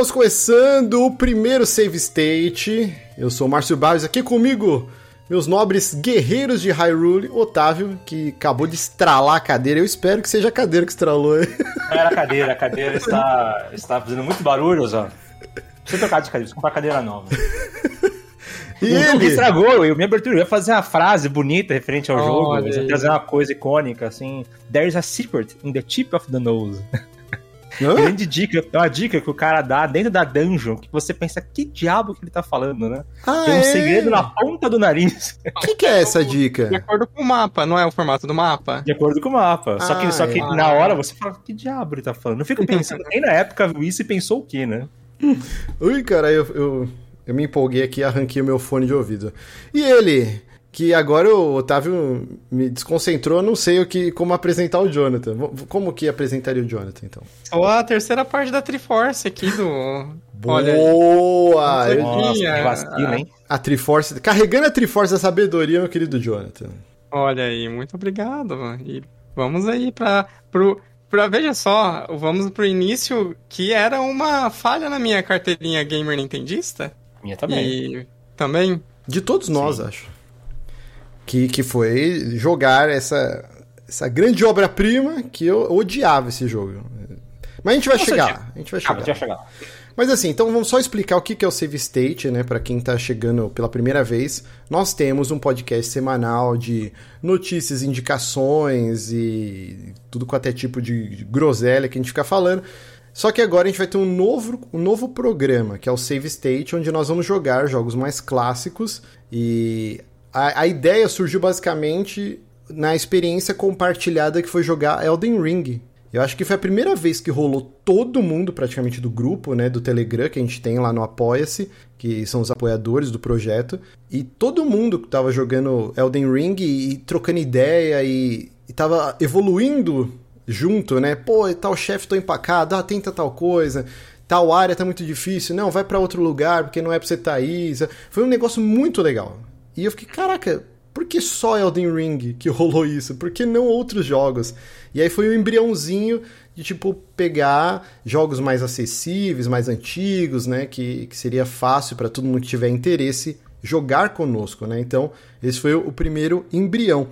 Estamos começando o primeiro Save State. Eu sou o Márcio Barros, aqui comigo meus nobres guerreiros de Hyrule, Otávio, que acabou de estralar a cadeira. Eu espero que seja a cadeira que estralou. Não era a cadeira, a cadeira está, está fazendo muito barulho, Zó. Deixa eu trocar de cadeira, vou comprar cadeira nova. E Então, ele? estragou, eu, minha abertura, eu ia fazer uma frase bonita referente ao jogo, Olha eu ia trazer uma coisa icônica, assim. There's a secret in the tip of the nose. Hã? Grande dica, é uma dica que o cara dá dentro da dungeon, que você pensa, que diabo que ele tá falando, né? Ah, Tem um é? segredo na ponta do nariz, O que, que é essa De dica? acordo com o mapa, não é o formato do mapa? de acordo com o mapa. só que, Ah, só que é. na hora você fala, que diabo ele tá falando? Não fico pensando, nem na época viu isso e pensou o quê, né? Ui, cara, eu, eu, eu me empolguei aqui e arranquei o meu fone de ouvido. E ele? Que agora o Otávio me desconcentrou, não sei o que, como apresentar o Jonathan. Como que apresentaria o Jonathan, então? Sou a terceira parte da Triforce aqui do. Boa! Olha Eu- Nossa, Sim, é. vacilo, hein? A Triforce, carregando a Triforce da sabedoria, meu querido Jonathan. Olha aí, muito obrigado. E vamos aí pra. Pro, pra veja só, vamos pro início que era uma falha na minha carteirinha gamer nintendista. Minha também. E também. De todos nós, acho. Que, que foi jogar essa, essa grande obra-prima que eu odiava esse jogo. Mas a gente vai Nossa, chegar. A gente vai Calma, chegar. lá. Mas assim, então vamos só explicar o que é o Save State, né? Para quem tá chegando pela primeira vez. Nós temos um podcast semanal de notícias, indicações e tudo com até tipo de de groselha que a gente fica falando. Só que agora a gente vai ter um novo, um novo programa, que é o Save State, onde nós vamos jogar jogos mais clássicos. E a, a ideia surgiu basicamente na experiência compartilhada que foi jogar Elden Ring. Eu acho que foi a primeira vez que rolou todo mundo praticamente do grupo, né, do Telegram que a gente tem lá no Apoia-se, que são os apoiadores do projeto, e todo mundo que tava jogando Elden Ring e, e trocando ideia e, e tava evoluindo junto, né? Pô, tal chefe tô empacado, ah, tenta tal coisa, tal área tá muito difícil, não, vai pra outro lugar porque não é pra você tá aí. Foi um negócio muito legal. E eu fiquei, caraca, por que só Elden Ring que rolou isso? Por que não outros jogos? E aí foi um embriãozinho de, tipo, pegar jogos mais acessíveis, mais antigos, né? Que, que seria fácil para todo mundo que tiver interesse jogar conosco, né? Então, esse foi o primeiro embrião.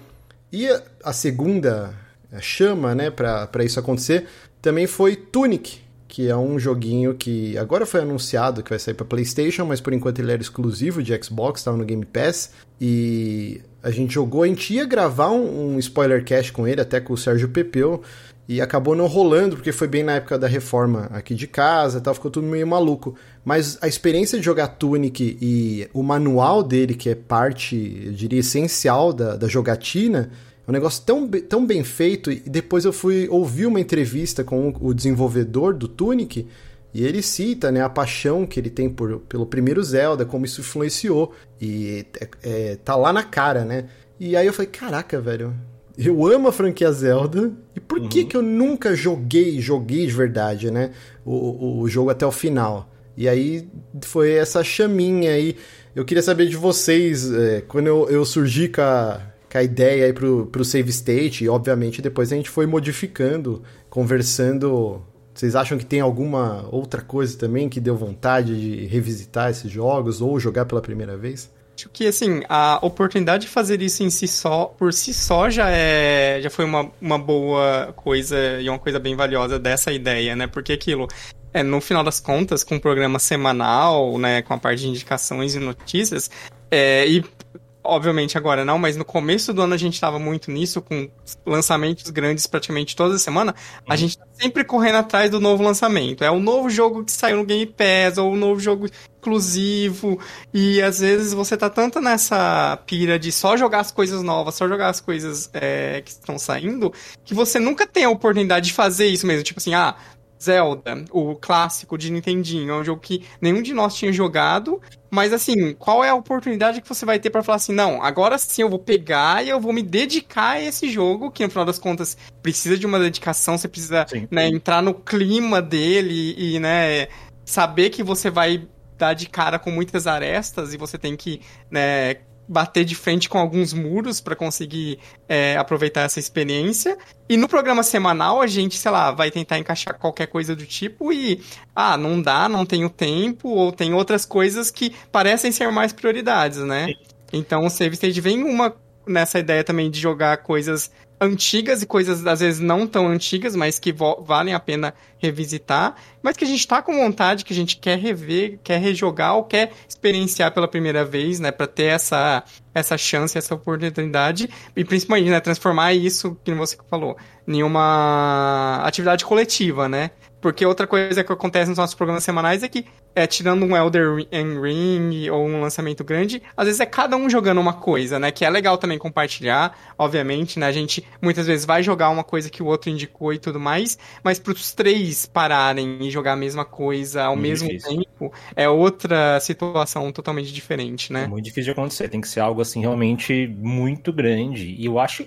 E a, segunda chama, né, para isso acontecer, também foi Tunic, que é um joguinho que agora foi anunciado que vai sair para PlayStation, mas por enquanto ele era exclusivo de Xbox, estava no Game Pass. E a gente jogou, a gente ia gravar um, um spoiler cast com ele, até com o Sérgio Pepeu, e acabou não rolando, porque foi bem na época da reforma aqui de casa, tal, ficou tudo meio maluco. Mas a experiência de jogar Tunic e o manual dele, que é parte, eu diria, essencial da, da jogatina, um negócio tão, tão bem feito. E depois eu fui ouvir uma entrevista com o desenvolvedor do Tunic, e ele cita né, a paixão que ele tem por, pelo primeiro Zelda, como isso influenciou. E é, é, tá lá na cara, né? E aí eu falei, caraca, velho, eu amo a franquia Zelda, e por que que eu nunca joguei, joguei de verdade, né? O, o, o jogo até o final. E aí foi essa chaminha aí. Eu queria saber de vocês, é, quando eu, eu surgi com a, com a ideia aí pro, pro save state, e obviamente depois a gente foi modificando, conversando. Vocês acham que tem alguma outra coisa também que deu vontade de revisitar esses jogos ou jogar pela primeira vez? Acho que assim, a oportunidade de fazer isso em si só, por si só, já é. já foi uma, uma boa coisa e uma coisa bem valiosa dessa ideia, né? Porque aquilo. É, no final das contas, com um programa semanal, né, com a parte de indicações e notícias, é, e obviamente agora não, mas no começo do ano a gente estava muito nisso, com lançamentos grandes praticamente toda semana, a gente tá sempre correndo atrás do novo lançamento. É o novo jogo que saiu no Game Pass, ou o novo jogo exclusivo, e às vezes você tá tanto nessa pira de só jogar as coisas novas, só jogar as coisas é, que estão saindo, que você nunca tem a oportunidade de fazer isso mesmo. Tipo assim, ah, Zelda, o clássico de Nintendinho, é um jogo que nenhum de nós tinha jogado, mas assim, qual é a oportunidade que você vai ter pra falar assim, não, agora sim eu vou pegar e eu vou me dedicar a esse jogo, que no final das contas precisa de uma dedicação, você precisa né, entrar no clima dele e, né, saber que você vai dar de cara com muitas arestas e você tem que, né, bater de frente com alguns muros para conseguir é, aproveitar essa experiência. E no programa semanal a gente, sei lá, vai tentar encaixar qualquer coisa do tipo e ah, não dá, não tenho tempo ou tem outras coisas que parecem ser mais prioridades, né? Então o Save Stage vem uma nessa ideia também de jogar coisas antigas e coisas às vezes não tão antigas, mas que valem a pena revisitar, mas que a gente tá com vontade, que a gente quer rever, quer rejogar ou quer experienciar pela primeira vez, né, para ter essa essa chance, essa oportunidade e principalmente, né, transformar isso, que você falou, em uma atividade coletiva, né? Porque outra coisa que acontece nos nossos programas semanais é que, é, tirando um Elder Ring ou um lançamento grande, às vezes é cada um jogando uma coisa, né? Que é legal também compartilhar, obviamente, né? A gente muitas vezes vai jogar uma coisa que o outro indicou e tudo mais, mas para os três pararem e jogar a mesma coisa ao muito mesmo difícil. tempo, é outra situação totalmente diferente, né? É muito difícil de acontecer, tem que ser algo assim realmente muito grande. E eu acho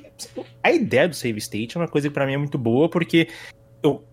a ideia do save state é uma coisa que para mim é muito boa, porque eu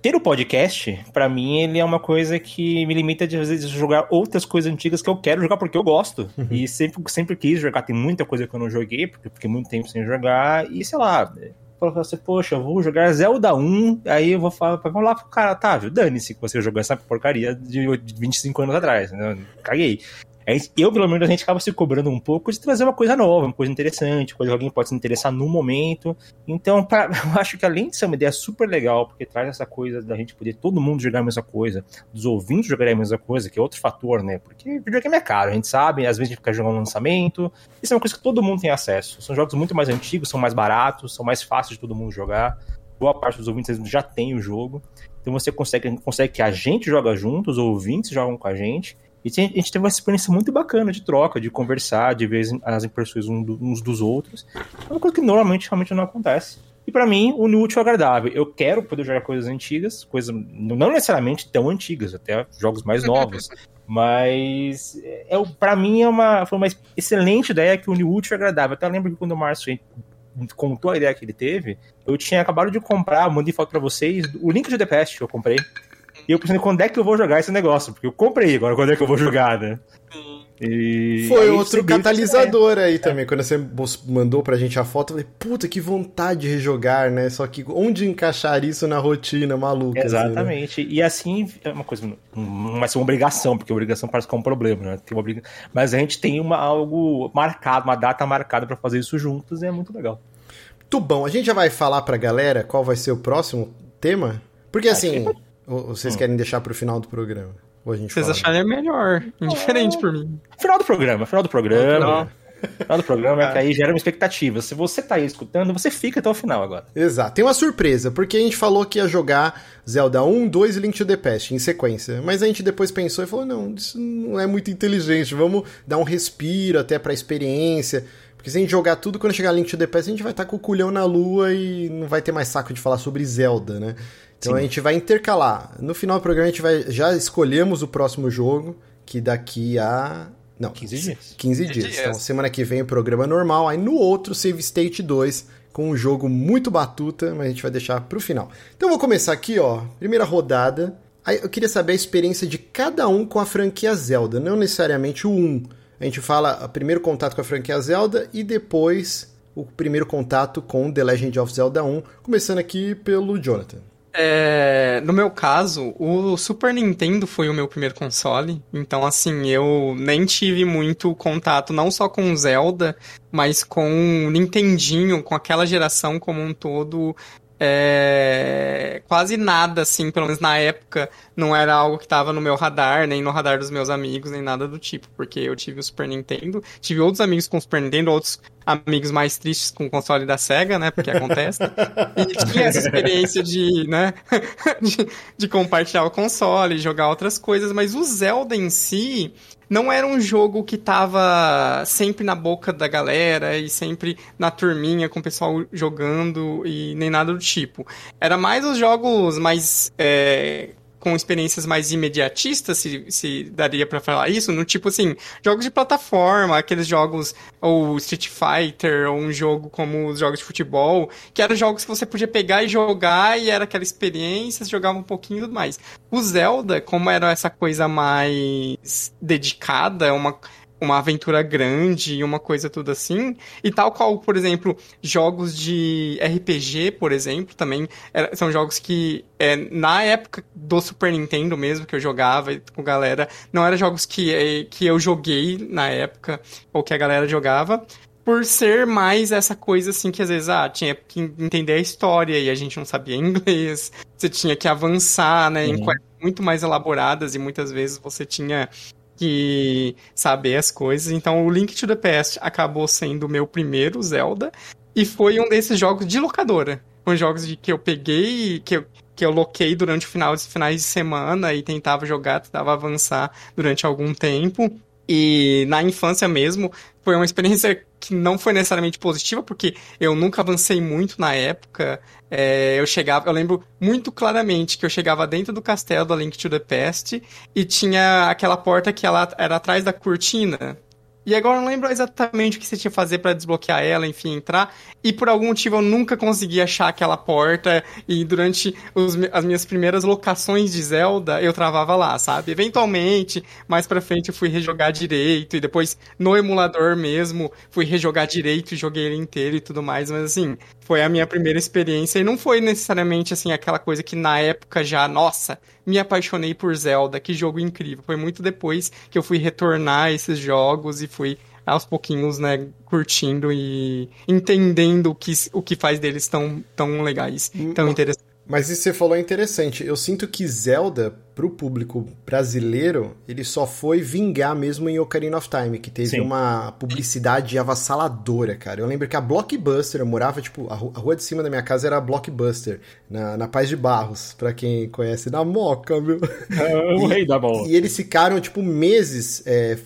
ter o podcast, para mim, ele é uma coisa que me limita de às vezes jogar outras coisas antigas que eu quero jogar porque eu gosto. Uhum. E sempre, sempre quis jogar. Tem muita coisa que eu não joguei, porque fiquei muito tempo sem jogar. E sei lá, falou assim, poxa, eu vou jogar Zelda 1, aí eu vou falar, vamos lá pro cara, tá, viu, dane-se que você jogou essa porcaria de 25 anos atrás, né? Caguei. É eu, pelo menos, a gente acaba se cobrando um pouco de trazer uma coisa nova, uma coisa interessante, coisa que alguém pode se interessar no momento. Então, pra, eu acho que além de ser uma ideia super legal, porque traz essa coisa da gente poder todo mundo jogar a mesma coisa, dos ouvintes jogarem a mesma coisa, que é outro fator, né? Porque videogame é caro, a gente sabe, às vezes a gente fica jogando lançamento. Isso é uma coisa que todo mundo tem acesso. São jogos muito mais antigos, são mais baratos, são mais fáceis de todo mundo jogar. Boa parte dos ouvintes já tem o jogo. Então você consegue, consegue que a gente joga junto, os ouvintes jogam com a gente e a gente teve uma experiência muito bacana de troca, de conversar, de ver as impressões uns dos outros. É uma coisa que normalmente realmente não acontece. E para mim, o útil é agradável. Eu quero poder jogar coisas antigas, coisas não necessariamente tão antigas, até jogos mais novos. mas é, para mim é uma, foi uma excelente ideia que une útil e agradável. Até lembro que quando o Márcio contou a ideia que ele teve, eu tinha acabado de comprar, mandei foto para vocês, o link de The Past que eu comprei. E eu pensando, quando é que eu vou jogar esse negócio? Porque eu comprei, agora quando é que eu vou jogar, né? E Foi outro catalisador é. aí também. Quando você mandou pra gente a foto, eu falei, puta, que vontade de rejogar, né? Só que onde encaixar isso na rotina maluca? Exatamente. Assim, né? E assim, é uma coisa, não vai ser uma obrigação, porque obrigação parece que é um problema, né? Tem uma obriga... Mas a gente tem uma, algo marcado, uma data marcada para fazer isso juntos e é muito legal. Muito bom. A gente já vai falar pra galera qual vai ser o próximo tema? Porque assim. Ou vocês hum. querem deixar pro final do programa? Ou a gente vocês fala? acharem melhor. Indiferente por mim. Final do programa, final do programa. Final do programa é que aí gera uma expectativa. Se você tá aí escutando, você fica até o final agora. Exato. Tem uma surpresa, porque a gente falou que ia jogar Zelda 1, 2 e Link to the Past em sequência. Mas a gente depois pensou e falou: não, isso não é muito inteligente. Vamos dar um respiro até pra experiência. Porque se a gente jogar tudo, quando chegar Link to the Past, a gente vai estar tá com o culhão na lua e não vai ter mais saco de falar sobre Zelda, né? Então Sim. a gente vai intercalar. No final do programa a gente vai já escolhemos o próximo jogo, que daqui a não, 15 dias. 15 dias. dias. Então semana que vem o programa normal, aí no outro Save State 2 com um jogo muito batuta, mas a gente vai deixar pro final. Então eu vou começar aqui, ó, primeira rodada. Aí eu queria saber a experiência de cada um com a franquia Zelda, não necessariamente o 1. A gente fala o primeiro contato com a franquia Zelda e depois o primeiro contato com The Legend of Zelda 1, começando aqui pelo Jonathan. É, no meu caso, o Super Nintendo foi o meu primeiro console, então assim, eu nem tive muito contato não só com Zelda, mas com o Nintendinho, com aquela geração como um todo, é, quase nada, assim, pelo menos na época, não era algo que estava no meu radar, nem no radar dos meus amigos, nem nada do tipo, porque eu tive o Super Nintendo, tive outros amigos com o Super Nintendo, outros amigos mais tristes com o console da SEGA, né, porque acontece, e tinha essa experiência de, né, de, de compartilhar o console, jogar outras coisas, mas o Zelda em si, não era um jogo que tava sempre na boca da galera e sempre na turminha com o pessoal jogando e nem nada do tipo. Era mais os jogos mais é, com experiências mais imediatistas, se, se daria para falar isso, no tipo assim, jogos de plataforma, aqueles jogos, ou Street Fighter, ou um jogo como os jogos de futebol, que eram jogos que você podia pegar e jogar, e era aquela experiência, você jogava um pouquinho e tudo mais. O Zelda, como era essa coisa mais dedicada, uma uma aventura grande e uma coisa tudo assim. E tal qual, por exemplo, jogos de RPG, por exemplo, também era, são jogos que é, na época do Super Nintendo mesmo, que eu jogava com galera, não eram jogos que, é, que eu joguei na época, ou que a galera jogava, por ser mais essa coisa assim que às vezes, ah, tinha que entender a história e a gente não sabia inglês, você tinha que avançar, né, uhum. em coisas muito mais elaboradas e muitas vezes você tinha que saber as coisas. Então, o Link to the Past acabou sendo o meu primeiro Zelda e foi um desses jogos de locadora. Foi jogos de que eu peguei, que eu, que eu loquei durante o final, finais de semana e tentava jogar, tentava avançar durante algum tempo. E na infância mesmo, foi uma experiência que não foi necessariamente positiva, porque eu nunca avancei muito na época. É, eu chegava, eu lembro muito claramente que eu chegava dentro do castelo da Link to the Past e tinha aquela porta que ela era atrás da cortina. E agora eu não lembro exatamente o que você tinha que fazer para desbloquear ela, enfim, entrar. E por algum motivo eu nunca consegui achar aquela porta. E durante os, as minhas primeiras locações de Zelda, eu travava lá, sabe? Eventualmente, mais pra frente eu fui rejogar direito. E depois, no emulador mesmo, fui rejogar direito e joguei ele inteiro e tudo mais. Mas assim, foi a minha primeira experiência. E não foi necessariamente, assim, aquela coisa que na época já, nossa, me apaixonei por Zelda, que jogo incrível. Foi muito depois que eu fui retornar esses jogos e fui aos pouquinhos, né, curtindo e entendendo o que, o que faz deles tão, tão legais, tão interessantes. Mas isso que você falou é interessante. Eu sinto que Zelda, pro público brasileiro, ele só foi vingar mesmo em Ocarina of Time, que teve Sim. uma publicidade avassaladora, cara. Eu lembro que a Blockbuster, eu morava, tipo, a rua de cima da minha casa era a Blockbuster, na, na Paz de Barros, pra quem conhece, na Moca, meu. É o rei da bola. E eles ficaram, tipo, meses é,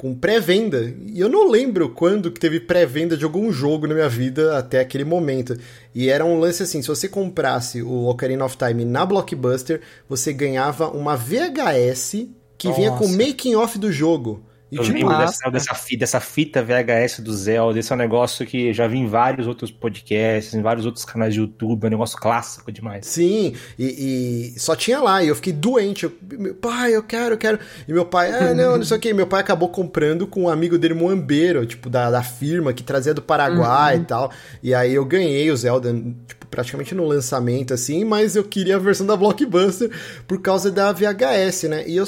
com pré-venda. E eu não lembro quando que teve pré-venda de algum jogo na minha vida até aquele momento. E era um lance assim, se você comprasse o Ocarina of Time na Blockbuster, você ganhava uma VHS que Nossa. vinha com o making off do jogo. E eu lembro dessa, dessa, fita, dessa fita VHS do Zelda, esse é um negócio que já vi em vários outros podcasts, em vários outros canais de YouTube, é um negócio clássico demais. Sim, e, e só tinha lá, e eu fiquei doente, eu, meu pai, eu quero, eu quero, e meu pai, ah, não, não sei o que, meu pai acabou comprando com um amigo dele, Moambeiro, tipo, da, da firma, que trazia do Paraguai uhum. e tal, e aí eu ganhei o Zelda, tipo, praticamente no lançamento, assim, mas eu queria a versão da Blockbuster por causa da VHS, né, e eu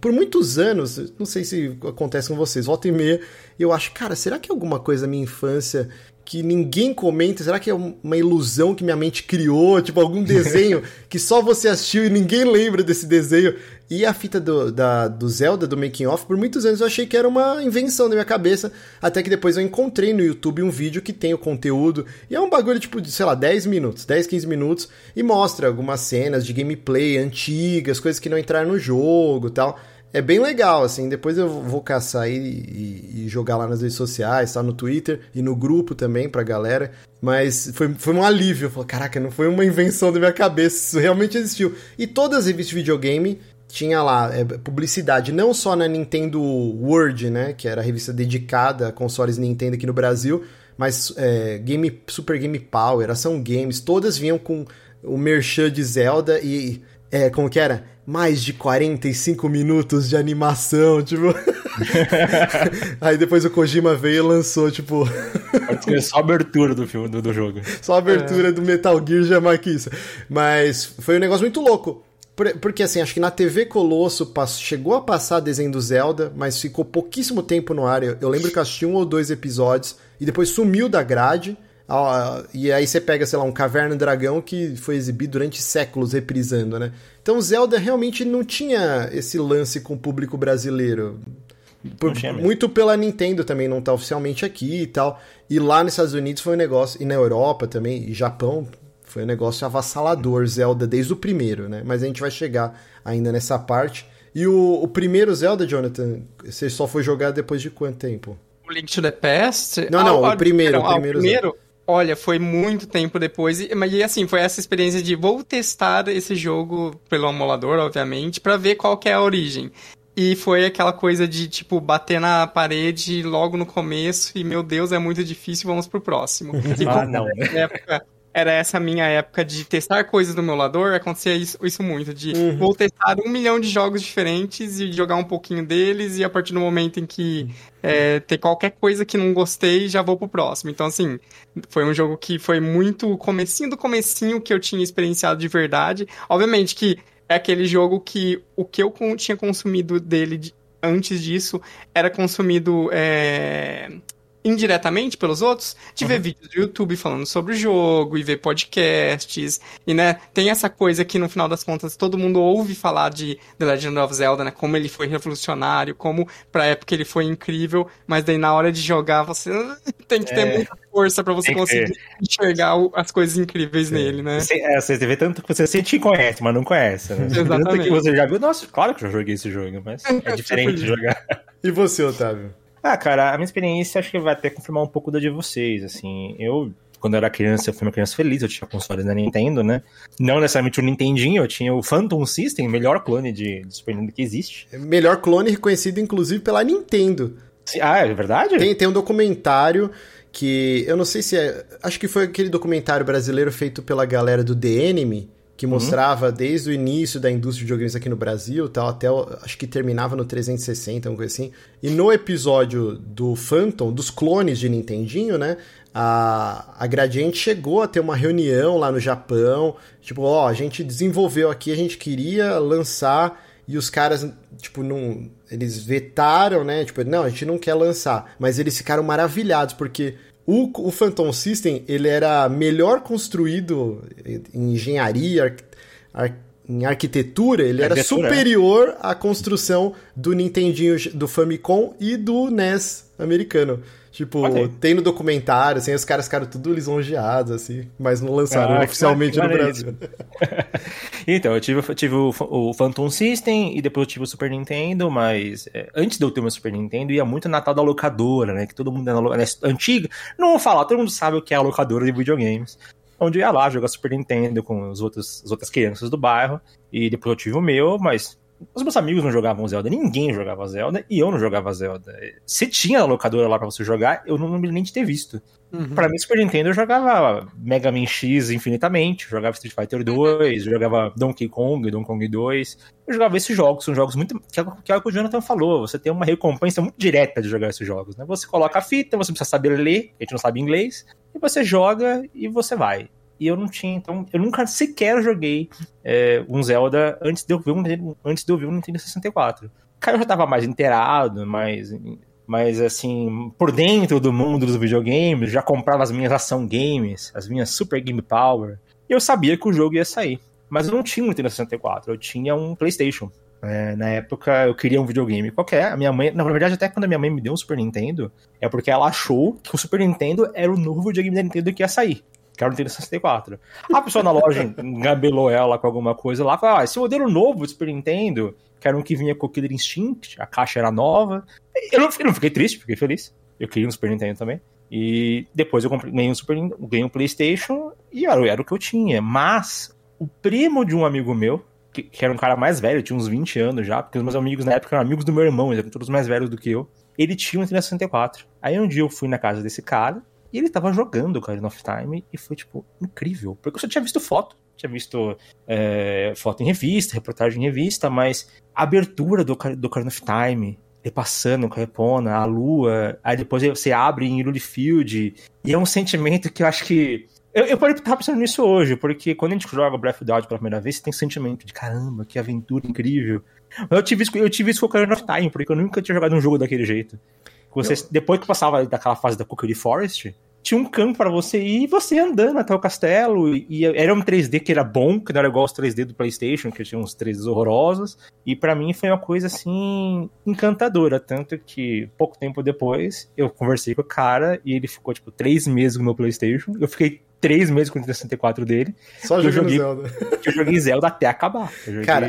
por muitos anos, não sei se acontece com vocês, volta e meia, eu acho, cara, será que alguma coisa da minha infância que ninguém comenta? Será que é uma ilusão que minha mente criou? Tipo, algum desenho que só você assistiu e ninguém lembra desse desenho? E a fita do, da, do Zelda, do Making Off, por muitos anos eu achei que era uma invenção da minha cabeça, até que depois eu encontrei no YouTube um vídeo que tem o conteúdo, e é um bagulho tipo de, sei lá, 10 minutos, 10, 15 minutos, e mostra algumas cenas de gameplay antigas, coisas que não entraram no jogo tal. É bem legal, assim. Depois eu vou caçar e, e, e, jogar lá nas redes sociais, tá no Twitter e no grupo também pra galera. Mas foi, foi um alívio. Eu falei, caraca, não foi uma invenção da minha cabeça, isso realmente existiu. E todas as revistas de videogame tinha lá é, publicidade, não só na Nintendo World, né? Que era a revista dedicada a consoles Nintendo aqui no Brasil, mas é, Game, Super Game Power, Ação Games, todas vinham com o merchan de Zelda e. É, como que era? mais de 45 minutos de animação, tipo. Aí depois o Kojima veio e lançou, tipo. Só a abertura do filme do, do jogo. Só a abertura é. do Metal Gear já é. Mas foi um negócio muito louco. Porque assim, acho que na TV Colosso chegou a passar desenho do Zelda, mas ficou pouquíssimo tempo no ar. Eu lembro que eu assisti um ou dois episódios e depois sumiu da grade. E aí você pega, sei lá, um Caverna do Dragão que foi exibido durante séculos reprisando, né? Então Zelda realmente não tinha esse lance com o público brasileiro. Por, muito pela Nintendo também não tá oficialmente aqui e tal. E lá nos Estados Unidos foi um negócio, e na Europa também, e Japão, foi um negócio avassalador, Zelda, desde o primeiro, né? Mas a gente vai chegar ainda nessa parte. E o, o primeiro Zelda, Jonathan, você só foi jogar depois de quanto tempo? O Link to the Past? Não, não, ah, o primeiro. Não, o primeiro, ah, o primeiro Olha, foi muito tempo depois. E, mas assim, foi essa experiência de vou testar esse jogo pelo emulador, obviamente, para ver qual que é a origem. E foi aquela coisa de, tipo, bater na parede logo no começo e, meu Deus, é muito difícil, vamos pro próximo. E ah, não. Época, era essa minha época de testar coisas no emulador, acontecia isso, isso muito, de uhum. vou testar um milhão de jogos diferentes e jogar um pouquinho deles, e a partir do momento em que é, ter qualquer coisa que não gostei, já vou pro próximo. Então, assim, foi um jogo que foi muito comecinho do comecinho que eu tinha experienciado de verdade. Obviamente que é aquele jogo que o que eu tinha consumido dele de, antes disso era consumido... É indiretamente pelos outros, de uhum. ver vídeos do YouTube falando sobre o jogo e ver podcasts. E, né, tem essa coisa que no final das contas todo mundo ouve falar de The Legend of Zelda, né? Como ele foi revolucionário, como pra época ele foi incrível, mas daí na hora de jogar você tem que ter é... muita força para você conseguir enxergar as coisas incríveis nele, né? Você, é, você vê tanto que você sente conhece, mas não conhece, né? Exatamente. Tanto que você já viu, nossa, claro que eu já joguei esse jogo, mas é diferente jogar. E você, Otávio? Ah, cara, a minha experiência acho que vai até confirmar um pouco da de vocês, assim. Eu, quando eu era criança, eu fui uma criança feliz, eu tinha consoles da Nintendo, né? Não necessariamente o Nintendinho, eu tinha o Phantom System, melhor clone de, de Super Nintendo que existe. Melhor clone reconhecido, inclusive, pela Nintendo. Ah, é verdade? Tem, tem um documentário que eu não sei se é. Acho que foi aquele documentário brasileiro feito pela galera do The Enemy, que uhum. mostrava uhum. desde o início da indústria de videogames aqui no Brasil, tal, até acho que terminava no 360, alguma coisa assim. E no episódio do Phantom, dos clones de Nintendinho, né? A, a Gradiente chegou a ter uma reunião lá no Japão, tipo, ó, a gente desenvolveu aqui, a gente queria lançar e os caras, tipo, não. Eles vetaram, né? Tipo, não, a gente não quer lançar. Mas eles ficaram maravilhados, porque o, o Phantom System, ele era melhor construído em engenharia, ar, em arquitetura, ele era superior à construção do Nintendinho, do Famicom e do NES americano. Tipo, okay. tem no documentário, assim, os caras ficaram tudo lisonjeados, assim, mas não lançaram ah, oficialmente no Brasil. então, eu tive, tive o, o, Phantom System e depois eu tive o Super Nintendo, mas é, antes de eu ter o meu Super Nintendo, ia muito na tal da locadora, né? Que todo mundo é na, né, antiga. Não vou falar, todo mundo sabe o que é a locadora de videogames. Onde eu ia lá jogar Super Nintendo com os outros, as outras crianças do bairro. E depois eu tive o meu, mas os meus amigos não jogavam Zelda, ninguém jogava Zelda e eu não jogava Zelda. Se tinha a locadora lá pra você jogar, eu não lembro nem de ter visto. Uhum. Pra mim, Super Nintendo eu jogava Mega Man X infinitamente, jogava Street Fighter 2, jogava Donkey Kong, Donkey Kong 2. Eu jogava esses jogos, são jogos muito. Que é, que é o que o Jonathan falou, você tem uma recompensa muito direta de jogar esses jogos, né? Você coloca a fita, você precisa saber ler, a gente não sabe inglês, e você joga e você vai e eu não tinha, então eu nunca sequer joguei é, um Zelda antes de eu ver um, antes de eu ver um Nintendo 64. Cara, eu já tava mais inteirado, mais, mais assim, por dentro do mundo dos videogames, já comprava as minhas ação games, as minhas Super Game Power, e eu sabia que o jogo ia sair. Mas eu não tinha um Nintendo 64, eu tinha um PlayStation. É, na época eu queria um videogame qualquer. A minha mãe, na verdade, até quando a minha mãe me deu um Super Nintendo, é porque ela achou que o Super Nintendo era o novo videogame da Nintendo que ia sair que era o Nintendo 64. A pessoa na loja engabelou ela com alguma coisa lá, falou, ah, esse modelo novo do Super Nintendo, que era um que vinha com o Killer Instinct, a caixa era nova. Eu não, eu não fiquei triste, fiquei feliz. Eu queria um Super Nintendo também. E depois eu comprei, ganhei um, Super, ganhei um PlayStation e era, era o que eu tinha. Mas o primo de um amigo meu, que, que, era um cara mais velho, tinha uns 20 anos já, porque os meus amigos na época eram amigos do meu irmão, eles eram todos mais velhos do que eu. Ele tinha um Nintendo 64. Aí um dia eu fui na casa desse cara, e ele tava jogando Ocarina of Time e foi, tipo, incrível. Porque eu só tinha visto foto, tinha visto é, foto em revista, reportagem em revista, mas a abertura do, do Ocarina of Time, ele passando com a a lua, aí depois você abre em Hyrule Field, e é um sentimento que eu acho que. Eu, eu parei estar pensando nisso hoje, porque quando a gente joga Breath of the Wild pela primeira vez, você tem esse sentimento de caramba, que aventura incrível. Eu tive isso, eu tive isso com o Ocarina of Time, porque eu nunca tinha jogado um jogo daquele jeito. Você, eu... Depois que passava daquela fase da Cookery Forest, tinha um campo para você ir e você andando até o castelo. E era um 3D que era bom, que não era igual aos 3D do PlayStation, que tinha uns 3Ds horrorosos. E para mim foi uma coisa assim encantadora. Tanto que pouco tempo depois eu conversei com o cara e ele ficou tipo três meses no meu PlayStation. Eu fiquei três meses com o 64 dele. Só jogando joguei, Zelda. Eu joguei Zelda até acabar. Joguei... Cara,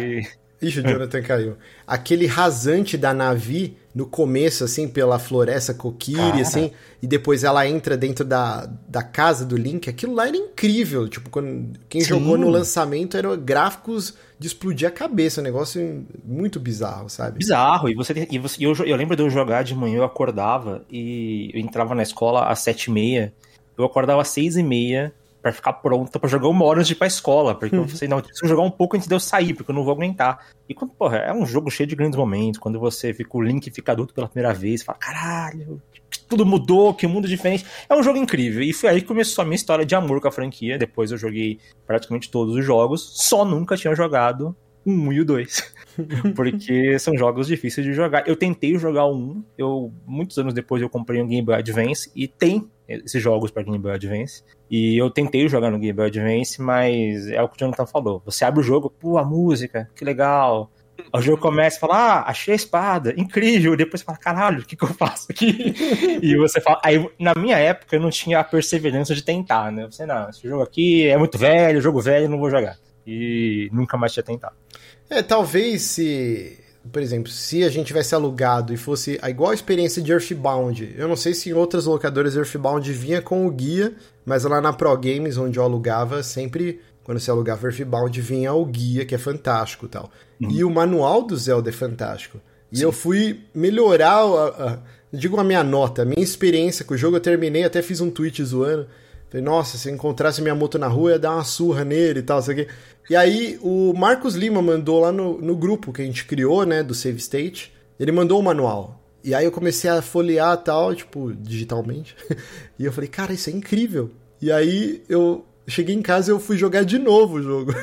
Ixi, o Jonathan caiu. Aquele rasante da Navi no começo, assim, pela floresta Kokiri, assim, e depois ela entra dentro da, da casa do Link, aquilo lá era incrível. Tipo, quando, quem Sim. jogou no lançamento eram gráficos de explodir a cabeça, um negócio muito bizarro, sabe? Bizarro, e você, e você eu, eu lembro de eu jogar de manhã, eu acordava e eu entrava na escola às sete e meia, eu acordava às seis e meia para ficar pronta para jogar uma hora antes de ir pra escola. Porque eu falei, não, eu preciso jogar um pouco antes de eu sair, porque eu não vou aguentar. E quando, porra, é um jogo cheio de grandes momentos, quando você fica o Link fica adulto pela primeira vez, fala, caralho, tudo mudou, que mundo diferente. É um jogo incrível. E foi aí que começou a minha história de amor com a franquia. Depois eu joguei praticamente todos os jogos, só nunca tinha jogado o 1 e o 2. porque são jogos difíceis de jogar. Eu tentei jogar o 1, eu, muitos anos depois eu comprei um Game Boy Advance e tem esses jogos para Game Boy Advance. E eu tentei jogar no Game Boy Advance, mas é o que o Jonathan falou. Você abre o jogo, pô, a música, que legal. O jogo começa e fala, ah, achei a espada, incrível. Depois você fala, caralho, o que, que eu faço aqui? e você fala. Aí, na minha época, eu não tinha a perseverança de tentar, né? Você, não, esse jogo aqui é muito velho, jogo velho, não vou jogar. E nunca mais tinha tentado. É, talvez se. Por exemplo, se a gente tivesse alugado e fosse a igual a experiência de Earthbound, eu não sei se em outras locadoras Earthbound vinha com o guia, mas lá na Pro Games, onde eu alugava, sempre quando você alugava Earthbound, vinha o guia, que é fantástico e tal. Uhum. E o manual do Zelda é fantástico. E Sim. eu fui melhorar, a, a, digo a minha nota, a minha experiência com o jogo. Eu terminei, até fiz um tweet zoando. Falei, nossa, se encontrasse minha moto na rua, ia dar uma surra nele e tal, sei quê. E aí, o Marcos Lima mandou lá no, no grupo que a gente criou, né, do Save State, ele mandou o manual. E aí eu comecei a folhear tal, tipo, digitalmente. e eu falei, cara, isso é incrível. E aí eu cheguei em casa e eu fui jogar de novo o jogo.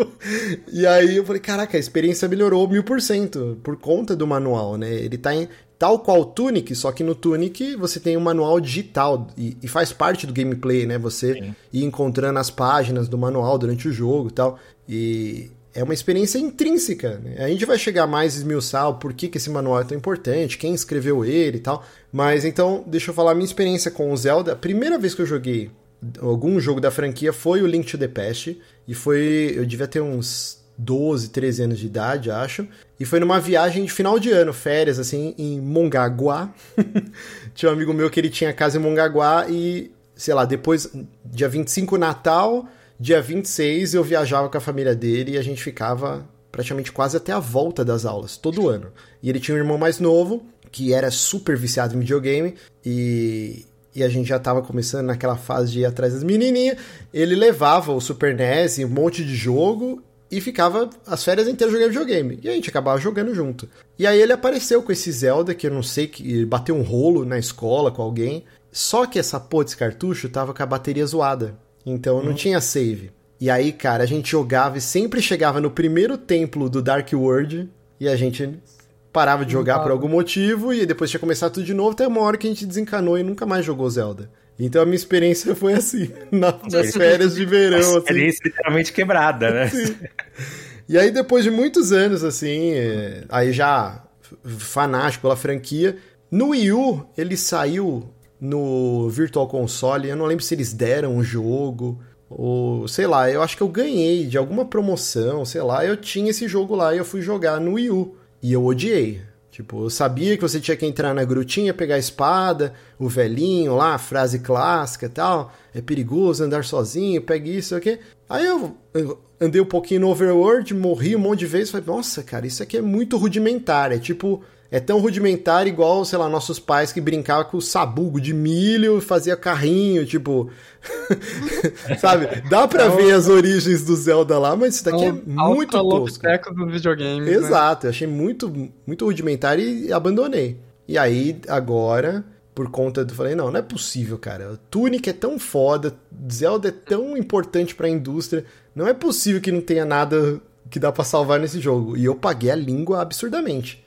e aí eu falei, caraca, a experiência melhorou mil por cento por conta do manual, né? Ele tá em tal qual o Tunic, só que no Tunic você tem um manual digital e, e faz parte do gameplay, né? Você Sim. ir encontrando as páginas do manual durante o jogo e tal. E é uma experiência intrínseca. Né? A gente vai chegar mais esmiuçar o porquê que esse manual é tão importante, quem escreveu ele e tal. Mas então, deixa eu falar a minha experiência com o Zelda. A primeira vez que eu joguei algum jogo da franquia foi o Link to the Past. E foi. Eu devia ter uns 12, 13 anos de idade, acho. E foi numa viagem de final de ano, férias, assim, em Mongaguá. tinha um amigo meu que ele tinha casa em Mongaguá e, sei lá, depois, dia 25 Natal, dia 26 eu viajava com a família dele e a gente ficava praticamente quase até a volta das aulas, todo ano. E ele tinha um irmão mais novo, que era super viciado em videogame, e, e a gente já tava começando naquela fase de ir atrás das menininhas. Ele levava o Super NES e um monte de jogo e ficava as férias inteiras jogando videogame. E a gente acabava jogando junto. E aí ele apareceu com esse Zelda, que eu não sei, que bateu um rolo na escola com alguém. Só que essa porra desse cartucho tava com a bateria zoada. Então não uhum. tinha save. E aí, cara, a gente jogava e sempre chegava no primeiro templo do Dark World e a gente parava de jogar por algum motivo e depois tinha começado tudo de novo, até uma hora que a gente desencanou e nunca mais jogou Zelda. Então a minha experiência foi assim, nas férias de verão. Assim. Experiência assim. literalmente quebrada, né? Sim. E aí depois de muitos anos, assim, é, aí já fanático pela franquia, no Wii U ele saiu no Virtual Console, eu não lembro se eles deram o jogo, ou sei lá, eu acho que eu ganhei de alguma promoção, sei lá, eu tinha esse jogo lá e eu fui jogar no Wii U. E eu odiei. Tipo, eu sabia que você tinha que entrar na grutinha, pegar a espada, o velhinho lá, frase clássica e tal. É perigoso andar sozinho, pegue isso aqui. Aí eu, eu andei um pouquinho no Overworld, morri um monte de vezes. Falei, nossa, cara, isso aqui é muito rudimentar. É tipo, é tão rudimentar igual, sei lá, nossos pais que brincavam com o sabugo de milho, fazia carrinho, tipo. Sabe? Dá pra é ver as origens do Zelda lá, mas isso daqui é, é muito tosco. do videogame. Né? Exato, né? eu achei muito, muito rudimentar e abandonei. E aí, agora, por conta do. Falei, não, não é possível, cara. Tunic é tão foda, Zelda é tão importante pra indústria. Não é possível que não tenha nada que dá para salvar nesse jogo. E eu paguei a língua absurdamente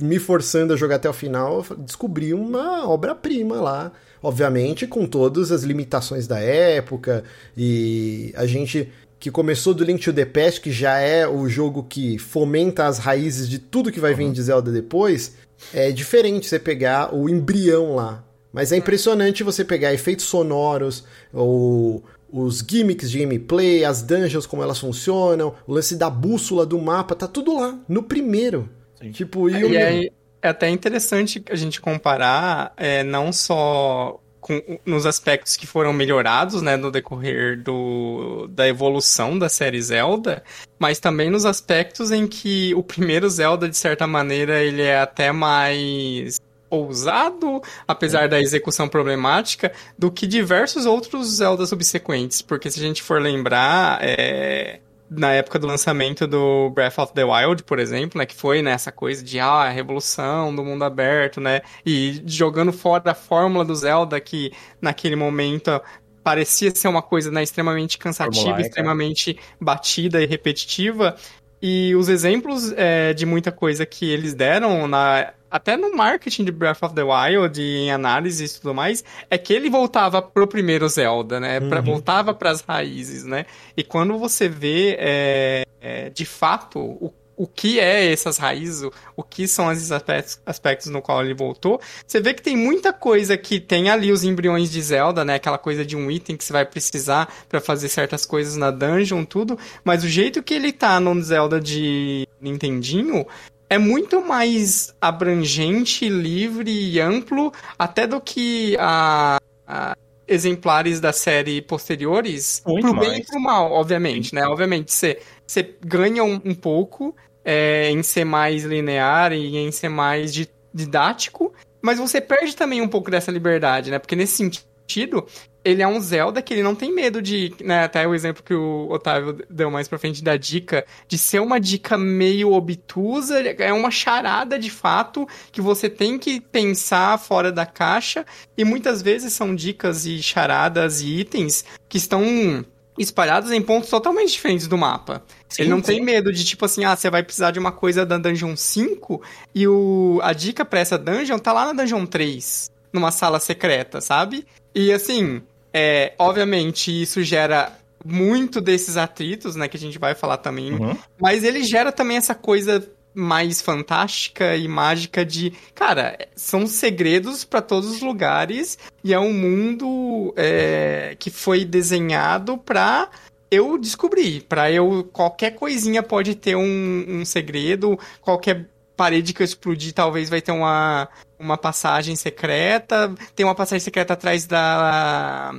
me forçando a jogar até o final, descobri uma obra-prima lá. Obviamente, com todas as limitações da época, e a gente que começou do Link to the Past, que já é o jogo que fomenta as raízes de tudo que vai uhum. vir de Zelda depois, é diferente você pegar o embrião lá. Mas é impressionante você pegar efeitos sonoros, ou os gimmicks de gameplay, as dungeons, como elas funcionam, o lance da bússola do mapa, tá tudo lá, no primeiro. Sim. Tipo, e, e é, é até interessante a gente comparar é, não só com, nos aspectos que foram melhorados, né, no decorrer do, da evolução da série Zelda, mas também nos aspectos em que o primeiro Zelda, de certa maneira, ele é até mais ousado, apesar da execução problemática, do que diversos outros Zelda subsequentes. Porque se a gente for lembrar, é, na época do lançamento do Breath of the Wild, por exemplo, né, que foi nessa né, coisa de ah, a revolução do mundo aberto, né, e jogando fora a fórmula do Zelda que naquele momento parecia ser uma coisa né, extremamente cansativa, extremamente batida e repetitiva. E os exemplos é, de muita coisa que eles deram na até no marketing de Breath of the Wild, em análise e tudo mais, é que ele voltava pro primeiro Zelda, né? Pra, uhum. Voltava para as raízes, né? E quando você vê, é, é, de fato, o o que é essas raízes, o, o que são esses aspectos, aspectos no qual ele voltou, você vê que tem muita coisa que tem ali os embriões de Zelda, né? Aquela coisa de um item que você vai precisar para fazer certas coisas na dungeon, tudo. Mas o jeito que ele tá no Zelda de Nintendinho é muito mais abrangente, livre e amplo, até do que a, a exemplares da série posteriores. Muito pro mais. bem e pro mal, obviamente, né? Obviamente, você, você ganha um, um pouco é, em ser mais linear e em ser mais didático, mas você perde também um pouco dessa liberdade, né? Porque nesse sentido, ele é um Zelda que ele não tem medo de, né, até o exemplo que o Otávio deu mais pra frente da dica, de ser uma dica meio obtusa, é uma charada de fato que você tem que pensar fora da caixa, e muitas vezes são dicas e charadas e itens que estão espalhados em pontos totalmente diferentes do mapa. Sim, ele não sim. tem medo de, tipo assim, ah, você vai precisar de uma coisa da Dungeon 5 e o, a dica pra essa dungeon tá lá na Dungeon 3, numa sala secreta, sabe? E assim, é, obviamente, isso gera muito desses atritos, né, que a gente vai falar também, uhum. mas ele gera também essa coisa mais fantástica e mágica de, cara, são segredos para todos os lugares e é um mundo é, que foi desenhado para eu descobrir, para eu qualquer coisinha pode ter um, um segredo, qualquer parede que eu explodir talvez vai ter uma, uma passagem secreta. Tem uma passagem secreta atrás da.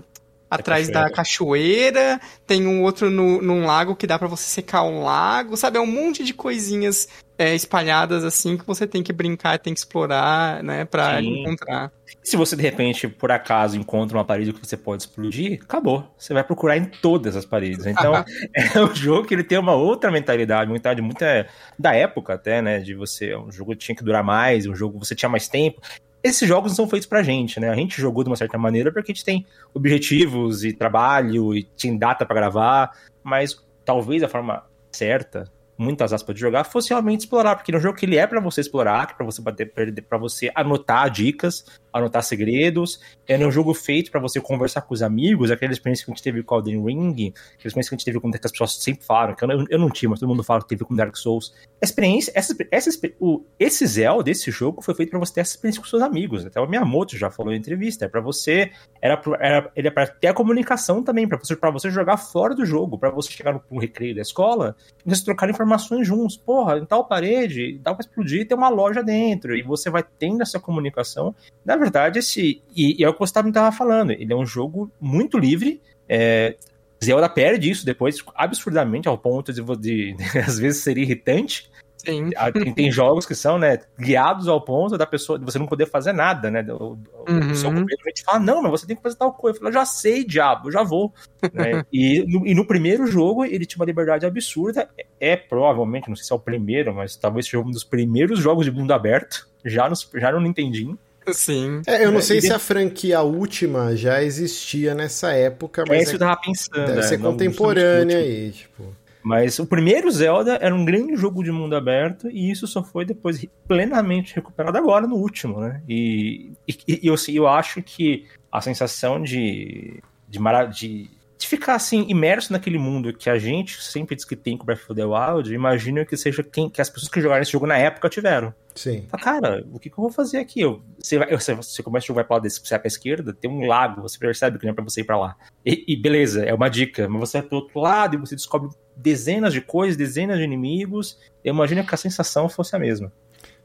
Atrás da cachoeira, tem um outro no, num lago que dá para você secar um lago, sabe? É um monte de coisinhas é, espalhadas assim que você tem que brincar, tem que explorar, né, pra Sim. encontrar. Se você de repente, por acaso, encontra uma parede que você pode explodir, acabou. Você vai procurar em todas as paredes. Então, é um jogo que ele tem uma outra mentalidade, uma mentalidade muito é, da época até, né? De você. Um jogo tinha que durar mais, um jogo você tinha mais tempo. Esses jogos não são feitos pra gente, né? A gente jogou de uma certa maneira porque a gente tem objetivos e trabalho e tem data para gravar, mas talvez a forma certa muitas aspas de jogar, fosse realmente explorar, porque no jogo que ele é para você explorar, é para você bater, para você anotar dicas, anotar segredos, é um jogo feito para você conversar com os amigos, aquela experiência que a gente teve com Elden Ring, aquela experiência que a gente teve com que as pessoas sempre falam, que eu, eu não tinha, mas todo mundo fala que teve com Dark Souls. A experiência, essa, essa o, esse Zelda, esse jogo foi feito para você ter essa experiência com seus amigos. Até o Miyamoto já falou em entrevista, é para você, era, era ele é para ter a comunicação também, para você, pra você jogar fora do jogo, para você chegar no, no recreio da escola, e trocar informações informações juntos. Porra, em tal parede dá pra explodir tem uma loja dentro. E você vai tendo essa comunicação. Na verdade, esse. E, e é o que você estava falando. Ele é um jogo muito livre. É, Zelda perde isso depois absurdamente ao ponto de, de, de às vezes ser irritante. Sim. Tem, tem, jogos que são, né, guiados ao ponto da pessoa, de você não poder fazer nada, né? O, uhum. o seu companheiro te fala, não, mas você tem que fazer tal coisa. Eu falo, já sei, diabo, já vou. né? e, no, e no primeiro jogo, ele tinha uma liberdade absurda. É, é, provavelmente, não sei se é o primeiro, mas talvez seja um dos primeiros jogos de mundo aberto, já no, já no Nintendinho. Sim. É, eu não é, sei se a franquia última já existia nessa época, mas. É isso que eu tava pensando. Deve ser contemporânea aí, tipo. Mas o primeiro Zelda era um grande jogo de mundo aberto e isso só foi depois plenamente recuperado agora no último, né? E, e, e eu, eu acho que a sensação de, de, de, de ficar assim imerso naquele mundo que a gente sempre diz que tem com Breath of the Wild, imagino que seja quem, que as pessoas que jogaram esse jogo na época tiveram. Sim. Fala, cara, o que, que, eu vou fazer aqui? Eu, você, vai, você, você começa a jogar para lado, você vai pra esquerda, tem um lago, você percebe que não é pra você ir pra lá. E, e, beleza, é uma dica, mas você vai pro outro lado e você descobre dezenas de coisas, dezenas de inimigos. Eu imagino que a sensação fosse a mesma.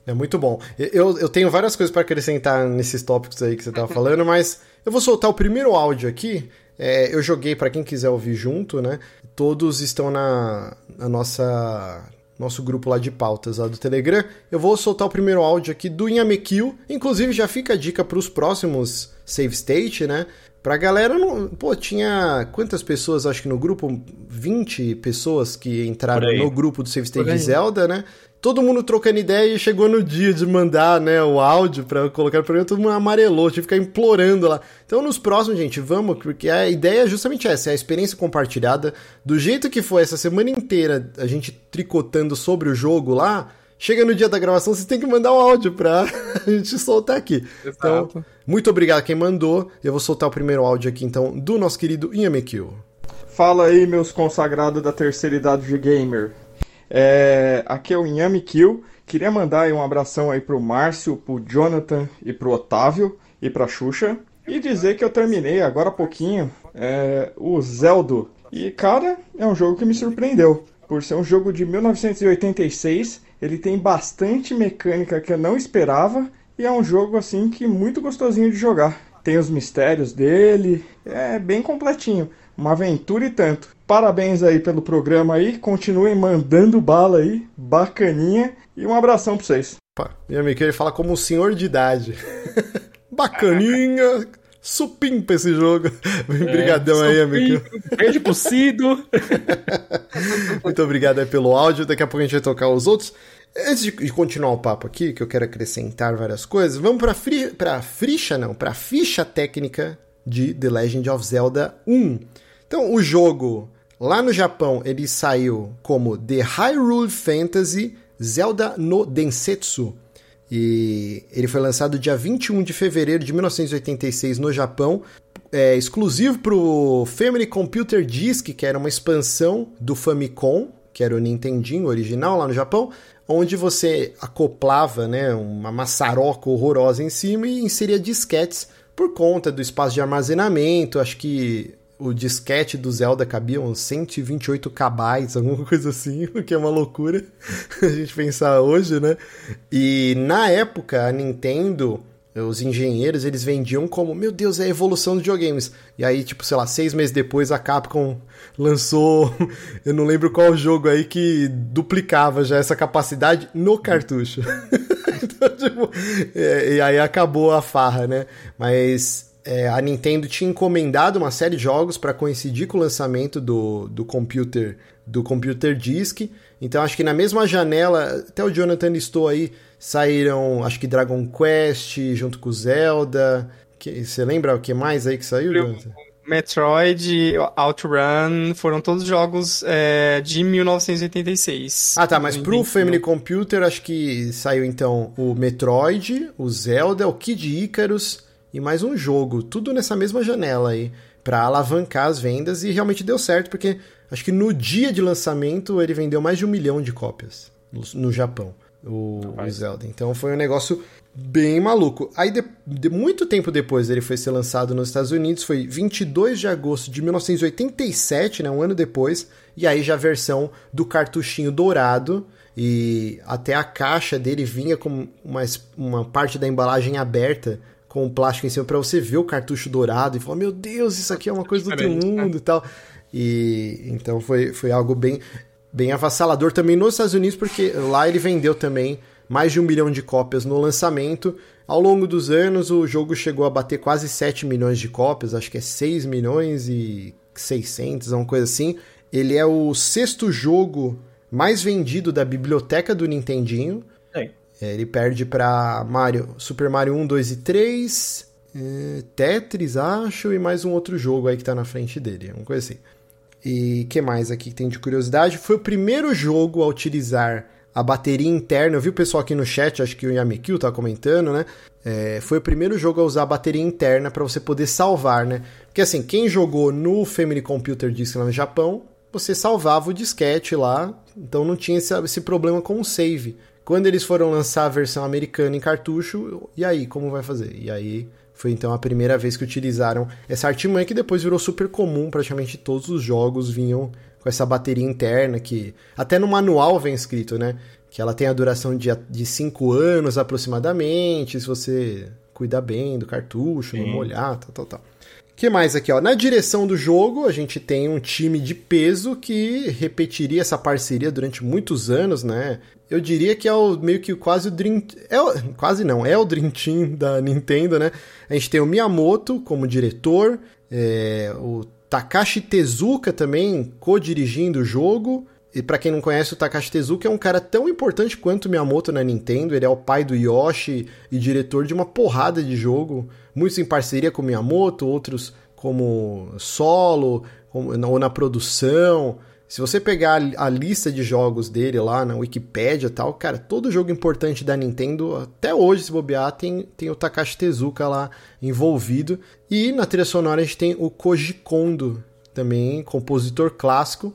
É muito bom. Eu, eu tenho várias coisas para acrescentar nesses tópicos aí que você tava falando, mas eu vou soltar o primeiro áudio aqui. É, eu joguei para quem quiser ouvir junto, né? Todos estão na, na nossa nosso grupo lá de pautas lá do Telegram. Eu vou soltar o primeiro áudio aqui do Inhamekil. Inclusive, já fica a dica para os próximos Save State, né? Pra galera, não, pô, tinha quantas pessoas, acho que no grupo? 20 pessoas que entraram no grupo do Save State de Zelda, né? Todo mundo trocando ideia e chegou no dia de mandar, né, o áudio pra colocar no programa, todo mundo amarelou, tive que ficar implorando lá. Então, nos próximos, gente, vamos, porque a ideia é justamente essa, é a experiência compartilhada. Do jeito que foi essa semana inteira, a gente tricotando sobre o jogo lá, chega no dia da gravação, vocês têm que mandar o um áudio pra a gente soltar aqui. Então, Exato. Então, muito obrigado a quem mandou. Eu vou soltar o primeiro áudio aqui, então, do nosso querido Inhamekil. Fala aí, meus consagrados da terceira idade de gamer. É, aqui é o Inhamekil. Queria mandar um abração aí pro Márcio, pro Jonathan e pro Otávio e pra Xuxa. E dizer que eu terminei agora há pouquinho é, o Zelda. E, cara, é um jogo que me surpreendeu. Por ser um jogo de 1986 ele tem bastante mecânica que eu não esperava e é um jogo assim que muito gostosinho de jogar. Tem os mistérios dele, é bem completinho, uma aventura e tanto. Parabéns aí pelo programa aí, continuem mandando bala aí, bacaninha e um abração pra vocês. Opa, meu amigo, ele fala como um senhor de idade. bacaninha, supimpa esse jogo. Obrigadão é, aí, amigo. Beijo pro Cido. Muito obrigado aí pelo áudio. Daqui a pouco a gente vai tocar os outros. Antes de continuar o papo aqui, que eu quero acrescentar várias coisas, vamos para fri pra ficha, não, para ficha técnica de The Legend of Zelda 1. Então, o jogo lá no Japão, ele saiu como The Hyrule Fantasy Zelda no Densetsu. E ele foi lançado dia 21 de fevereiro de 1986 no Japão, é, exclusivo para o Family Computer Disk, que era uma expansão do Famicom, que era o Nintendinho original lá no Japão, onde você acoplava né, uma maçaroca horrorosa em cima e inseria disquetes por conta do espaço de armazenamento. Acho que o disquete do Zelda cabia uns 128 KB, alguma coisa assim, o que é uma loucura a gente pensar hoje, né? E na época a Nintendo, os engenheiros, eles vendiam como, meu Deus, é a evolução dos videogames. E aí, tipo, sei lá, seis meses depois a Capcom lançou, eu não lembro qual jogo aí que duplicava já essa capacidade no cartucho. então, tipo, é, e aí acabou a farra, né? Mas é, a Nintendo tinha encomendado uma série de jogos para coincidir com o lançamento do, do computer do computer disc. Então acho que na mesma janela, até o Jonathan listou aí, saíram acho que Dragon Quest junto com Zelda. Que, você lembra o que mais aí que saiu, Jonathan? Metroid, Outrun, foram todos jogos é, de 1986. Ah, tá, mas pro Family Computer acho que saiu então o Metroid, o Zelda, o Kid Icarus, e mais um jogo, tudo nessa mesma janela aí, para alavancar as vendas e realmente deu certo, porque acho que no dia de lançamento ele vendeu mais de um milhão de cópias no, no Japão, o, o, Zelda. Então foi um negócio bem maluco. Aí, de, de, muito tempo depois ele foi ser lançado nos Estados Unidos, foi 22 de agosto de 1987, né, um ano depois, e aí já a versão do cartuchinho dourado, e até a caixa dele vinha com uma, uma parte da embalagem aberta com o plástico em cima para você ver o cartucho dourado e falar: Meu Deus, isso aqui é uma coisa do outro né? mundo e tal. E então foi, foi algo bem, bem avassalador também nos Estados Unidos, porque lá ele vendeu também mais de um milhão de cópias no lançamento. Ao longo dos anos, o jogo chegou a bater quase 7 milhões de cópias, acho que é 6 milhões e 600, uma coisa assim. Ele é o sexto jogo mais vendido da biblioteca do Nintendinho. É, ele perde para Mario, Super Mario 1, 2 e 3, é, Tetris, acho, e mais um outro jogo aí que tá na frente dele, uma coisa assim. E que mais aqui que tem de curiosidade? Foi o primeiro jogo a utilizar a bateria interna. Eu vi o pessoal aqui no chat, acho que o Yamikyu tá comentando, né? É, foi o primeiro jogo a usar a bateria interna para você poder salvar, né? Porque assim, quem jogou no Family Computer Disk lá no Japão, você salvava o disquete lá, então não tinha esse, esse problema com o save. Quando eles foram lançar a versão americana em cartucho, e aí, como vai fazer? E aí foi então a primeira vez que utilizaram essa artimanha que depois virou super comum, praticamente todos os jogos vinham com essa bateria interna que até no manual vem escrito, né? Que ela tem a duração de 5 anos aproximadamente, se você cuidar bem do cartucho, Sim. não molhar, tal, tal, tal. O que mais aqui, ó? Na direção do jogo, a gente tem um time de peso que repetiria essa parceria durante muitos anos, né? Eu diria que é o meio que quase o Dream. É o, quase não, é o Dream Team da Nintendo, né? A gente tem o Miyamoto como diretor, é, o Takashi Tezuka também co-dirigindo o jogo. E para quem não conhece, o Takashi Tezuka é um cara tão importante quanto o Miyamoto na Nintendo. Ele é o pai do Yoshi e diretor de uma porrada de jogo, muitos em parceria com o Miyamoto, outros como solo como, ou na produção. Se você pegar a lista de jogos dele lá na Wikipedia e tal, cara, todo jogo importante da Nintendo, até hoje, se bobear, tem, tem o Takashi Tezuka lá envolvido. E na trilha sonora a gente tem o Koji Kondo, também compositor clássico.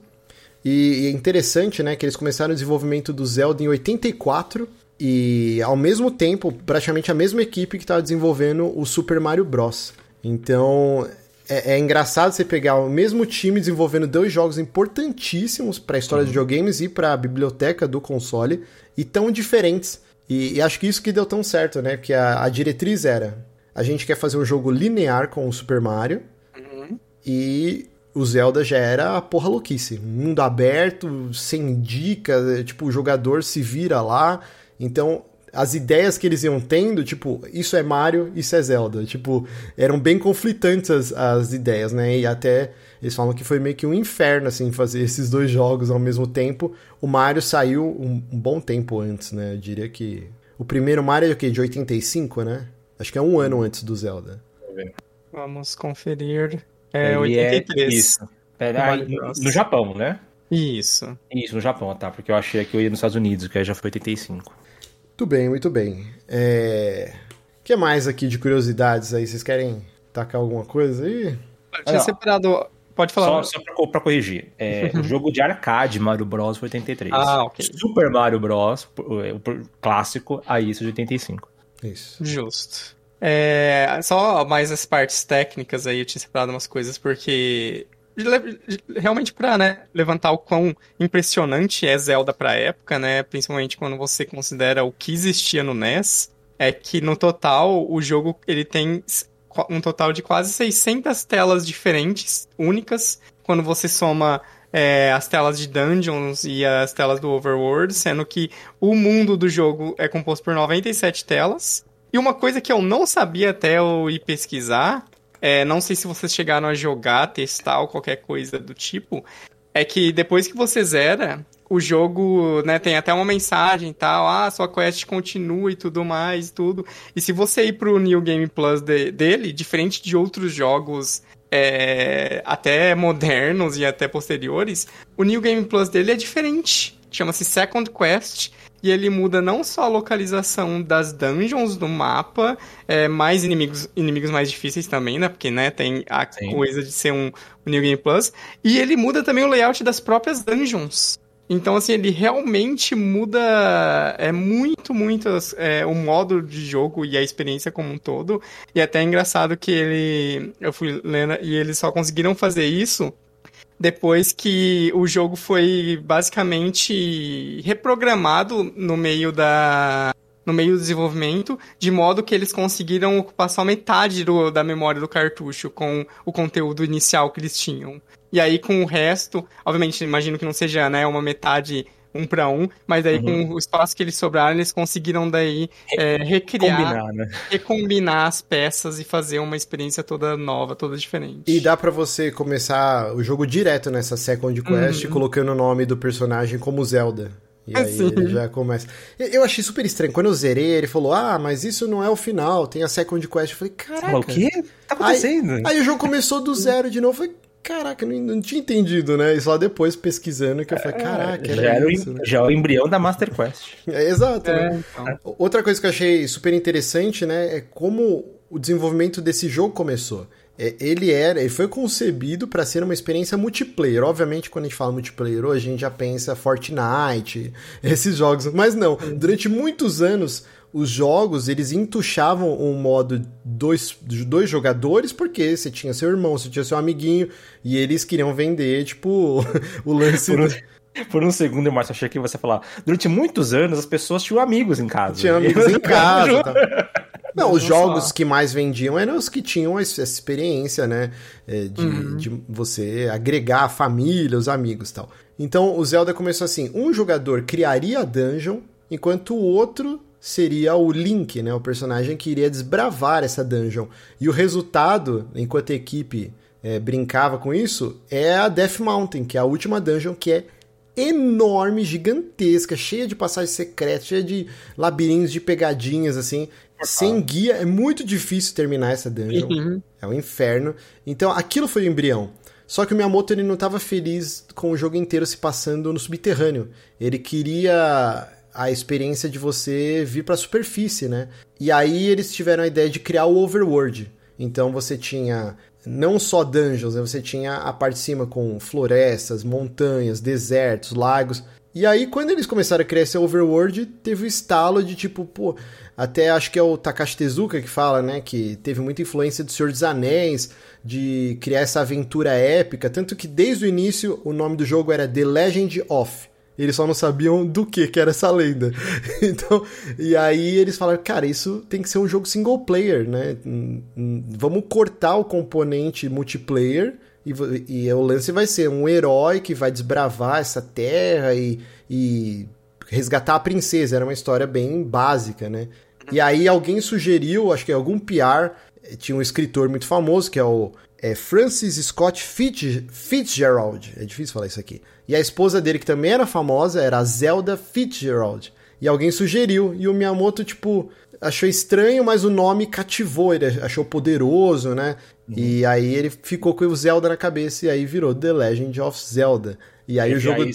E, é interessante, né, que eles começaram o desenvolvimento do Zelda em 84 e ao mesmo tempo, praticamente a mesma equipe que estava desenvolvendo o Super Mario Bros. Então, é, é, engraçado você pegar o mesmo time desenvolvendo dois jogos importantíssimos para a história uhum. de videogames e para a biblioteca do console e tão diferentes. E, e, acho que isso que deu tão certo, né? Que a, a, diretriz era: a gente quer fazer um jogo linear com o Super Mario uhum. e o Zelda já era a porra louquice. Mundo aberto, sem dica, tipo, o jogador se vira lá. Então, as ideias que eles iam tendo, tipo, isso é Mario, isso é Zelda. Tipo, eram bem conflitantes as, as ideias, né? E até eles falam que foi meio que um inferno, assim, fazer esses dois jogos ao mesmo tempo. O Mario saiu um, um bom tempo antes, né? Eu diria que. O primeiro Mario é o quê? De 85, né? Acho que é um ano antes do Zelda. Vamos conferir. É Ele 83. É isso. É, no, no Japão, né? Isso. Isso, no Japão, tá? Porque eu achei que eu ia nos Estados Unidos, que aí já foi 85. Muito bem, muito bem. É... O que mais aqui de curiosidades aí? Vocês querem tacar alguma coisa aí? Eu tinha separado. Pode falar. Só, só pra, pra corrigir. É, o jogo de arcade Mario Bros foi 83. Ah, ok. Super Mario Bros, o clássico, aí isso de 85. Isso. Justo. É, só mais as partes técnicas aí, eu tinha separado umas coisas, porque realmente para né, levantar o quão impressionante é Zelda para época, né, principalmente quando você considera o que existia no NES, é que no total o jogo ele tem um total de quase 600 telas diferentes, únicas, quando você soma é, as telas de dungeons e as telas do overworld, sendo que o mundo do jogo é composto por 97 telas. E uma coisa que eu não sabia até eu ir pesquisar é, não sei se vocês chegaram a jogar, testar ou qualquer coisa do tipo, é que depois que você zera, o jogo, né, tem até uma mensagem e tal, ah, sua quest continua e tudo mais, tudo. E se você ir pro New Game Plus de, dele, diferente de outros jogos é, até modernos e até posteriores, o New Game Plus dele é diferente. Chama-se Second Quest e ele muda não só a localização das dungeons do mapa, é, mais inimigos, inimigos mais difíceis também, né? Porque, né, tem a Sim. coisa de ser um, um New Game Plus. E ele muda também o layout das próprias dungeons. Então, assim, ele realmente muda é muito, muito é, o modo de jogo e a experiência como um todo. E é até é engraçado que ele. Eu fui lendo e eles só conseguiram fazer isso depois que o jogo foi basicamente reprogramado no meio da no meio do desenvolvimento, de modo que eles conseguiram ocupar só metade do, da memória do cartucho com o conteúdo inicial que eles tinham. E aí com o resto, obviamente, imagino que não seja, né, uma metade um para um, mas daí uhum. com o espaço que eles sobraram, eles conseguiram daí é, recriar, recombinar, né? recombinar as peças e fazer uma experiência toda nova, toda diferente. E dá para você começar o jogo direto nessa Second Quest, uhum. colocando o nome do personagem como Zelda. E aí Sim. ele já começa. Eu achei super estranho. Quando eu zerei, ele falou: Ah, mas isso não é o final, tem a Second Quest. Eu falei, caraca. O quê? Tá acontecendo? Aí, aí o jogo começou do zero de novo. Eu falei, caraca, não, não tinha entendido, né? E só depois pesquisando que eu falei, é, caraca, já era, isso, o, né? já é o embrião da Master Quest. É, exato, é, né? Então. Outra coisa que eu achei super interessante, né, é como o desenvolvimento desse jogo começou. É, ele era, ele foi concebido para ser uma experiência multiplayer. Obviamente, quando a gente fala multiplayer, hoje a gente já pensa Fortnite, esses jogos, mas não. Durante muitos anos os jogos eles entuchavam um modo dois, dois jogadores porque você tinha seu irmão, você tinha seu amiguinho e eles queriam vender, tipo, o lance. Por um, por um segundo, Márcio, achei que você ia falar. Durante muitos anos as pessoas tinham amigos em casa. Tinham amigos em casa. Tá? Não, os jogos que mais vendiam eram os que tinham essa experiência, né? É, de, uhum. de você agregar a família, os amigos e tal. Então o Zelda começou assim: um jogador criaria a dungeon, enquanto o outro seria o Link, né? O personagem que iria desbravar essa dungeon. E o resultado, enquanto a equipe é, brincava com isso, é a Death Mountain, que é a última dungeon que é enorme, gigantesca, cheia de passagens secretas, cheia de labirintos, de pegadinhas, assim. Sem guia, é muito difícil terminar essa dungeon. Uhum. É um inferno. Então, aquilo foi o embrião. Só que o Miyamoto ele não estava feliz com o jogo inteiro se passando no subterrâneo. Ele queria a experiência de você vir para a superfície, né? E aí eles tiveram a ideia de criar o overworld. Então você tinha não só dungeons, né? você tinha a parte de cima com florestas, montanhas, desertos, lagos. E aí, quando eles começaram a criar esse overworld, teve o estalo de tipo, pô, até acho que é o Takashi Tezuka que fala, né, que teve muita influência do Senhor dos Anéis, de criar essa aventura épica, tanto que desde o início o nome do jogo era The Legend of. Eles só não sabiam do que que era essa lenda. Então, e aí eles falaram, cara, isso tem que ser um jogo single player, né? Vamos cortar o componente multiplayer e, e o lance vai ser um herói que vai desbravar essa terra e, e resgatar a princesa. Era uma história bem básica, né? E aí alguém sugeriu, acho que algum PR, tinha um escritor muito famoso que é o é Francis Scott Fitzgerald. É difícil falar isso aqui. E a esposa dele, que também era famosa, era a Zelda Fitzgerald. E alguém sugeriu, e o Miyamoto, tipo, achou estranho, mas o nome cativou, ele achou poderoso, né? Uhum. E aí ele ficou com o Zelda na cabeça, e aí virou The Legend of Zelda. E aí e o jogo. Aí,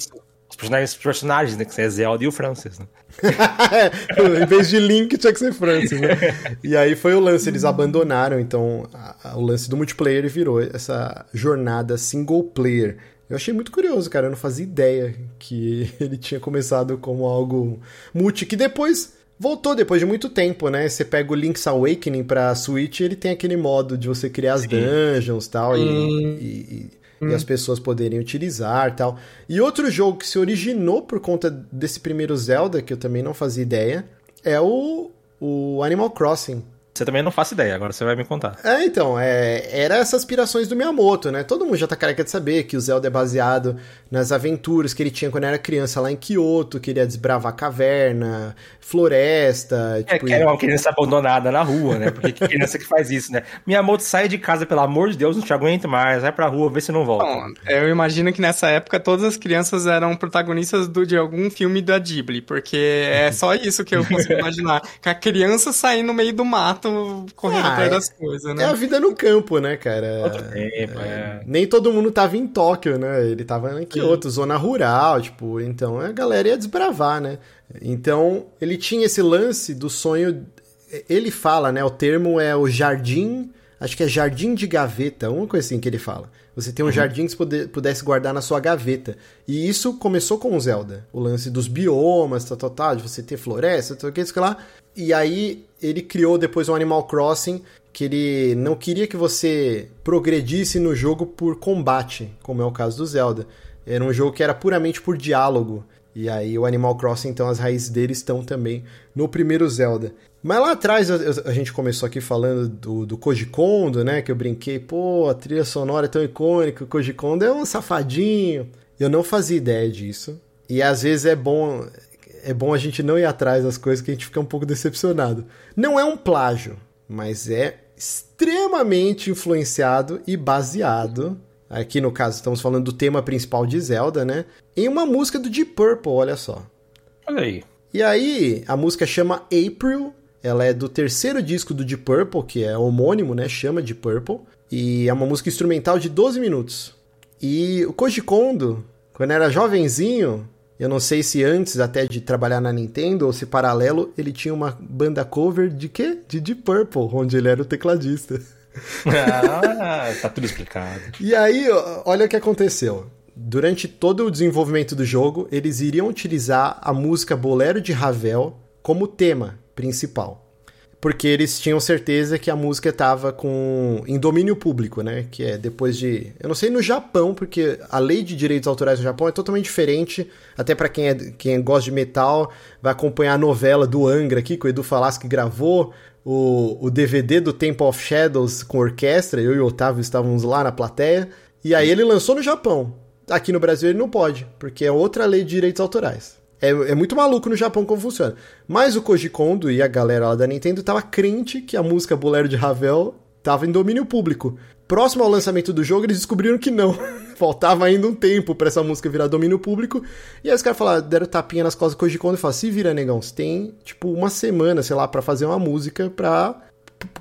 os personagens, personagens, né? Que é Zelda e o Francis, né? em vez de Link, tinha que ser Francis, né? E aí foi o lance, eles abandonaram, então, a, a, o lance do multiplayer e virou essa jornada single player. Eu achei muito curioso, cara. Eu não fazia ideia que ele tinha começado como algo multi, que depois voltou depois de muito tempo, né? Você pega o Link's Awakening pra Switch ele tem aquele modo de você criar as dungeons tal, e, hum. e, e, hum. e, as pessoas poderem utilizar tal. E outro jogo que se originou por conta desse primeiro Zelda, que eu também não fazia ideia, é o, o Animal Crossing. Você também não faz ideia, agora você vai me contar. É, então, é, era essas aspirações do Miyamoto, né? Todo mundo já tá careca de saber que o Zelda é baseado nas aventuras que ele tinha quando era criança lá em Kyoto, queria desbravar caverna, floresta. É, tipo, que era uma criança abandonada na rua, né? Porque que criança que faz isso, né? Miyamoto sai de casa, pelo amor de Deus, não te aguento mais, vai pra rua, vê se não volta. Bom, eu imagino que nessa época todas as crianças eram protagonistas do, de algum filme da Ghibli, porque é só isso que eu consigo imaginar. Que a criança sair no meio do mato correndo ah, atrás é, das coisas, né? É a vida no campo, né, cara? Outro tempo, é, é. Nem todo mundo tava em Tóquio, né? Ele tava em Kyoto, Sim. zona rural, tipo, então a galera ia desbravar, né? Então, ele tinha esse lance do sonho. Ele fala, né? O termo é o jardim. Acho que é jardim de gaveta, uma coisa assim que ele fala. Você tem um uhum. jardim que você pudesse guardar na sua gaveta. E isso começou com o Zelda. O lance dos biomas, tal, tal, tal, de você ter floresta, tal, tal, tal, lá. E aí ele criou depois um Animal Crossing que ele não queria que você progredisse no jogo por combate, como é o caso do Zelda. Era um jogo que era puramente por diálogo. E aí o Animal Crossing, então, as raízes dele estão também no primeiro Zelda. Mas lá atrás a, gente começou aqui falando do, do Koji Kondo, né? Que eu brinquei, pô, a trilha sonora é tão icônica, o Koji Kondo é um safadinho. Eu não fazia ideia disso. E às vezes é bom é bom a gente não ir atrás das coisas que a gente fica um pouco decepcionado. Não é um plágio, mas é extremamente influenciado e baseado. Aqui no caso estamos falando do tema principal de Zelda, né? Em uma música do Deep Purple, olha só. Olha aí. E aí, a música chama April, ela é do terceiro disco do Deep Purple, que é homônimo, né? Chama Deep Purple. E é uma música instrumental de 12 minutos. E o Koji Kondo, quando era jovenzinho, eu não sei se antes até de trabalhar na Nintendo ou se paralelo, ele tinha uma banda cover de quê? De Deep Purple, onde ele era o tecladista. Ah, tá tudo explicado. E aí, olha o que aconteceu. Durante todo o desenvolvimento do jogo, eles iriam utilizar a música Bolero de Ravel como tema principal. porque eles tinham certeza que a música estava com em domínio público, né? Que é depois de, eu não sei no Japão, porque a lei de direitos autorais no Japão é totalmente diferente. Até para quem é quem gosta de metal, vai acompanhar a novela do Angra aqui que o Edu Falaschi gravou, o, o DVD do Temple of Shadows com orquestra, eu e o Otávio estávamos lá na plateia, e aí ele lançou no Japão. Aqui no Brasil ele não pode, porque é outra lei de direitos autorais. É, é, muito maluco no Japão como funciona. Mas o Koji Kondo e a galera lá da Nintendo tava crente que a música Bolero de Ravel tava em domínio público. Próximo ao lançamento do jogo, eles descobriram que não. Faltava ainda um tempo para essa música virar domínio público. E aí os caras falaram, deram tapinha nas costas do Koji Kondo e falaram, se vira, negão, você tem, tipo, uma semana, sei lá, para fazer uma música pra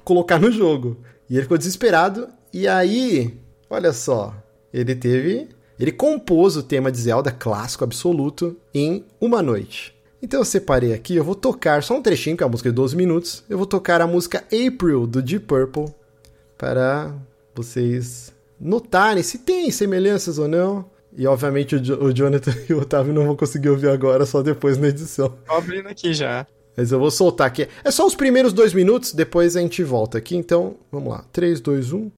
colocar no jogo. E ele ficou desesperado. E aí, olha só, ele teve ele compôs o tema de Zelda clássico absoluto em uma noite. Então eu separei aqui, eu vou tocar só um trechinho, que é a música de 12 minutos. Eu vou tocar a música April do Deep Purple para vocês notarem se tem semelhanças ou não. E obviamente o, jo o Jonathan e o Otávio não vão conseguir ouvir agora, só depois na edição. Tô abrindo aqui já. Mas eu vou soltar aqui. É só os primeiros dois minutos, depois a gente volta aqui. Então, vamos lá. 3, 2, 1.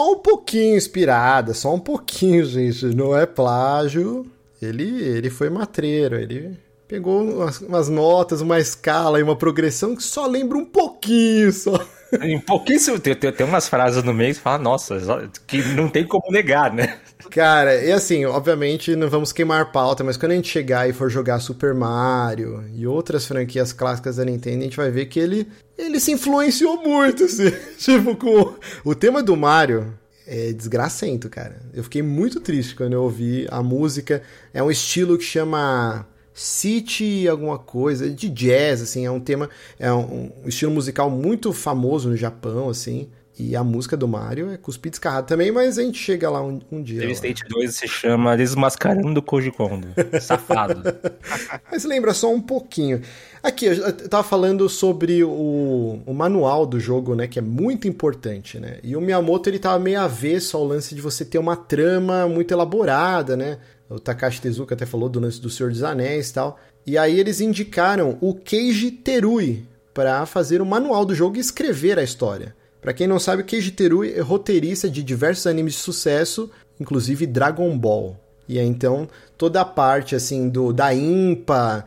Só um pouquinho inspirada, só um pouquinho, gente. Não é plágio. Ele, ele foi matreiro, ele pegou umas, umas notas, uma escala e uma progressão que só lembra um pouquinho só. Em pouquíssimo tem, tem, tem umas frases no meio que fala, nossa, que não tem como negar, né? Cara, e assim, obviamente não vamos queimar pauta, mas quando a gente chegar e for jogar Super Mario e outras franquias clássicas da Nintendo, a gente vai ver que ele, ele se influenciou muito, assim. tipo, com o tema do Mario é desgracento, cara. Eu fiquei muito triste quando eu ouvi a música. É um estilo que chama City alguma coisa, de jazz, assim, é um tema, é um, um estilo musical muito famoso no Japão, assim. E a música do Mario é cuspir descarrado também, mas a gente chega lá um, um dia. Teve State 2 se chama Desmascarando Koji Kondo. Safado. mas lembra só um pouquinho. Aqui, eu tava falando sobre o, o manual do jogo, né? Que é muito importante, né? E o Miyamoto, ele tava meio avesso ao lance de você ter uma trama muito elaborada, né? O Takashi Tezuka até falou do lance do Senhor dos Anéis e tal. E aí eles indicaram o Keiji Terui para fazer o manual do jogo e escrever a história. Para quem não sabe, Keiji Terui é roteirista de diversos animes de sucesso, inclusive Dragon Ball. E aí, então, toda a parte assim do da Impa,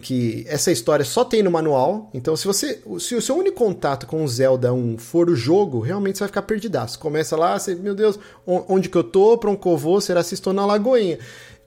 que essa história só tem no manual. Então, se você se o seu único contato com o Zelda 1 for o jogo, realmente você vai ficar perdidaço. Começa lá, você, meu Deus, onde que eu tô, que eu vou, será se estou na Lagoinha.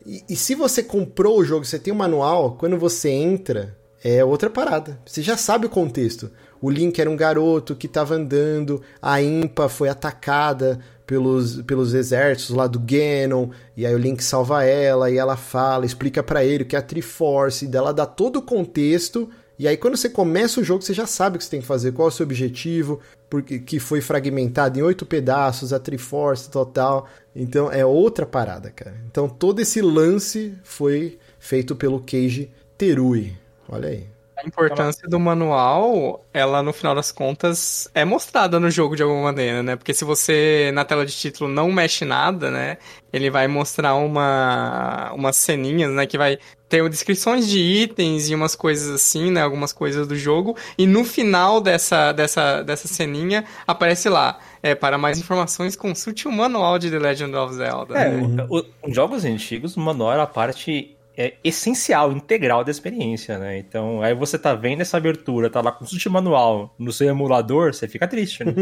E, e se você comprou o jogo, você tem o um manual, quando você entra, é outra parada. Você já sabe o contexto. O Link era um garoto que estava andando, a Impa foi atacada pelos, pelos exércitos lá do Ganon, e aí o Link salva ela, e ela fala, explica para ele o que é a Triforce, dela dá todo o contexto, e aí quando você começa o jogo, você já sabe o que você tem que fazer, qual é o seu objetivo, porque que foi fragmentado em oito pedaços, a Triforce total. Então é outra parada, cara. Então todo esse lance foi feito pelo Keiji Terui. Olha aí. A importância do manual, ela no final das contas é mostrada no jogo de alguma maneira, né? Porque se você na tela de título não mexe nada, né? Ele vai mostrar uma umas ceninhas, né, que vai ter descrições de itens e umas coisas assim, né, algumas coisas do jogo, e no final dessa dessa dessa ceninha aparece lá, é, para mais informações consulte o manual de The Legend of Zelda. É, uhum. os jogos antigos, o manual era a parte é essencial, integral da experiência, né? Então, aí você tá vendo essa abertura, tá lá com o manual no seu emulador, você fica triste, né?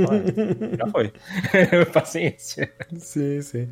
Já foi. Paciência. Sim, sim.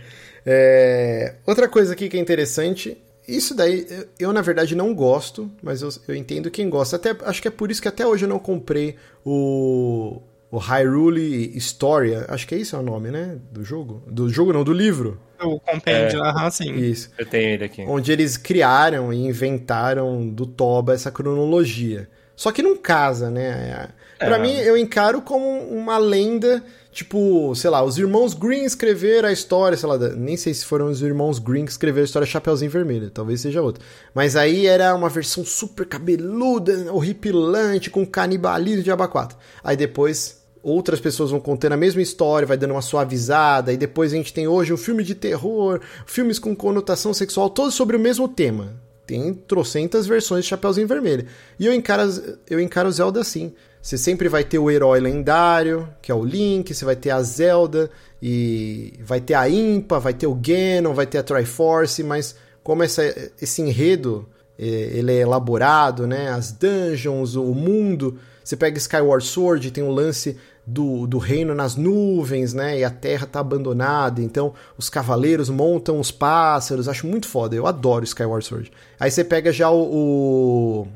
É... Outra coisa aqui que é interessante, isso daí, eu na verdade não gosto, mas eu, eu entendo quem gosta. Até, acho que é por isso que até hoje eu não comprei o, o Hyrule Historia, acho que é isso é o nome, né? Do jogo? Do jogo não, do livro o compêndio, é, aham, sim. Isso. Eu tenho ele aqui. Onde eles criaram e inventaram do Toba essa cronologia. Só que não casa, né? É. Pra mim, eu encaro como uma lenda, tipo, sei lá, os irmãos Green escreveram a história, sei lá, nem sei se foram os irmãos Green que escreveram a história Chapeuzinho Vermelho, talvez seja outra. Mas aí era uma versão super cabeluda, horripilante, com canibalismo de abacate. Aí depois outras pessoas vão contando a mesma história, vai dando uma suavizada, e depois a gente tem hoje um filme de terror, filmes com conotação sexual, todos sobre o mesmo tema. Tem trocentas versões de Chapeuzinho Vermelho. E eu encaro, eu encaro Zelda assim. Você sempre vai ter o herói lendário, que é o Link, você vai ter a Zelda, e vai ter a Impa, vai ter o Ganon, vai ter a Triforce, mas como essa, esse enredo é, ele é elaborado, né? As dungeons, o mundo. Você pega Skyward Sword, tem um lance do, do reino nas nuvens, né? E a terra tá abandonada. Então os cavaleiros montam os pássaros. Acho muito foda. Eu adoro Skyward Sword. Aí você pega já o. o...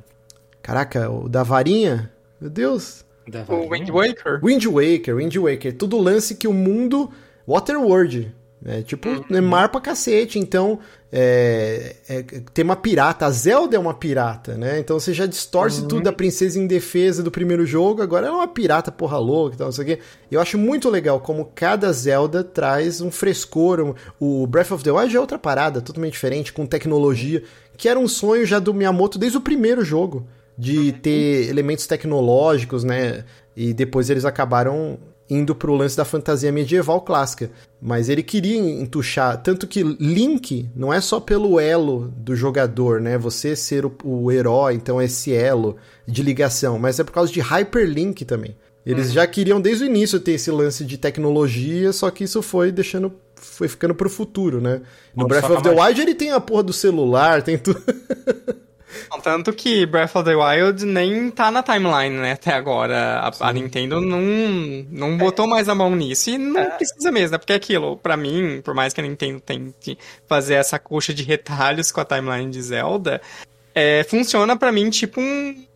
Caraca, o da varinha. Meu Deus. O Wind Waker. Wind Waker, Wind Waker. Tudo lance que o mundo. Waterworld. É tipo uhum. Neymar pra cacete. Então, é, é, tem uma pirata. A Zelda é uma pirata, né? Então você já distorce uhum. tudo da princesa indefesa do primeiro jogo. Agora é uma pirata porra louca e tal, não sei o quê. Eu acho muito legal como cada Zelda traz um frescor. Um, o Breath of the Wild é outra parada, totalmente diferente, com tecnologia. Que era um sonho já do Miyamoto desde o primeiro jogo. De uhum. ter elementos tecnológicos, né? E depois eles acabaram indo pro lance da fantasia medieval clássica. Mas ele queria entuchar, tanto que Link não é só pelo elo do jogador, né? Você ser o, o herói, então esse elo de ligação, mas é por causa de Hyperlink também. Eles uhum. já queriam desde o início ter esse lance de tecnologia, só que isso foi deixando foi ficando pro futuro, né? No Breath of the Wild ele tem a porra do celular, tem tudo. Tanto que Breath of the Wild nem tá na timeline, né, até agora. A, a Nintendo não, não botou é. mais a mão nisso. E não é. precisa mesmo, né? Porque aquilo, para mim, por mais que a Nintendo tente fazer essa coxa de retalhos com a timeline de Zelda, é, funciona para mim tipo um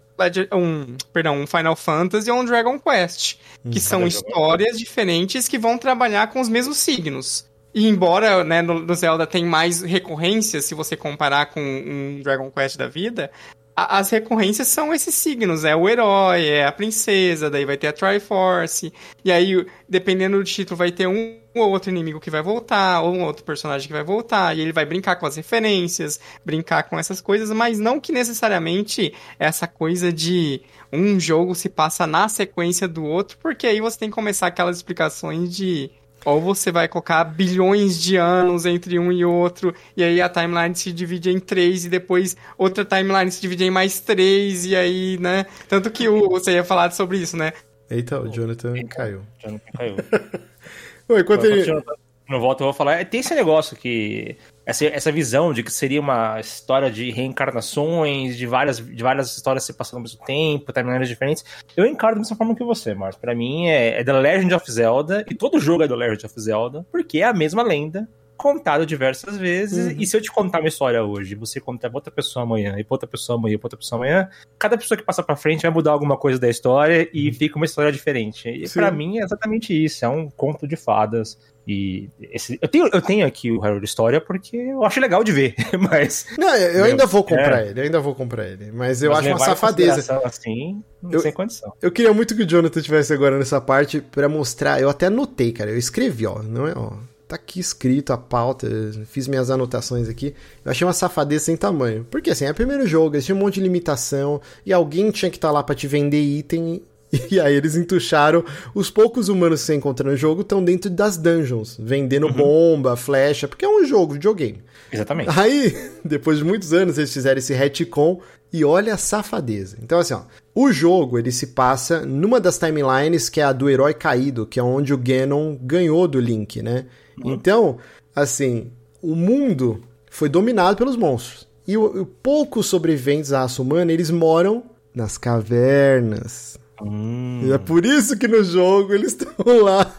um, perdão, um Final Fantasy ou um Dragon Quest, que hum, são histórias diferentes que vão trabalhar com os mesmos signos. E embora né, no, no, Zelda tem mais recorrências, se você comparar com um Dragon Quest da vida, a, as recorrências são esses signos, é o herói, é a princesa, daí vai ter a Triforce, e aí, dependendo do título, vai ter um ou outro inimigo que vai voltar, ou um outro personagem que vai voltar, e ele vai brincar com as referências, brincar com essas coisas, mas não que necessariamente essa coisa de um jogo se passa na sequência do outro, porque aí você tem que começar aquelas explicações de ou você vai colocar bilhões de anos entre um e outro, e aí a timeline se divide em três, e depois outra timeline se divide em mais três, e aí, né? Tanto que o, você ia falar sobre isso, né? Eita, o Jonathan Eita, caiu. Jonathan caiu. enquanto ele... Não volta, eu vou falar. É, tem esse negócio que essa, essa visão de que seria uma história de reencarnações, de várias, de várias histórias se passando ao mesmo tempo, timelines diferentes. Eu encaro da mesma forma que você, Marcos. Para mim é, é The Legend of Zelda, e todo jogo é The Legend of Zelda, porque é a mesma lenda contado diversas vezes. Uhum. E se eu te contar uma história hoje, você contar pra outra pessoa amanhã, e pra outra pessoa amanhã, e pra outra pessoa amanhã, cada pessoa que passa pra frente vai mudar alguma coisa da história e uhum. fica uma história diferente. E para mim é exatamente isso, é um conto de fadas. E esse, eu, tenho, eu tenho aqui o Harold História porque eu acho legal de ver, mas. Não, eu ainda vou comprar é. ele, eu ainda vou comprar ele. Mas eu mas acho uma safadeza. Assim, eu, condição. Eu queria muito que o Jonathan tivesse agora nessa parte para mostrar. Eu até anotei, cara. Eu escrevi, ó. Não é, ó tá aqui escrito a pauta, fiz minhas anotações aqui. Eu achei uma safadeza sem tamanho. Porque assim, é o primeiro jogo, tinha um monte de limitação e alguém tinha que estar tá lá para te vender item. E aí eles entucharam. Os poucos humanos que você encontra no jogo estão dentro das dungeons, vendendo uhum. bomba, flecha, porque é um jogo, videogame. Exatamente. Aí, depois de muitos anos, eles fizeram esse retcon e olha a safadeza. Então, assim, ó, o jogo ele se passa numa das timelines que é a do herói caído, que é onde o Ganon ganhou do Link, né? Uhum. Então, assim, o mundo foi dominado pelos monstros. E o, o poucos sobreviventes da raça humana, eles moram nas cavernas. Hum. E é por isso que no jogo eles estão lá.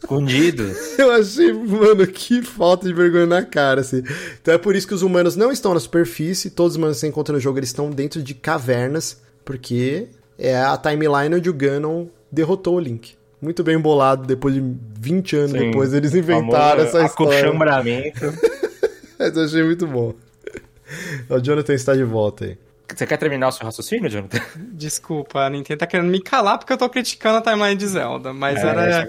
Escondidos. Eu achei, mano, que falta de vergonha na cara, assim. Então é por isso que os humanos não estão na superfície, todos os humanos que você encontra no jogo, eles estão dentro de cavernas, porque é a timeline onde o Ganon derrotou o Link. Muito bem bolado, depois de 20 anos Sim, depois, eles inventaram essa história. Mas eu achei muito bom. O Jonathan está de volta aí. Você quer terminar o seu raciocínio, Jonathan? Desculpa, a Nintendo tá querendo me calar porque eu tô criticando a timeline de Zelda, mas é, era.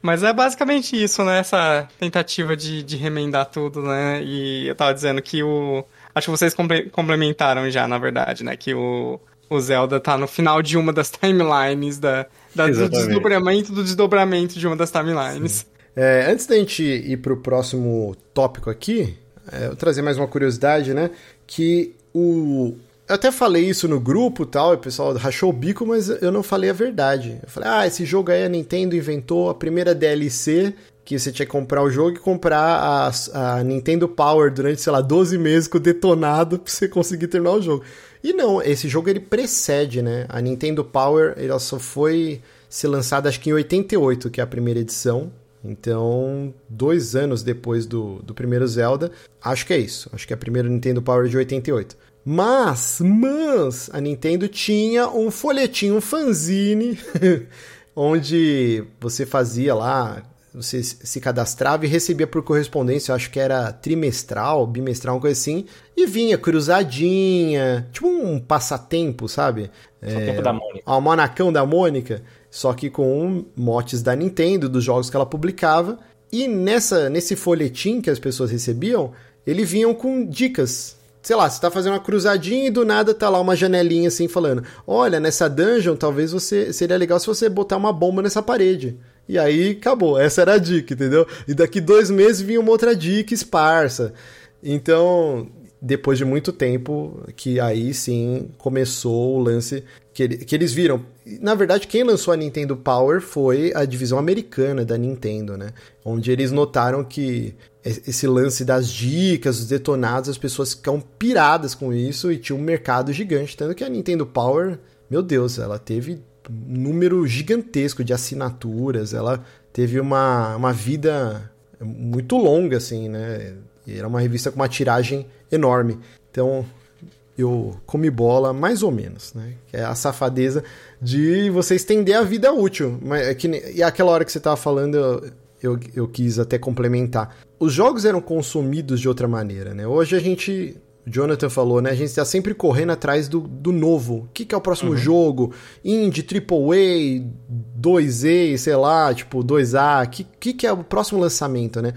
Mas é basicamente isso, né? Essa tentativa de, de remendar tudo, né? E eu tava dizendo que o. Acho que vocês complementaram já, na verdade, né? Que o, o Zelda tá no final de uma das timelines da, da do desdobramento do desdobramento de uma das timelines. É, antes da gente ir pro próximo tópico aqui, é, eu trazer mais uma curiosidade, né? Que o, eu até falei isso no grupo tal, e o pessoal rachou o bico, mas eu não falei a verdade. Eu falei, ah, esse jogo aí a Nintendo inventou a primeira DLC que você tinha que comprar o jogo e comprar a, a Nintendo Power durante, sei lá, 12 meses com detonado pra você conseguir terminar o jogo. E não, esse jogo ele precede, né? A Nintendo Power ela só foi ser lançada acho que em 88, que é a primeira edição. Então, dois anos depois do, do primeiro Zelda, acho que é isso. Acho que é a primeira Nintendo Power de 88. Mas, mas, a Nintendo tinha um folhetinho, um fanzine, onde você fazia lá, você se cadastrava e recebia por correspondência, eu acho que era trimestral, bimestral, uma coisa assim, e vinha cruzadinha, tipo um passatempo, sabe? Passatempo é, da Mônica. O Almanacão da Mônica, só que com motes da Nintendo, dos jogos que ela publicava, e nessa, nesse folhetim que as pessoas recebiam, ele vinham com dicas sei lá, você tá fazendo uma cruzadinha e do nada tá lá uma janelinha assim falando: Olha, nessa dungeon talvez você seria legal se você botar uma bomba nessa parede. E aí acabou, essa era a dica, entendeu? E daqui dois meses vinha uma outra dica esparsa. Então, depois de muito tempo, que aí sim começou o lance que, ele, que eles viram. Na verdade, quem lançou a Nintendo Power foi a divisão americana da Nintendo, né? Onde eles notaram que esse lance das dicas, os detonados, as pessoas ficam piradas com isso e tinha um mercado gigante. Tanto que a Nintendo Power, meu Deus, ela teve um número gigantesco de assinaturas, ela teve uma, uma vida muito longa, assim, né? E era uma revista com uma tiragem enorme. Então, eu comi bola mais ou menos, né? É a safadeza de você estender a vida útil. Mas é que, e aquela hora que você estava falando, eu, eu, quis até complementar. Os jogos eram consumidos de outra maneira, né? Hoje a gente o Jonathan falou, né? A gente está sempre correndo atrás do, do novo. O que, que é o próximo uhum. jogo? Indie, AAA, 2A, sei lá, tipo 2A. O que, que, que é o próximo lançamento, né?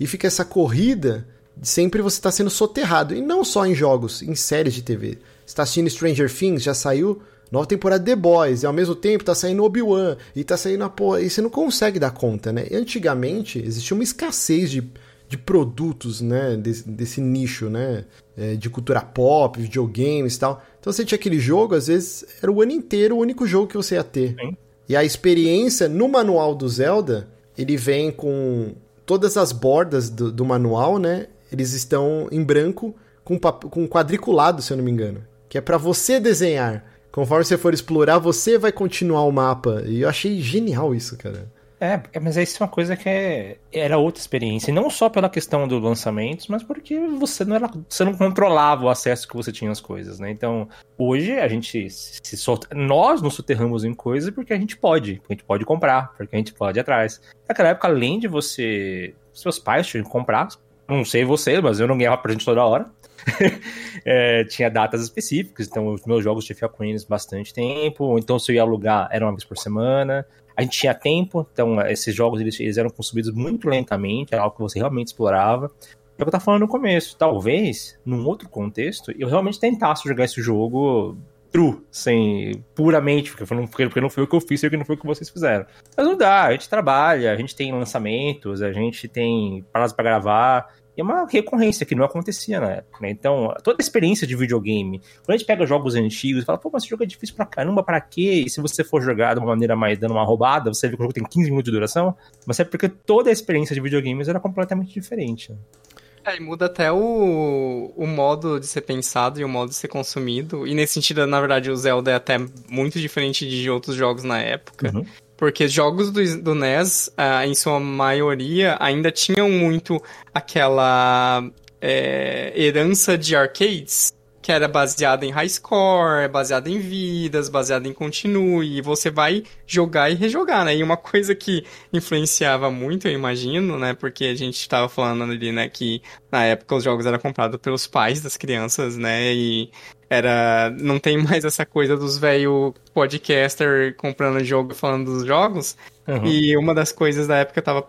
E fica essa corrida, sempre você está sendo soterrado. E não só em jogos, em séries de TV. Você está assistindo Stranger Things, já saiu nova temporada de The Boys, e ao mesmo tempo tá saindo Obi-Wan, e tá saindo a porra. E você não consegue dar conta, né? E antigamente existia uma escassez de de produtos, né, desse, desse nicho, né, é, de cultura pop, videogames e tal. Então você tinha aquele jogo, às vezes era o ano inteiro o único jogo que você ia ter. Sim. E a experiência no manual do Zelda, ele vem com todas as bordas do, do manual, né, eles estão em branco com, com quadriculado, se eu não me engano, que é para você desenhar. Conforme você for explorar, você vai continuar o mapa. E eu achei genial isso, cara. É, é, mas isso é uma coisa que é, era outra experiência. E não só pela questão dos lançamentos, mas porque você não, era, você não controlava o acesso que você tinha às coisas, né? Então, hoje a gente se solta. Nós nos soterramos em coisas porque a gente pode. Porque a gente pode comprar, porque a gente pode ir atrás. Naquela época, além de você. Seus pais tinham que comprar. Não sei você, mas eu não ganhava presente toda hora. é, tinha datas específicas, então os meus jogos tinham ficar com eles bastante tempo, então se eu ia alugar era uma vez por semana. a gente tinha tempo, então esses jogos eles, eles eram consumidos muito lentamente, era algo que você realmente explorava. É o que eu tava falando no começo. Talvez, num outro contexto, eu realmente tentasse jogar esse jogo true, sem puramente, porque, não, porque não foi o que eu fiz e não foi o que vocês fizeram. Mas não dá, a gente trabalha, a gente tem lançamentos, a gente tem prazo para gravar. E é uma recorrência que não acontecia na época, né? Então, toda a experiência de videogame, quando a gente pega jogos antigos e fala, pô, mas esse jogo é difícil pra caramba, pra quê? E se você for jogar de uma maneira mais dando uma roubada, você vê que o jogo tem 15 minutos de duração, mas é porque toda a experiência de videogames era completamente diferente. Né? É, e muda até o, o modo de ser pensado e o modo de ser consumido. E nesse sentido, na verdade, o Zelda é até muito diferente de outros jogos na época. Uhum. Porque jogos do, do NES, ah, em sua maioria, ainda tinham muito aquela é, herança de arcades que era baseada em high score, baseada em vidas, baseada em continue, e você vai jogar e rejogar, né? E uma coisa que influenciava muito, eu imagino, né? Porque a gente estava falando ali, né, que na época os jogos eram comprados pelos pais das crianças, né? E era não tem mais essa coisa dos velho podcaster comprando jogo falando dos jogos. Uhum. E uma das coisas da época eu tava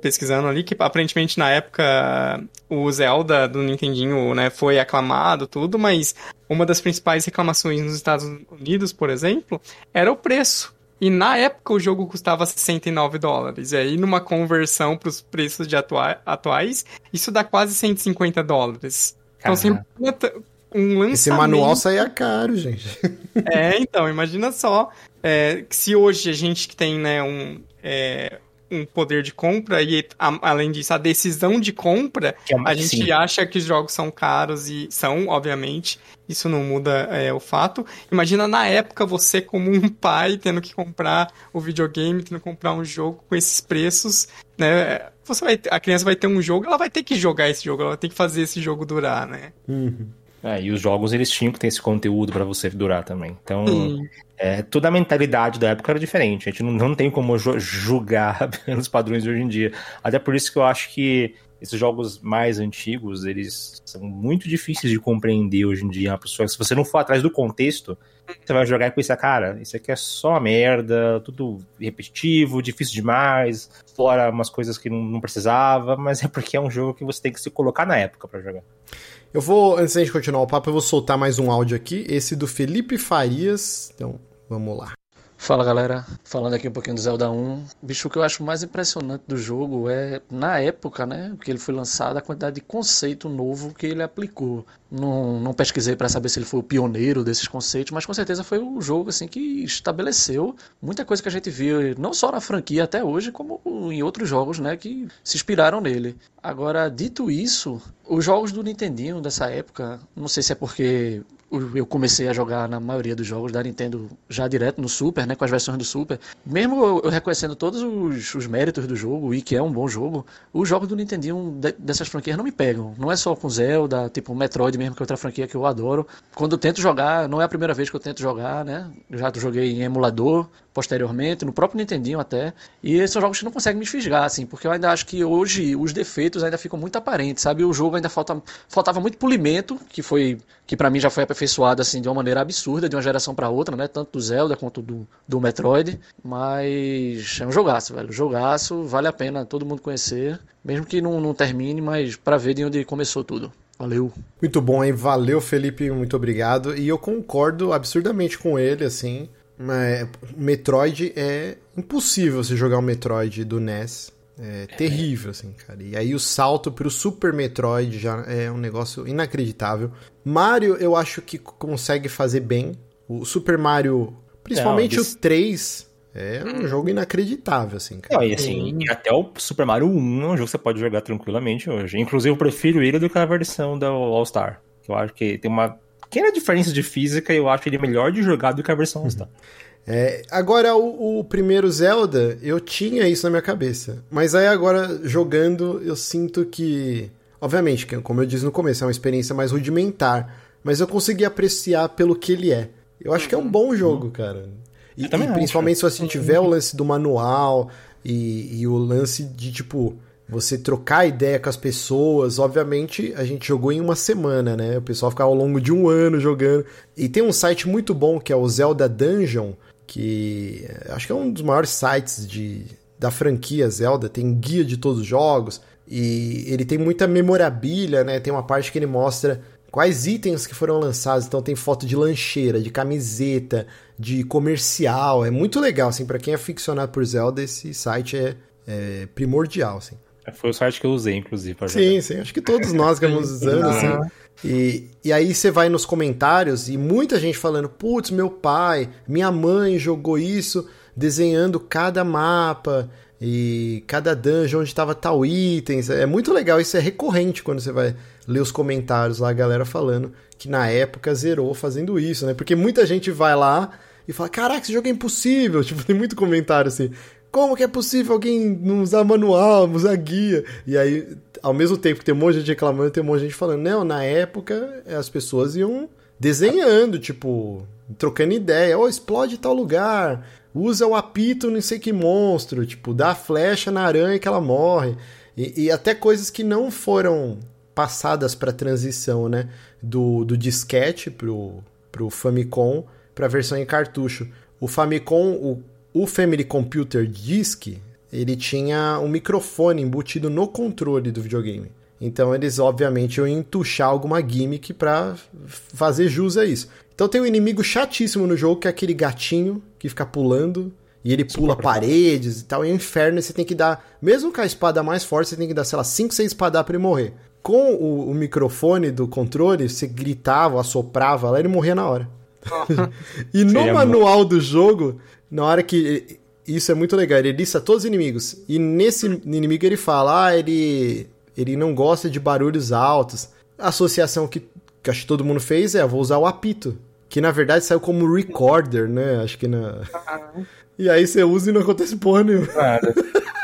pesquisando ali que aparentemente na época o Zelda do Nintendinho, né, foi aclamado tudo, mas uma das principais reclamações nos Estados Unidos, por exemplo, era o preço. E na época o jogo custava 69 dólares. E aí, numa conversão para os preços de atua atuais, isso dá quase 150 dólares. Então, assim, um lançamento... Esse manual saía caro, gente. é, então, imagina só. É, se hoje a gente que tem, né, um... É, um poder de compra e, a, além disso, a decisão de compra, é a gente sim. acha que os jogos são caros e são, obviamente, isso não muda é, o fato. Imagina na época você como um pai tendo que comprar o videogame, tendo que comprar um jogo com esses preços, né? Você vai, a criança vai ter um jogo, ela vai ter que jogar esse jogo, ela vai ter que fazer esse jogo durar, né? Uhum. É, e os jogos eles tinham que ter esse conteúdo para você durar também. Então, é, toda a mentalidade da época era diferente. A gente não, não tem como julgar pelos padrões de hoje em dia. Até por isso que eu acho que esses jogos mais antigos, eles são muito difíceis de compreender hoje em dia. Pessoa, se você não for atrás do contexto, você vai jogar e pensar, cara, isso aqui é só uma merda, tudo repetitivo, difícil demais, fora umas coisas que não, não precisava, mas é porque é um jogo que você tem que se colocar na época para jogar. Eu vou, antes de continuar o papo, eu vou soltar mais um áudio aqui, esse do Felipe Farias. Então, vamos lá. Fala galera, falando aqui um pouquinho do Zelda 1. Bicho, o que eu acho mais impressionante do jogo é, na época, né, que ele foi lançado, a quantidade de conceito novo que ele aplicou. Não, não pesquisei para saber se ele foi o pioneiro desses conceitos, mas com certeza foi o jogo assim que estabeleceu muita coisa que a gente viu, não só na franquia até hoje, como em outros jogos, né, que se inspiraram nele. Agora, dito isso, os jogos do Nintendinho dessa época, não sei se é porque eu comecei a jogar na maioria dos jogos da Nintendo já direto no Super, né, com as versões do Super. Mesmo eu, reconhecendo todos os, os, méritos do jogo e que é um bom jogo, os jogos do Nintendinho dessas franquias não me pegam. Não é só com Zelda, tipo Metroid mesmo, que é outra franquia que eu adoro. Quando eu tento jogar, não é a primeira vez que eu tento jogar, né? Já joguei em emulador, posteriormente, no próprio Nintendinho até. E são jogos que não conseguem me fisgar, assim, porque eu ainda acho que hoje os defeitos ainda ficam muito aparentes, sabe? O jogo ainda falta, faltava muito polimento, que foi que para mim já foi aperfeiçoado assim de uma maneira absurda de uma geração para outra, né? Tanto do Zelda quanto do, do Metroid, mas é um jogaço, velho. Jogaço, vale a pena todo mundo conhecer, mesmo que não, não termine, mas para ver de onde começou tudo. Valeu. Muito bom, hein? Valeu, Felipe, muito obrigado. E eu concordo absurdamente com ele, assim. Metroid é impossível você jogar um Metroid do NES. É, é terrível, assim, cara. E aí o salto pro Super Metroid já é um negócio inacreditável. Mario, eu acho que consegue fazer bem. O Super Mario, principalmente Não, o 3, é um hum. jogo inacreditável, assim, cara. Não, e assim, até o Super Mario 1 é um jogo que você pode jogar tranquilamente hoje. Inclusive, eu prefiro ele do que a versão da All-Star. Eu acho que tem uma pequena diferença de física e eu acho ele melhor de jogar do que a versão uhum. É, agora, o, o, primeiro Zelda, eu tinha isso na minha cabeça. Mas aí agora, jogando, eu sinto que. Obviamente, como eu disse no começo, é uma experiência mais rudimentar. Mas eu consegui apreciar pelo que ele é. Eu acho que é um bom jogo, cara. E, e principalmente acho. se você tiver o lance do manual e, e o lance de, tipo, você trocar ideia com as pessoas. Obviamente, a gente jogou em uma semana, né? O pessoal ficava ao longo de um ano jogando. E tem um site muito bom que é o Zelda Dungeon, que acho que é um dos maiores sites de, da franquia Zelda, tem guia de todos os jogos, e ele tem muita memorabilia, né? Tem uma parte que ele mostra quais itens que foram lançados. Então tem foto de lancheira, de camiseta, de comercial. É muito legal, assim, para quem é ficcionado por Zelda, esse site é, é primordial, assim. Foi o site que eu usei, inclusive, pra Sim, jogar. sim. Acho que todos nós acabamos usando, assim. E, e aí você vai nos comentários e muita gente falando, putz, meu pai, minha mãe jogou isso desenhando cada mapa e cada dungeon onde estava tal item. É muito legal, isso é recorrente quando você vai ler os comentários lá, a galera falando que na época zerou fazendo isso, né? Porque muita gente vai lá e fala, caraca, esse jogo é impossível. Tipo, tem muito comentário assim, como que é possível alguém não usar manual, não usar guia? E aí, ao mesmo tempo que tem um monte de gente reclamando, tem um monte de gente falando, não, na época as pessoas iam desenhando, tipo, trocando ideia, oh, explode tal lugar, usa o apito não sei que monstro, tipo, dá a flecha na aranha que ela morre. E, e até coisas que não foram passadas para transição, né? Do, do disquete pro, pro Famicom para versão em cartucho. O Famicom, o, o Family Computer Disk, ele tinha um microfone embutido no controle do videogame. Então eles, obviamente, iam entuchar alguma gimmick para fazer jus a isso. Então tem um inimigo chatíssimo no jogo, que é aquele gatinho que fica pulando. E ele pula paredes e tal. E é um inferno. E você tem que dar. Mesmo com a espada mais forte, você tem que dar, sei lá, 5, 6 espadas pra ele morrer. Com o, o, microfone do controle, você gritava, assoprava lá, ele morria na hora. e no manual do jogo, na hora que. Isso é muito legal, ele lista todos os inimigos. E nesse inimigo ele fala: ah, ele, ele não gosta de barulhos altos. A associação que, que acho que todo mundo fez é: vou usar o apito. Que na verdade saiu como recorder, né? Acho que na. E aí você usa e não acontece porra nenhuma. Nada.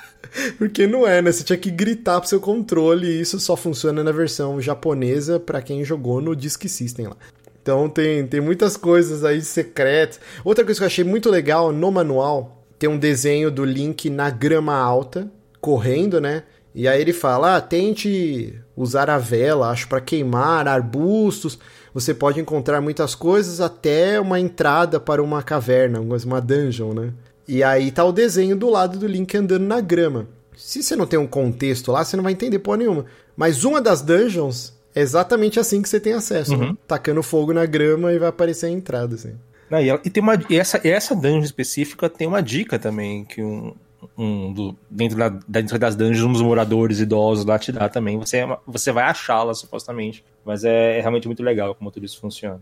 Porque não é, né? Você tinha que gritar pro seu controle e isso só funciona na versão japonesa para quem jogou no Disk System lá. Então tem, tem muitas coisas aí secretas. Outra coisa que eu achei muito legal no manual, tem um desenho do Link na grama alta, correndo, né? E aí ele fala: ah, tente usar a vela, acho, para queimar arbustos. Você pode encontrar muitas coisas, até uma entrada para uma caverna, uma dungeon, né? E aí tá o desenho do lado do Link andando na grama. Se você não tem um contexto lá, você não vai entender porra nenhuma. Mas uma das dungeons é exatamente assim que você tem acesso, né? uhum. né? Tacando fogo na grama e vai aparecer a entrada, assim. Não, e, ela, e, tem uma, e essa, essa dungeon específica tem uma dica também, que um, um do, dentro, da, dentro das dungeons, uns moradores idosos lá te dá também. Você, é você vai achá-la, supostamente. Mas é, é, realmente muito legal como tudo isso funciona.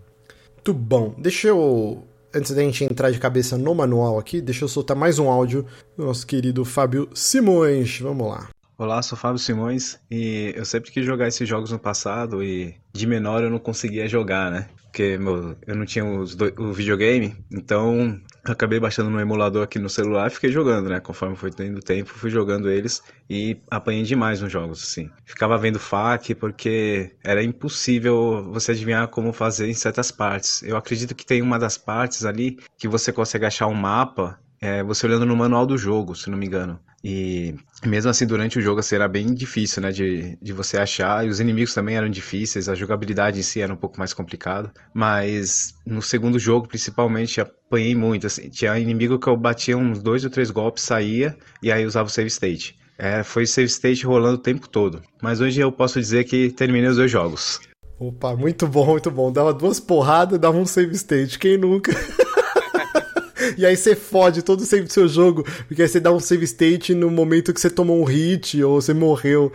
Muito bom. Deixa eu. Antes da gente entrar de cabeça no manual aqui, deixa eu soltar mais um áudio do nosso querido Fábio Simões. Vamos lá. Olá, sou Fábio Simões e eu sempre quis jogar esses jogos no passado e de menor eu não conseguia jogar, né? Porque meu, eu não tinha os do, o videogame, então acabei baixando no emulador aqui no celular e fiquei jogando, né? Conforme foi tendo tempo, fui jogando eles e apanhei demais nos jogos, assim. Ficava vendo FAQ porque era impossível você adivinhar como fazer em certas partes. Eu acredito que tem uma das partes ali que você consegue achar um mapa é, você olhando no manual do jogo, se não me engano. E mesmo assim, durante o jogo assim, era bem difícil, né, de, de você achar. E os inimigos também eram difíceis, a jogabilidade em si era um pouco mais complicada. Mas no segundo jogo, principalmente, apanhei muito. Assim, tinha inimigo que eu batia uns dois ou três golpes, saía, e aí usava o save state. É, foi save state rolando o tempo todo. Mas hoje eu posso dizer que terminei os dois jogos. Opa, muito bom, muito bom. Dava duas porradas, dava um save state. Quem nunca? E aí você fode todo o save do seu jogo, porque aí você dá um save state no momento que você tomou um hit ou você morreu.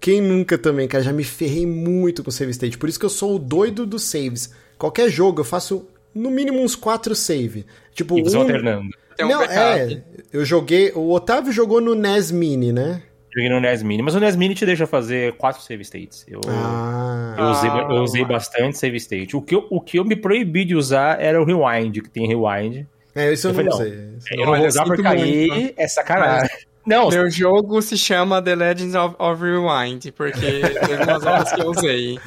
Quem nunca também, cara? Já me ferrei muito com save state. Por isso que eu sou o doido dos saves. Qualquer jogo eu faço no mínimo uns quatro save. Tipo, e você um... alternando. Um Não, é. Eu joguei. O Otávio jogou no NES Mini, né? Joguei no NES Mini, mas o NES Mini te deixa fazer quatro save states. Eu, ah, eu, usei, eu usei bastante save state. O que, eu, o que eu me proibi de usar era o Rewind, que tem Rewind. É, isso eu, eu não falei, sei. Não. Eu não vou usar porque aí é sacanagem. Não, Meu jogo se chama The Legends of, of Rewind, porque teve umas horas que eu usei.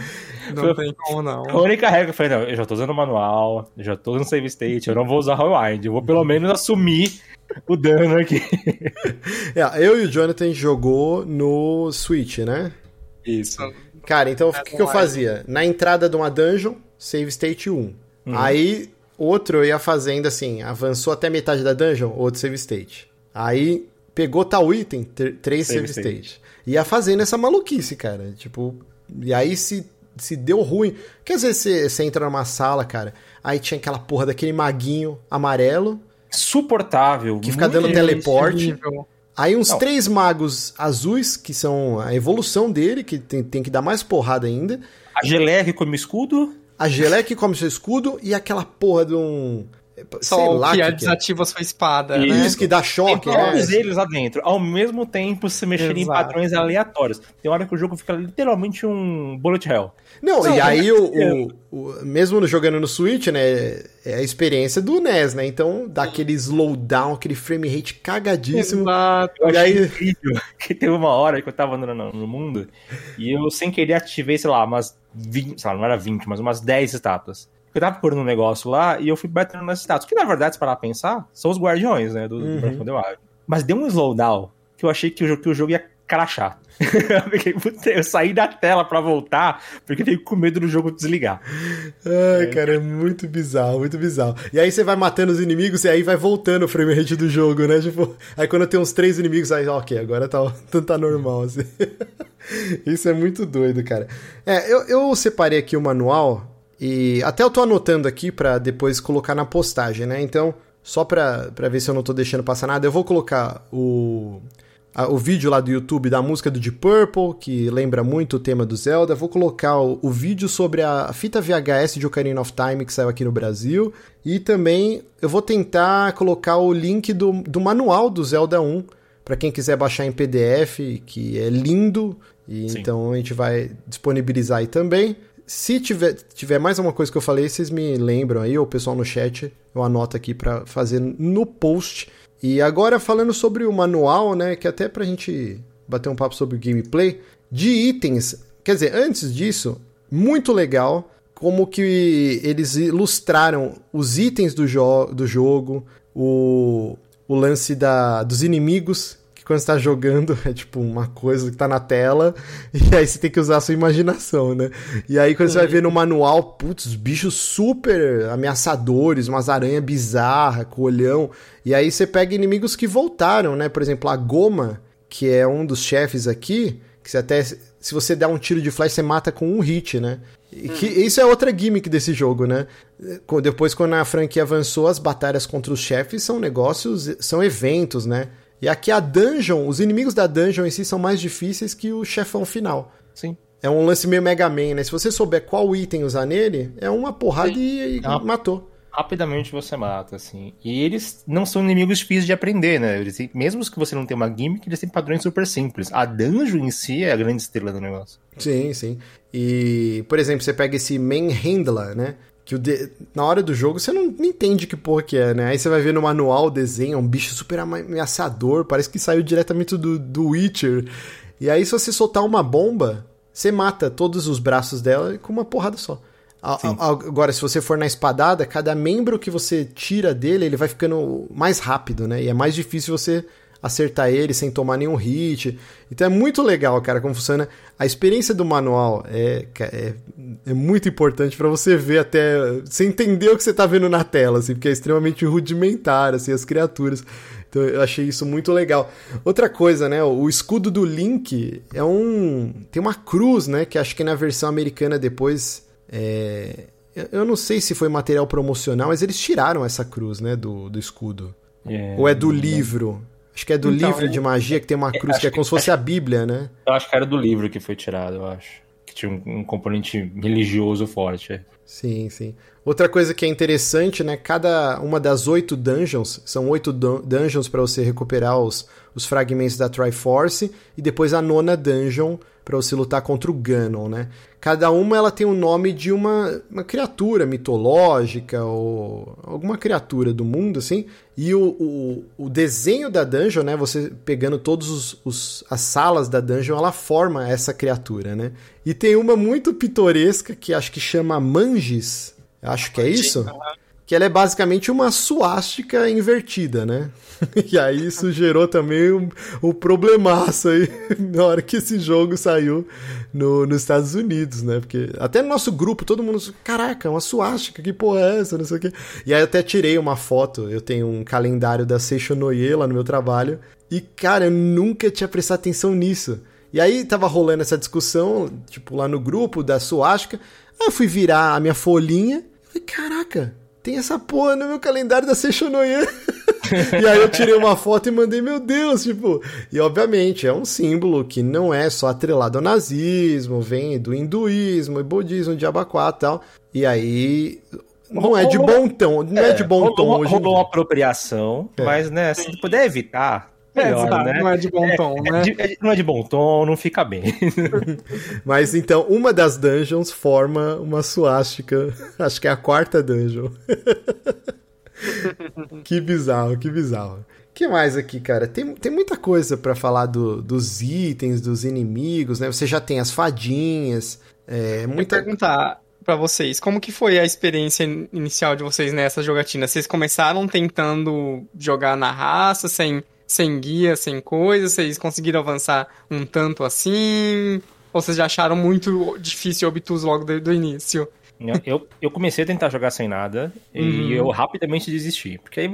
Não tem como não. A única regra foi, não, eu já tô usando o manual, já tô usando save state, eu não vou usar rewind, eu vou pelo menos assumir o dano aqui. É, eu e o Jonathan jogou no Switch, né? Isso. Cara, então o que, que eu fazia? Na entrada de uma dungeon, save state 1. Uhum. Aí outro eu ia fazendo assim, avançou até metade da dungeon, outro save state. Aí pegou tal item, três save, save state. state. Ia fazendo essa maluquice, cara. Tipo, e aí se, se deu ruim. Quer dizer, você, você entra numa sala, cara, aí tinha aquela porra daquele maguinho amarelo. Suportável. Que fica dando teleporte. Aí uns Não. três magos azuis, que são a evolução dele, que tem, tem que dar mais porrada ainda. A geleia que come escudo. A geleia que come seu escudo e aquela porra de um só lá que, que desativa é. sua espada. Né? Isso que dá choque. Tem todos é. eles lá dentro, ao mesmo tempo se mexerem em padrões aleatórios. Tem hora que o jogo fica literalmente um bullet hell. Não, Não e aí o, o, o, mesmo jogando no Switch, né, é a experiência do NES, né? Então dá aquele slowdown, aquele frame rate cagadíssimo. Exato. Eu e aí incrível que teve uma hora que eu tava andando no, no mundo e eu sem querer ativei, sei lá, umas 20, sei lá, não era 20, mas umas 10 estátuas. Eu tava procurando um negócio lá e eu fui batendo nas estátuas. Que na verdade, se parar pra pensar, são os guardiões, né? Do, uhum. do Mas deu um slowdown que eu achei que o, que o jogo ia crachar. eu saí da tela para voltar, porque eu fiquei com medo do jogo desligar. Ai, é. cara, é muito bizarro, muito bizarro. E aí você vai matando os inimigos e aí vai voltando o frame rate do jogo, né? Tipo, aí quando tem uns três inimigos, aí, ok, agora tá, tá normal, assim. Isso é muito doido, cara. É, eu, eu separei aqui o manual e até eu tô anotando aqui para depois colocar na postagem, né? Então, só pra, pra ver se eu não tô deixando passar nada, eu vou colocar o, a, o vídeo lá do YouTube da música do Deep Purple, que lembra muito o tema do Zelda. Vou colocar o, o vídeo sobre a fita VHS de Ocarina of Time que saiu aqui no Brasil. E também eu vou tentar colocar o link do, do manual do Zelda 1 para quem quiser baixar em PDF, que é lindo. E então a gente vai disponibilizar aí também. Se tiver, tiver mais alguma coisa que eu falei, vocês me lembram aí, ou o pessoal no chat, eu anoto aqui para fazer no post. E agora falando sobre o manual, né, que até pra gente bater um papo sobre o gameplay, de itens, quer dizer, antes disso, muito legal como que eles ilustraram os itens do, jo do jogo, o, o lance da, dos inimigos quando você tá jogando é tipo uma coisa que tá na tela, e aí você tem que usar a sua imaginação, né? E aí quando você vai ver no manual, putz, bichos super ameaçadores, umas aranhas bizarras, com olhão. E aí você pega inimigos que voltaram, né? Por exemplo, a Goma, que é um dos chefes aqui, que você até. Se você der um tiro de flash, você mata com um hit, né? E que, hum. Isso é outra gimmick desse jogo, né? Depois, quando a franquia avançou, as batalhas contra os chefes são negócios, são eventos, né? E aqui a dungeon, os inimigos da dungeon em si são mais difíceis que o chefão final. Sim. É um lance meio Mega Man, né? Se você souber qual item usar nele, é uma porrada Sim. e, e é matou. Rapidamente você mata, assim. E eles não são inimigos difíceis de aprender, né? Eles, mesmo que você não tenha uma gimmick, eles têm padrões super simples. A dungeon em si é a grande estrela do negócio. Sim, sim. E, por exemplo, você pega esse Manhandler, né? Que de... na hora do jogo você não, entende que porra que é, né? Aí você vai ver no manual o desenho, é um bicho super ameaçador, parece que saiu diretamente do, do Witcher. E aí se você soltar uma bomba, você mata todos os braços dela com uma porrada só. Agora, se você for na espadada, cada membro que você tira dele, ele vai ficando mais rápido, né? E é mais difícil você acertar ele sem tomar nenhum hit. Então é muito legal, cara, como funciona. A experiência do manual é, é, é muito importante para você ver até. Você entender o que você tá vendo na tela, assim, porque é extremamente rudimentar, assim, as criaturas. Então eu achei isso muito legal. Outra coisa, né? O escudo do Link é um. Tem uma cruz, né? Que acho que na versão americana depois. É... Eu não sei se foi material promocional, mas eles tiraram essa cruz, né? Do, do escudo. É, Ou é do livro? Acho que é do então, livro de magia, que tem uma cruz que é como se fosse a Bíblia, né? Eu acho que era do livro que foi tirado, eu acho. Que tinha um, um componente religioso forte. É. Sim, sim. Outra coisa que é interessante, né? Cada uma das oito dungeons, são oito dungeons para você recuperar os, os fragmentos da Triforce, e depois a nona dungeon para você lutar contra o Ganon, né? Cada uma ela tem o nome de uma, uma criatura mitológica ou alguma criatura do mundo, assim. E o, o, o desenho da dungeon, né? Você pegando todas os, os, as salas da dungeon, ela forma essa criatura, né? E tem uma muito pitoresca que acho que chama Manjis. Acho que é isso. Que ela é basicamente uma suástica invertida, né? E aí isso gerou também um, um problemaço aí na hora que esse jogo saiu no, nos Estados Unidos, né? Porque até no nosso grupo todo mundo, caraca, uma suástica, que porra é essa, não sei o quê. E aí eu até tirei uma foto, eu tenho um calendário da Seishonoye lá no meu trabalho, e cara, eu nunca tinha prestado atenção nisso. E aí tava rolando essa discussão, tipo, lá no grupo da suástica, aí eu fui virar a minha folhinha, e falei, caraca, tem essa porra no meu calendário da Seishonoye. e aí eu tirei uma foto e mandei, meu Deus, tipo. E obviamente é um símbolo que não é só atrelado ao nazismo, vem do hinduísmo e budismo, de Abacuá e tal. E aí. Não é de bom tom, não é, de bom tom rolou, hoje. rolou uma apropriação, É. mas, né, se puder evitar, melhor, Exato, né? Não é de bom tom, né? É de- é de- não é de bom tom, não fica bem. Mas então, uma das dungeons forma uma suástica. Acho que é a quarta dungeon. que bizarro, que bizarro. O que mais aqui, cara? Tem, tem muita coisa pra falar do- dos itens, dos inimigos, né? Você já tem as fadinhas, é, Vou muita... perguntar pra vocês, como que foi a experiência in- inicial de vocês nessa jogatina? Vocês começaram tentando jogar na raça, sem, sem guia, sem coisa? Vocês conseguiram avançar um tanto assim? Ou vocês já acharam muito difícil e obtuso logo do, do início? Eu, eu comecei a tentar jogar sem nada Uhum. e eu rapidamente desisti. Porque aí,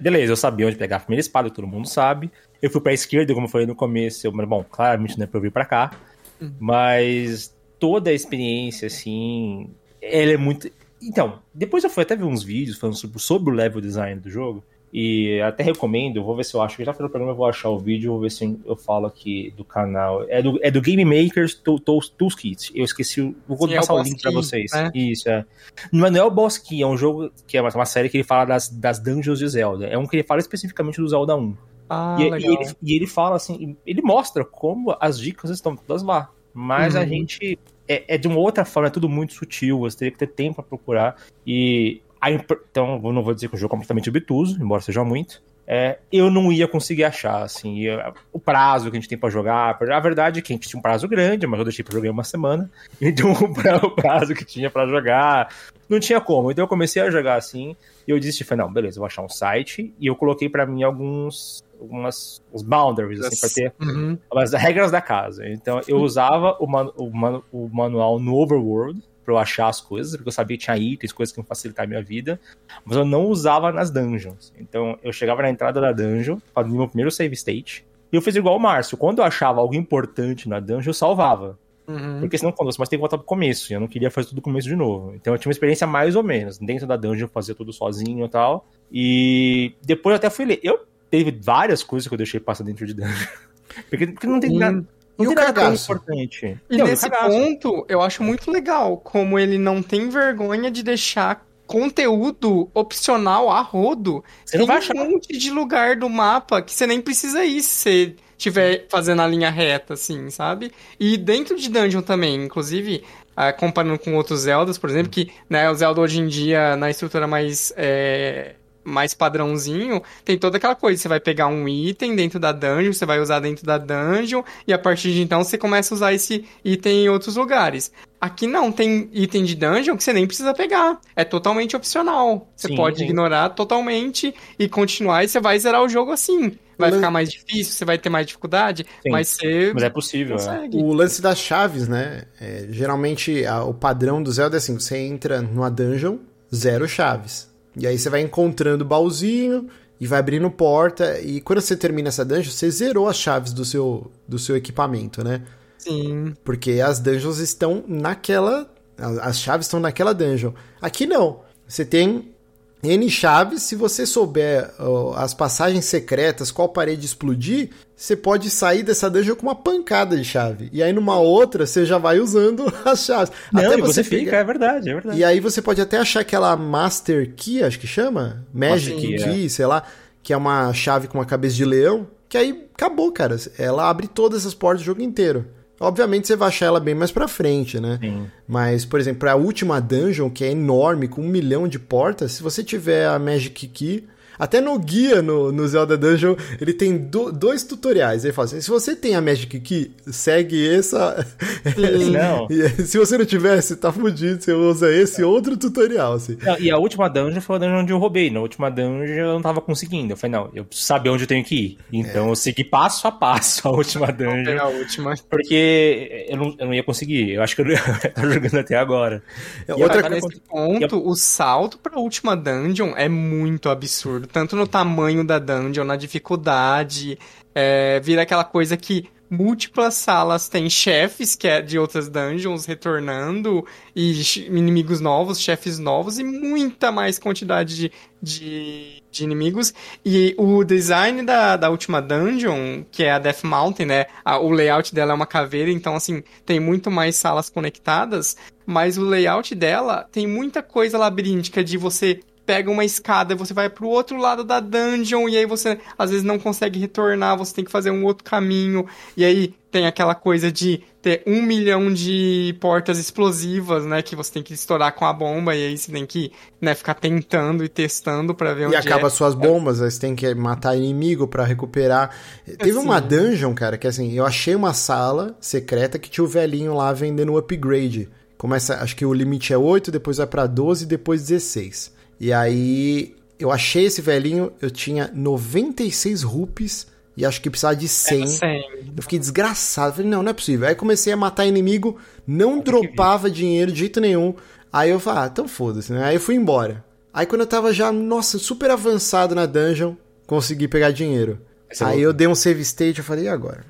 beleza, eu sabia onde pegar a primeira espada, todo mundo sabe. Eu fui pra esquerda, como eu falei no começo. Eu, bom, claramente não é pra eu vir pra cá. Uhum. Mas toda a experiência, assim, ela é muito. Então, depois eu fui até ver uns vídeos falando sobre, sobre o level design do jogo. E até recomendo, vou ver se eu acho. Já fiz o programa, eu vou achar o vídeo, vou ver se eu falo aqui do canal. É do, é do Game Makers to- to- Toolkit. Eu esqueci, o- vou Sim, é o passar o Boss link pra Key, vocês. né? Isso, é. Não é, não é o Boss Key, é um jogo que é uma, série que ele fala das, das dungeons de Zelda. É um que ele fala especificamente do Zelda 1. Ah, e, e ele, e ele fala assim, ele mostra como as dicas estão todas lá. Mas a Uhum. gente. É, é de uma outra forma, é tudo muito sutil, você teria que ter tempo pra procurar. E. então, eu não vou dizer que o jogo é completamente obtuso, embora seja muito. É, eu não ia conseguir achar, assim, o prazo que a gente tem pra jogar. A verdade é que a gente tinha um prazo grande, mas eu deixei pra jogar uma semana. Então, o pra- o prazo que tinha pra jogar, não tinha como. Então, eu comecei a jogar assim, e eu disse, falei, não, beleza, eu vou achar um site, e eu coloquei pra mim alguns, algumas, os boundaries, assim, pra ter Uhum. as regras da casa. Então, eu usava o, manu- o manu- o manual no Overworld pra eu achar as coisas, porque eu sabia que tinha itens, coisas que iam facilitar a minha vida, mas eu não usava nas dungeons. Então, eu chegava na entrada da dungeon, fazia meu primeiro save state, e eu fiz igual o Márcio. Quando eu achava algo importante na dungeon, eu salvava. Uhum. Porque senão, quando você mas tem que voltar pro começo, e eu não queria fazer tudo do começo de novo. Então eu tinha uma experiência mais ou menos. Dentro da dungeon eu fazia tudo sozinho e tal. E depois eu até fui ler. Eu teve várias coisas que eu deixei passar dentro de dungeon. Porque, porque não tem nada. E Não o tem nada tão importante. E Não, nesse ponto, eu acho muito legal como ele não tem vergonha de deixar conteúdo opcional a rodo. Você não vai achar. um monte de lugar do mapa que você nem precisa ir se você estiver fazendo a linha reta, assim, sabe? E dentro de dungeon também, inclusive, ah, comparando com outros Zeldas, por exemplo, que né, o Zelda hoje em dia, na estrutura mais, é, mais padrãozinho, tem toda aquela coisa, você vai pegar um item dentro da dungeon, você vai usar dentro da dungeon, e a partir de então você começa a usar esse item em outros lugares. Aqui não, tem item de dungeon que você nem precisa pegar. É totalmente opcional. Você Sim, pode sim. ignorar totalmente e continuar, e você vai zerar o jogo assim. Vai ficar mais difícil, você vai ter mais dificuldade, Sim. mas você Mas é possível. é. O lance das chaves, né? é, geralmente a- o padrão do Zelda é assim: você entra numa dungeon, zero chaves. E aí você vai encontrando baúzinho e vai abrindo porta. E quando você termina essa dungeon, você zerou as chaves do seu, do seu equipamento, né? Sim. Porque as dungeons estão naquela. As as chaves estão naquela dungeon. Aqui não. Você tem N chaves. Se você souber ó, as passagens secretas, qual parede explodir, você pode sair dessa dungeon com uma pancada de chave. E aí numa outra você já vai usando as chaves. Não, Até você pega- fica, é verdade, é verdade. E aí você pode até achar aquela Master Key, acho que chama? Magic Key, Key, sei lá, que é uma chave com uma cabeça de leão, que aí acabou, cara. Ela abre todas as portas do jogo inteiro. Obviamente você vai achar ela bem mais pra frente, né? Sim. Mas, por exemplo, a última dungeon, que é enorme, com um milhão de portas, se você tiver a Magic Key. Até no guia no, no Zelda Dungeon, ele tem do, dois tutoriais. Ele fala assim: se você tem a Magic Key, segue essa. Não. se você não tivesse, tá fudido. Você usa esse outro tutorial. Assim. Não, e a última dungeon foi a dungeon onde eu roubei. Na última dungeon eu não tava conseguindo. Eu falei, não, eu preciso saber onde eu tenho que ir. Então eu segui passo a passo a última dungeon. a última. Porque eu não, eu não ia conseguir. Eu acho que eu tô jogando até agora. É, E outra Nesse ponto, o salto pra última dungeon é muito absurdo. Tanto no tamanho da dungeon, na dificuldade. É, vira aquela coisa que múltiplas salas têm chefes que é de outras dungeons retornando e inimigos novos, chefes novos e muita mais quantidade de, de, de inimigos. E o design da, da última dungeon, que é a Death Mountain, né? a- o layout dela é uma caveira, então assim, tem muito mais salas conectadas mas o layout dela tem muita coisa labiríntica de você pega uma escada, você vai pro outro lado da dungeon e aí você às vezes não consegue retornar, você tem que fazer um outro caminho e aí tem aquela coisa de ter um milhão de portas explosivas, né, que você tem que estourar com a bomba e aí você tem que, né, ficar tentando e testando pra ver E onde acaba é. suas bombas, aí você tem que matar inimigo pra recuperar. Teve Assim. uma dungeon, cara, que assim, eu achei uma sala secreta que tinha o velhinho lá vendendo upgrade. Começa, acho que o limite é 8, depois vai pra 12, depois 16. E aí eu achei esse velhinho, eu tinha 96 rupees e acho que precisava de 100. Sem. Eu fiquei desgraçado. Falei, não, não é possível. Aí comecei a matar inimigo, não dropava dinheiro de jeito nenhum. Aí eu falei, ah, então foda-se, né? Aí eu fui embora. Aí quando eu tava já, nossa, super avançado na dungeon, consegui pegar dinheiro. Aí voltou. eu dei um save state, eu falei, e agora?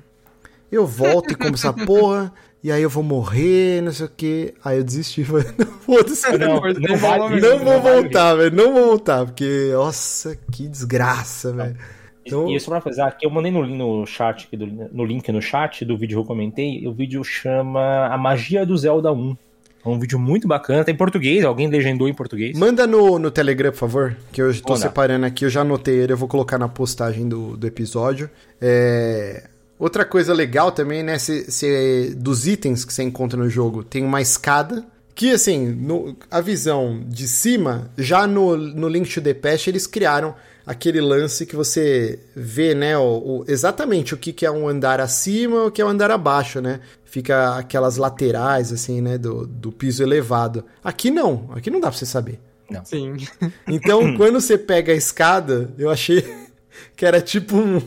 Eu volto e como essa porra, e aí eu vou morrer, não sei o quê. Aí eu desisti, falei, não, foda-se. Não, Não, não Não vou voltar, velho. Não vou voltar, porque, nossa, que desgraça, velho. Então- E só pra fazer, aqui eu mandei no, no chat, aqui do- no link no chat do vídeo que eu comentei, o vídeo chama A Magia do Zelda 1. É um vídeo muito bacana, tem em português, alguém legendou em português. Manda no, no Telegram, por favor, que eu mandar. separando aqui, eu já anotei ele, eu vou colocar na postagem do, do episódio. É, Outra coisa legal também, né, se, se- dos itens que você encontra no jogo, tem uma escada, que assim, no- a visão de cima, já no, no Link to the Past eles criaram aquele lance que você vê, né, o, o- exatamente o que, que é um andar acima e o que é um andar abaixo, né? Fica aquelas laterais, assim, né, do, do piso elevado. Aqui não, aqui não dá pra você saber. Sim. Então, quando você pega a escada, eu achei que era tipo um,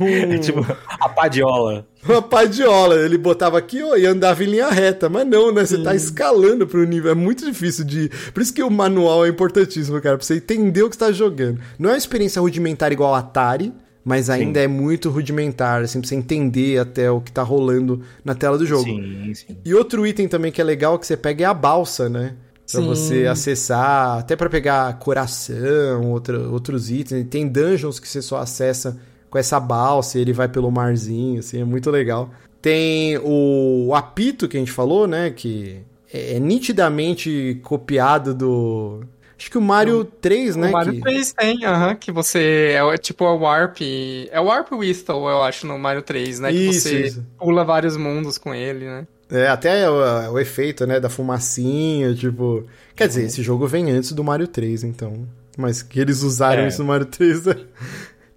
um- tipo, a padiola. uma padiola. Ele botava aqui ó, e andava em linha reta. Mas não, né? Você tá escalando pro nível. É muito difícil de. Por isso que o manual é importantíssimo, cara. Pra você entender o que você tá jogando. Não é uma experiência rudimentar igual Atari. Mas ainda é muito rudimentar, assim, pra você entender até o que tá rolando na tela do jogo. Sim, sim. E outro item também que é legal que você pega é a balsa, né? Pra Sim. você acessar, até pra pegar coração, outra, outros itens. Tem dungeons que você só acessa com essa balsa e ele vai pelo marzinho, assim, é muito legal. Tem o apito que a gente falou, né? Que é nitidamente copiado do. Acho que o Mario 3, né? o Mario que... 3 tem, aham, que você é o- tipo a Warp. É o Warp Whistle, eu acho, no Mario 3, né? Que Isso, você isso. pula vários mundos com ele, né? É, até o, o efeito, né, da fumacinha, tipo... Quer dizer, esse jogo vem antes do Mario 3, então... Mas que eles usaram É. isso no Mario 3, né?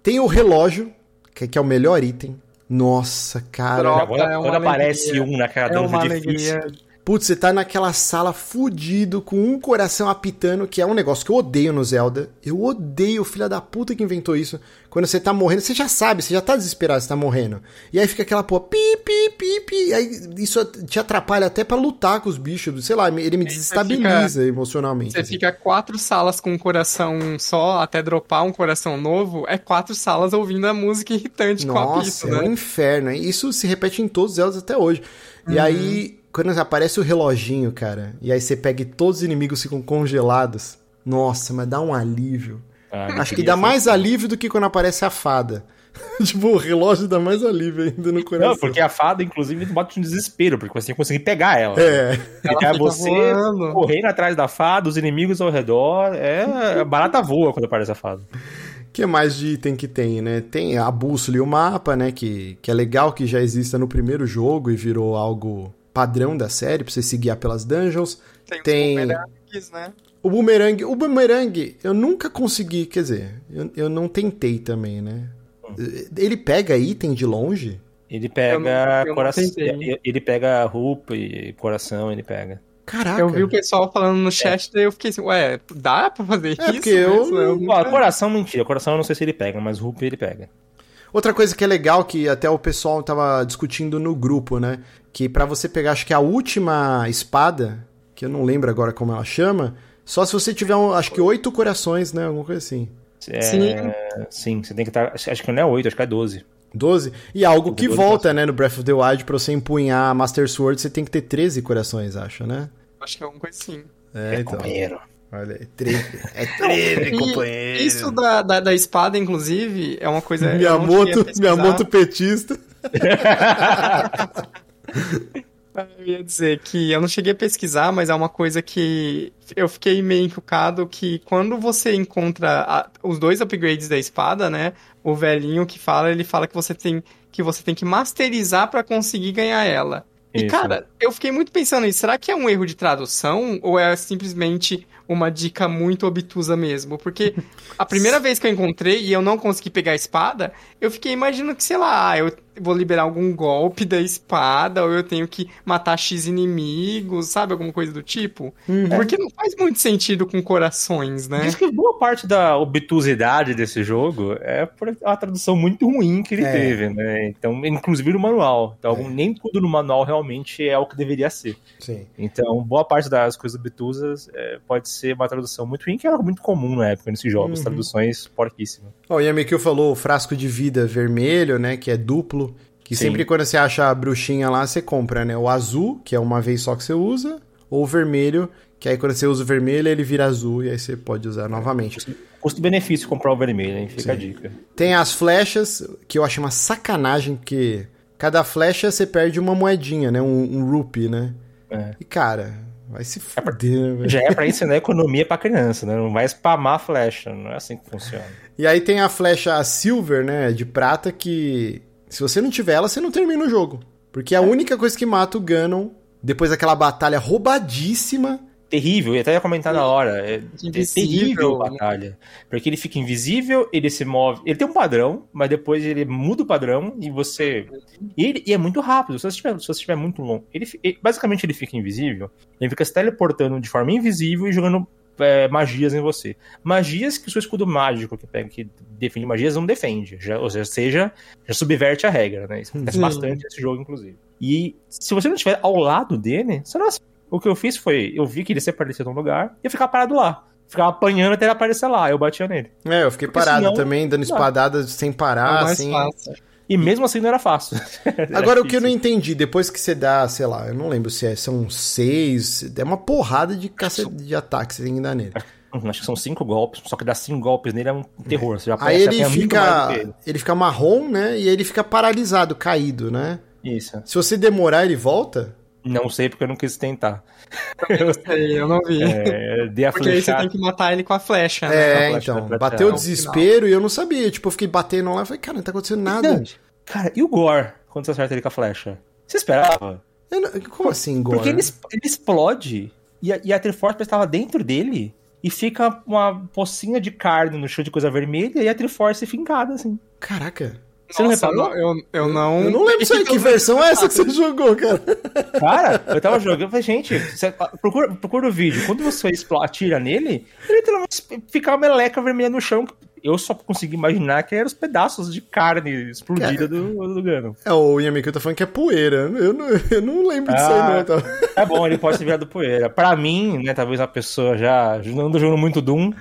Tem o relógio, que, é o melhor item. Nossa, cara... Droga. Quando, é uma quando aparece um naquela É dungeon uma difícil. alegria. Putz, você tá naquela sala fudido, com um coração apitando, que é um negócio que eu odeio no Zelda. Eu odeio o filho da puta que inventou isso. Quando você tá morrendo, você já sabe, você já tá desesperado, você tá morrendo. E aí fica aquela porra, pi, pi, pi, pi. Aí isso te atrapalha até pra lutar com os bichos. Sei lá, ele me desestabiliza emocionalmente. Você assim. fica quatro salas com um coração só, até dropar um coração novo, é quatro salas ouvindo a música irritante com a Nossa, pista, é um né? inferno. hein? Isso se repete em todos os Zeldas até hoje. Uhum. E aí, quando aparece o reloginho, cara, e aí você pega e todos os inimigos ficam congelados. Nossa, mas dá um alívio. Ah, Acho que dá ser mais assim. alívio do que quando aparece a fada. tipo, o relógio dá mais alívio ainda no coração. Não, porque a fada, inclusive, bota um desespero, porque você tem que conseguir pegar ela. É. Porque é você voando. correndo atrás da fada, os inimigos ao redor. É barata voa quando aparece a fada. O que mais de item que tem, né? Tem a bússola e o mapa, né? Que, que é legal que já exista no primeiro jogo e virou algo padrão da série, pra você se guiar pelas dungeons. Tem, Tem- os bumerangues, né? O boomerang, o boomerang, eu nunca consegui, quer dizer, eu, eu não tentei também, né? Ele pega item de longe? Ele pega Eu não- eu não coração. Ele pega roupa e coração, ele pega. Caraca. Eu vi o pessoal falando no chat, daí eu fiquei assim, ué, dá pra fazer É, isso? porque eu- Ó, nunca- coração, mentira. Coração eu não sei se ele pega, mas roupa ele pega. Outra coisa que é legal, que até o pessoal tava discutindo no grupo, né? Que pra você pegar, acho que a última espada, que eu não lembro agora como ela chama, só se você tiver, um, acho que oito corações, né? Alguma coisa assim. É, Sim. Sim, você tem que estar. Acho que não é 8, acho que é 12. 12. E algo que 12 volta, né, no Breath of the Wild, pra você empunhar a Master Sword, você tem que ter 13 corações, acho, né? Acho que é alguma coisa assim. É, então. Companheiro. Olha aí, 13. É 13, E companheiro. Isso da, da, da espada, inclusive, é uma coisa. eu não Miyamoto, cheguei a pesquisar. Miyamoto petista. Eu ia dizer que eu não cheguei a pesquisar, mas é uma coisa que eu fiquei meio encucado que quando você encontra a- os dois upgrades da espada, né? O velhinho que fala, ele fala que você tem que você tem que masterizar pra conseguir ganhar ela. E Isso. cara, eu fiquei muito pensando nisso, será que é um erro de tradução ou é simplesmente uma dica muito obtusa mesmo? Porque a primeira vez que eu encontrei e eu não consegui pegar a espada, eu fiquei imaginando que, sei lá, eu vou liberar algum golpe da espada, ou eu tenho que matar X inimigos, sabe? Alguma coisa do tipo. Porque não faz muito sentido com corações, né? Diz que boa parte da obtusidade desse jogo é por uma tradução muito ruim que ele É. teve, né? Então, inclusive no manual. Então, nem tudo no manual realmente é o que deveria ser. Sim. Então, boa parte das coisas obtusas é, pode ser uma tradução muito ruim, que era muito comum na época nesses jogos, Uhum. traduções porquíssimas. Ó, o Yamikyo falou o frasco de vida vermelho, né? Que é duplo. Que Sim. sempre quando você acha a bruxinha lá, você compra, né? O azul, que é uma vez só que você usa, ou o vermelho, que aí quando você usa o vermelho, ele vira azul e aí você pode usar novamente. Custo-benefício comprar o vermelho, hein? Fica a dica. Tem as flechas, que eu acho uma sacanagem, porque cada flecha você perde uma moedinha, né? Um, um rupee, né? É. E cara, vai se fuder, né, velho? Já é pra ensinar economia pra criança, né? Não vai spamar a flecha, não é assim que funciona. E aí tem a flecha silver, né? De prata, que se você não tiver ela, você não termina o jogo. Porque é a única coisa que mata o Ganon, depois daquela batalha roubadíssima. Terrível, e até ia comentar na hora. É, é Invisível, terrível a né? batalha. Porque ele fica invisível, ele se move. Ele tem um padrão, mas depois ele muda o padrão e você. E, ele- e é muito rápido. Se você estiver, se você estiver muito longo. Ele, ele- basicamente ele fica invisível. Ele fica se teleportando de forma invisível e jogando é, magias em você. Magias que o seu escudo mágico que pega, que defende magias, não defende. Já, ou seja, já subverte a regra, né? Isso acontece Sim. bastante nesse jogo, inclusive. E se você não estiver ao lado dele, você não o que eu fiz foi, eu vi que ele se aparecia num lugar e eu ficava parado lá. Ficava apanhando até ele aparecer lá, eu batia nele. É, eu fiquei Porque parado senão- também, dando Não. espadadas sem É parar, mais assim. fácil. E mesmo assim não era fácil. Era Agora, o que eu não entendi, depois que você dá, sei lá, eu não lembro se é, são seis, é uma porrada de cacete de ataque que você tem que dar nele. Acho que são cinco golpes, só que dar cinco golpes nele é um terror. Você já Aí ele fica, ele. ele fica marrom, né, e aí ele fica paralisado, caído, né? Isso. Se você demorar, ele volta? Não sei porque eu não quis tentar. Eu sei, eu não vi. É, dei a Porque aí você tem que matar ele com a flecha, né? É, a flecha então, bateu o desespero e eu não sabia, tipo, eu fiquei batendo lá e falei, cara, não tá acontecendo nada. Cara, e o Gore, quando você acerta ele com a flecha? Você esperava? Não- como assim, Gore? Porque ele, ele explode e a, e a Triforce estava dentro dele e fica uma pocinha de carne no chão de coisa vermelha e a Triforce fincada, assim. Caraca. Você não Nossa, reparou? Eu, eu não. Eu não lembro isso aí, que versão é essa que você jogou, cara? Cara, eu tava jogando, eu falei, gente, você- procura, procura o vídeo. Quando você atira nele, ele literalmente fica uma meleca vermelha no chão. Eu só consegui imaginar que eram os pedaços de carne explodida do, do Gano. É, o Yamiko tá falando que é poeira. Eu não, eu não lembro disso aí, Ah. não. Tá? É bom, ele pode ser virado poeira. Pra mim, né, talvez a pessoa já não ando jogando muito Doom.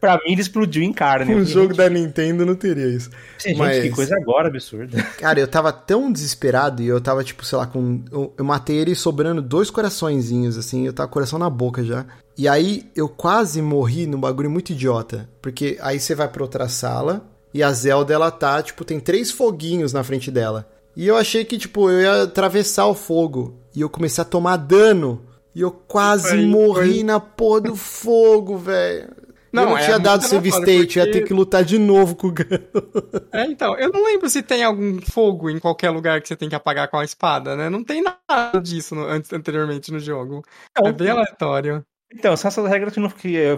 Pra mim, ele explodiu em carne. Um Eu jogo falei, da Nintendo não teria isso. gente, Mas- que coisa agora absurda. Cara, eu tava tão desesperado e eu tava, tipo, sei lá, com. Eu, eu matei ele sobrando dois coraçõezinhos, assim, eu tava com o coração na boca já. E aí eu quase morri num bagulho muito idiota. Porque aí você vai pra outra sala e a Zelda, ela tá, tipo, tem três foguinhos na frente dela. E eu achei que, tipo, eu ia atravessar o fogo. E eu comecei a tomar dano. E eu quase Foi- morri foi- na porra do fogo, velho. Eu Não, não é tinha muito dado save state, eu ia ter porque- que lutar de novo com o Gano. É, então, eu não lembro se tem algum fogo em qualquer lugar que você tem que apagar com a espada, né? Não tem nada disso no- antes, anteriormente no jogo. É bem aleatório. Então, são essas regras que, não, que é,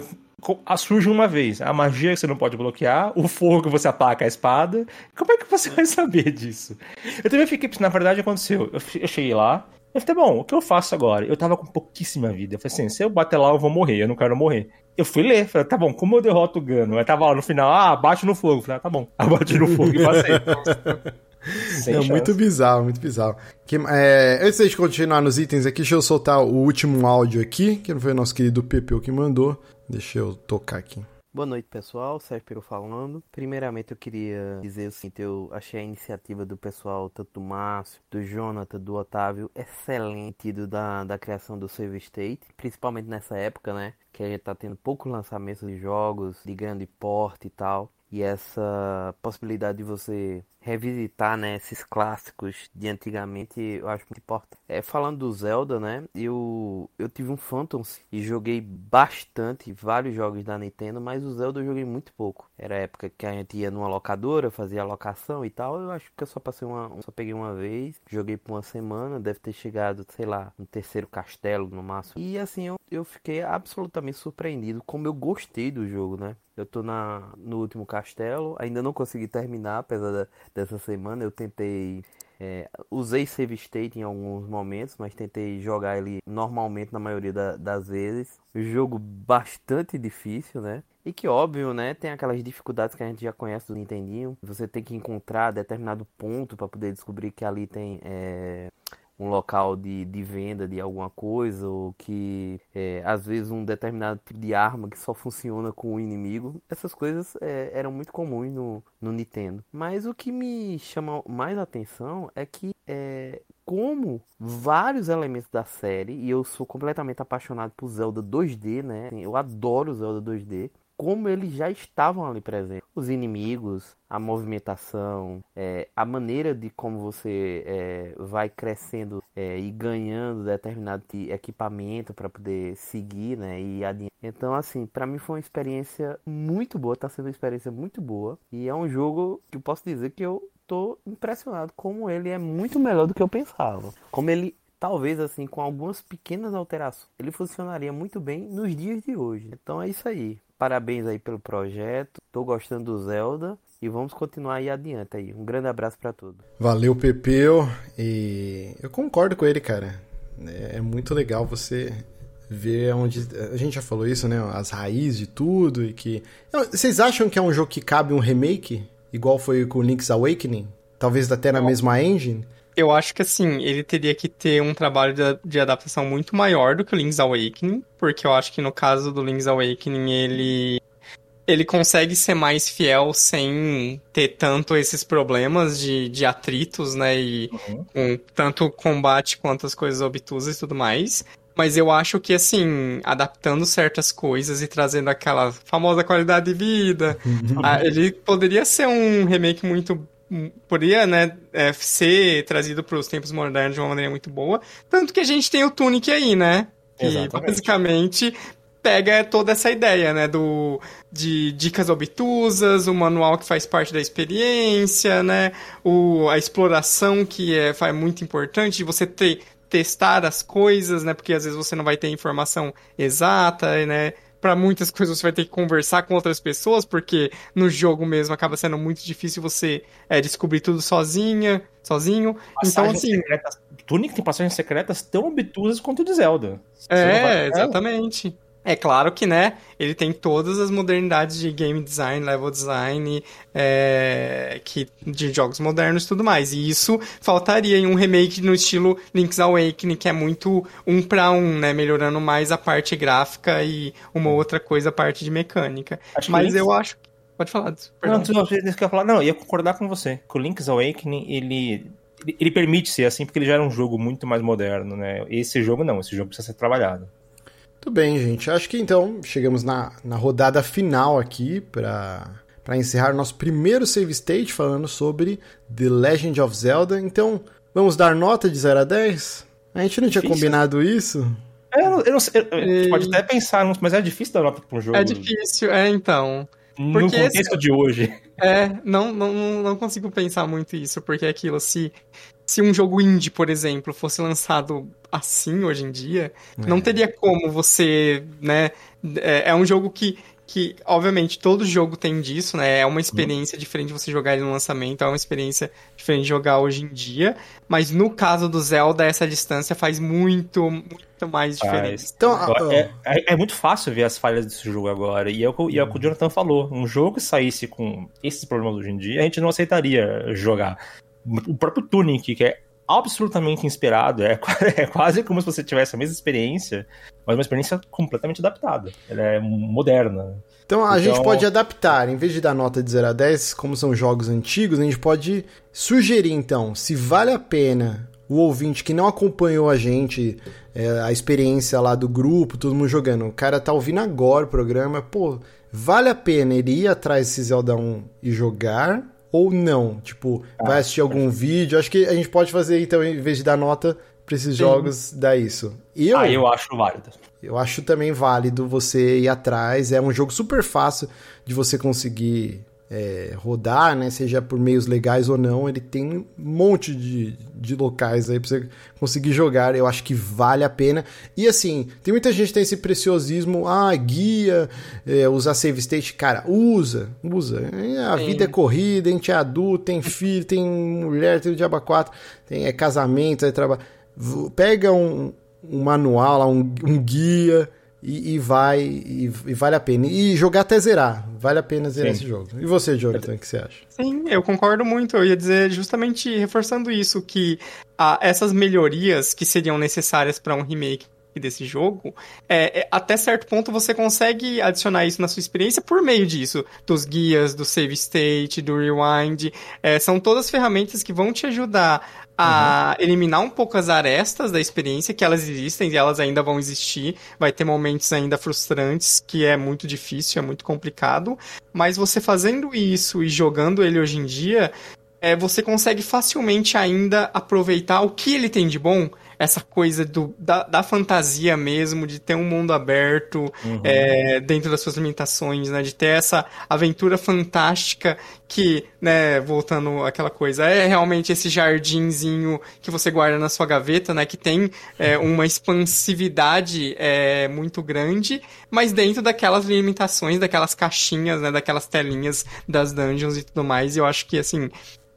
surge uma vez. A magia que você não pode bloquear, o fogo que você ataca a espada. Como é que você vai saber disso? Eu também fiquei, na verdade aconteceu. Eu, eu cheguei lá, eu falei, bom, o que eu faço agora? Eu tava com pouquíssima vida. Eu falei assim, se eu bater lá, eu vou morrer, eu não quero morrer. Eu fui ler, falei, tá bom, como eu derroto o Gano? Eu tava lá no final, ah, bate no fogo. Falei, ah, tá bom. Abate no fogo e passei. é chance. muito bizarro, muito bizarro. Que, é, antes de continuar nos itens aqui, deixa eu soltar o último áudio aqui, que não foi o nosso querido Pepeu que mandou. Deixa eu tocar aqui. Boa noite, pessoal. Sérgio Peru falando. Primeiramente, eu queria dizer o seguinte: eu achei a iniciativa do pessoal, tanto do Márcio, do Jonathan, do Otávio, excelente do, da, da criação do Save State, principalmente nessa época, né? Que a gente tá tendo poucos lançamentos de jogos de grande porte e tal. E essa possibilidade de você revisitar né, esses clássicos de antigamente eu acho muito importante. É, falando do Zelda, né? Eu, eu tive um Phantom e joguei bastante vários jogos da Nintendo, mas o Zelda eu joguei muito pouco. Era a época que a gente ia numa locadora, fazia locação e tal. Eu acho que eu só passei uma. Só peguei uma vez, joguei por uma semana, deve ter chegado, sei lá, no terceiro castelo no máximo. E assim, eu, eu fiquei absolutamente surpreendido como eu gostei do jogo, né? Eu tô na, no último castelo, ainda não consegui terminar, apesar da, dessa semana. Eu tentei. É, usei save state em alguns momentos, mas tentei jogar ele normalmente na maioria da, das vezes. Jogo bastante difícil, né? E que óbvio, né? Tem aquelas dificuldades que a gente já conhece do Nintendinho. Você tem que encontrar determinado ponto para poder descobrir que ali tem. É um local de, de venda de alguma coisa, ou que é, às vezes um determinado tipo de arma que só funciona com o inimigo. Essas coisas é, eram muito comuns no, no Nintendo. Mas o que me chama mais atenção é que é, como vários elementos da série, e eu sou completamente apaixonado por Zelda 2D, né? Eu adoro Zelda 2D como eles já estavam ali presentes. Os inimigos, a movimentação, é, a maneira de como você é, vai crescendo é, e ganhando determinado equipamento para poder seguir, né, e. Então, assim, para mim foi uma experiência muito boa, tá sendo uma experiência muito boa e é um jogo que eu posso dizer que eu tô impressionado como ele é muito melhor do que eu pensava. Como ele talvez assim com algumas pequenas alterações, ele funcionaria muito bem nos dias de hoje. Então é isso aí. Parabéns aí pelo projeto. Tô gostando do Zelda e vamos continuar aí adiante aí. Um grande abraço para todos. Valeu, Pepeu. E eu concordo com ele, cara. É muito legal você ver onde a gente já falou isso, né? As raízes de tudo e que vocês acham que é um jogo que cabe um remake igual foi com Link's Awakening? Talvez até na mesma engine? Eu acho que assim, ele teria que ter um trabalho de, de, adaptação muito maior do que o Link's Awakening, porque eu acho que no caso do Link's Awakening ele ele consegue ser mais fiel sem ter tanto esses problemas de, de atritos, né? E uhum. um, tanto combate quanto as coisas obtusas e tudo mais. Mas eu acho que, assim, adaptando certas coisas e trazendo aquela famosa qualidade de vida, uhum. ele poderia ser um remake muito poderia, né, é, ser trazido para os tempos modernos de uma maneira muito boa. Tanto que a gente tem o Tunic aí, né? Que Exatamente. basicamente pega toda essa ideia, né, do de dicas obtusas, o manual que faz parte da experiência, né, o, a exploração que é, é muito importante, de você ter testar as coisas, né, porque às vezes você não vai ter informação exata, né, para muitas coisas você vai ter que conversar com outras pessoas, porque no jogo mesmo acaba sendo muito difícil você é, descobrir tudo sozinha, sozinho. então, assim. Secretas, Tunic tem passagens secretas tão obtusas quanto o de Zelda. é, exatamente. É claro que, né, ele tem todas as modernidades de game design, level design, é, que, de jogos modernos e tudo mais. E isso faltaria em um remake no estilo Link's Awakening, que é muito um para um, né, melhorando mais a parte gráfica e uma outra coisa, a parte de mecânica. Acho Mas eu acho... Pode falar. Perdão. Não, não, eu ia falar. Não, eu ia concordar com você. Que o Link's Awakening, ele ele permite ser assim porque ele já era um jogo muito mais moderno, né? Esse jogo não, esse jogo precisa ser trabalhado. Tudo bem, gente. Acho que então chegamos na, na rodada final aqui para para encerrar nosso primeiro save state falando sobre The Legend of Zelda. Então, vamos dar nota de 0 a 10? A gente não tinha difícil. combinado isso? É, eu, eu sei, e... pode até pensar, mas é difícil dar nota para um jogo. É difícil, é então. No porque contexto esse... de hoje. É, não, não, não consigo pensar muito isso, porque é aquilo, se se um jogo indie, por exemplo, fosse lançado assim hoje em dia, é. não teria como você, né? É, é, um jogo que, que, obviamente, todo jogo tem disso, né? É uma experiência diferente de você jogar ele no lançamento, é uma experiência diferente de jogar hoje em dia. Mas no caso do Zelda, essa distância faz muito, muito mais diferença. Então, é, é, é, muito fácil ver as falhas desse jogo agora. E é o, e é o que o Jonathan falou. Um jogo que saísse com esses problemas hoje em dia, a gente não aceitaria jogar o próprio Tunic, que é absolutamente inspirado, é, é quase como se você tivesse a mesma experiência, mas uma experiência completamente adaptada. Ela é moderna. Então a então... gente pode adaptar, em vez de dar nota de 0 a 10, como são jogos antigos, a gente pode sugerir então se vale a pena o ouvinte que não acompanhou a gente, é, a experiência lá do grupo, todo mundo jogando, o cara tá ouvindo agora o programa, pô, vale a pena ele ir atrás desse Zelda 1 e jogar? Ou não? Tipo, ah, vai assistir algum vídeo? Acho que a gente pode fazer, então, em vez de dar nota para esses jogos, dar isso. Eu, ah, eu acho válido. Eu acho também válido você ir atrás. É um jogo super fácil de você conseguir é, rodar, né? Seja por meios legais ou não, ele tem um monte de, de locais aí pra você conseguir jogar. Eu acho que vale a pena. E assim, tem muita gente que tem esse preciosismo, ah, guia, é, usar save state. Cara, usa, usa. A Sim. vida é corrida, a gente é adulto, tem filho, tem mulher, tem o diaba 4, tem é, casamento, é trabalho. Pega um, um manual, um, um guia e, e vai e, e, vale a pena. E jogar até zerar. Vale a pena zerar Sim. esse jogo. E você, Jonathan, o que você acha? Sim, eu concordo muito. Eu ia dizer justamente reforçando isso, que ah, essas melhorias que seriam necessárias para um remake desse jogo, é, é, até certo ponto você consegue adicionar isso na sua experiência por meio disso, dos guias, do save state, do rewind, é, são todas ferramentas que vão te ajudar a uhum. eliminar um pouco as arestas da experiência, que elas existem e elas ainda vão existir. Vai ter momentos ainda frustrantes, que é muito difícil, é muito complicado. Mas você fazendo isso e jogando ele hoje em dia, é, você consegue facilmente ainda aproveitar o que ele tem de bom essa coisa do, da, da fantasia mesmo, de ter um mundo aberto uhum. é, dentro das suas limitações, né? De ter essa aventura fantástica que, né, voltando àquela coisa, é realmente esse jardinzinho que você guarda na sua gaveta, né? Que tem é, uma expansividade é, muito grande, mas dentro daquelas limitações, daquelas caixinhas, né? Daquelas telinhas das dungeons e tudo mais. E eu acho que, assim,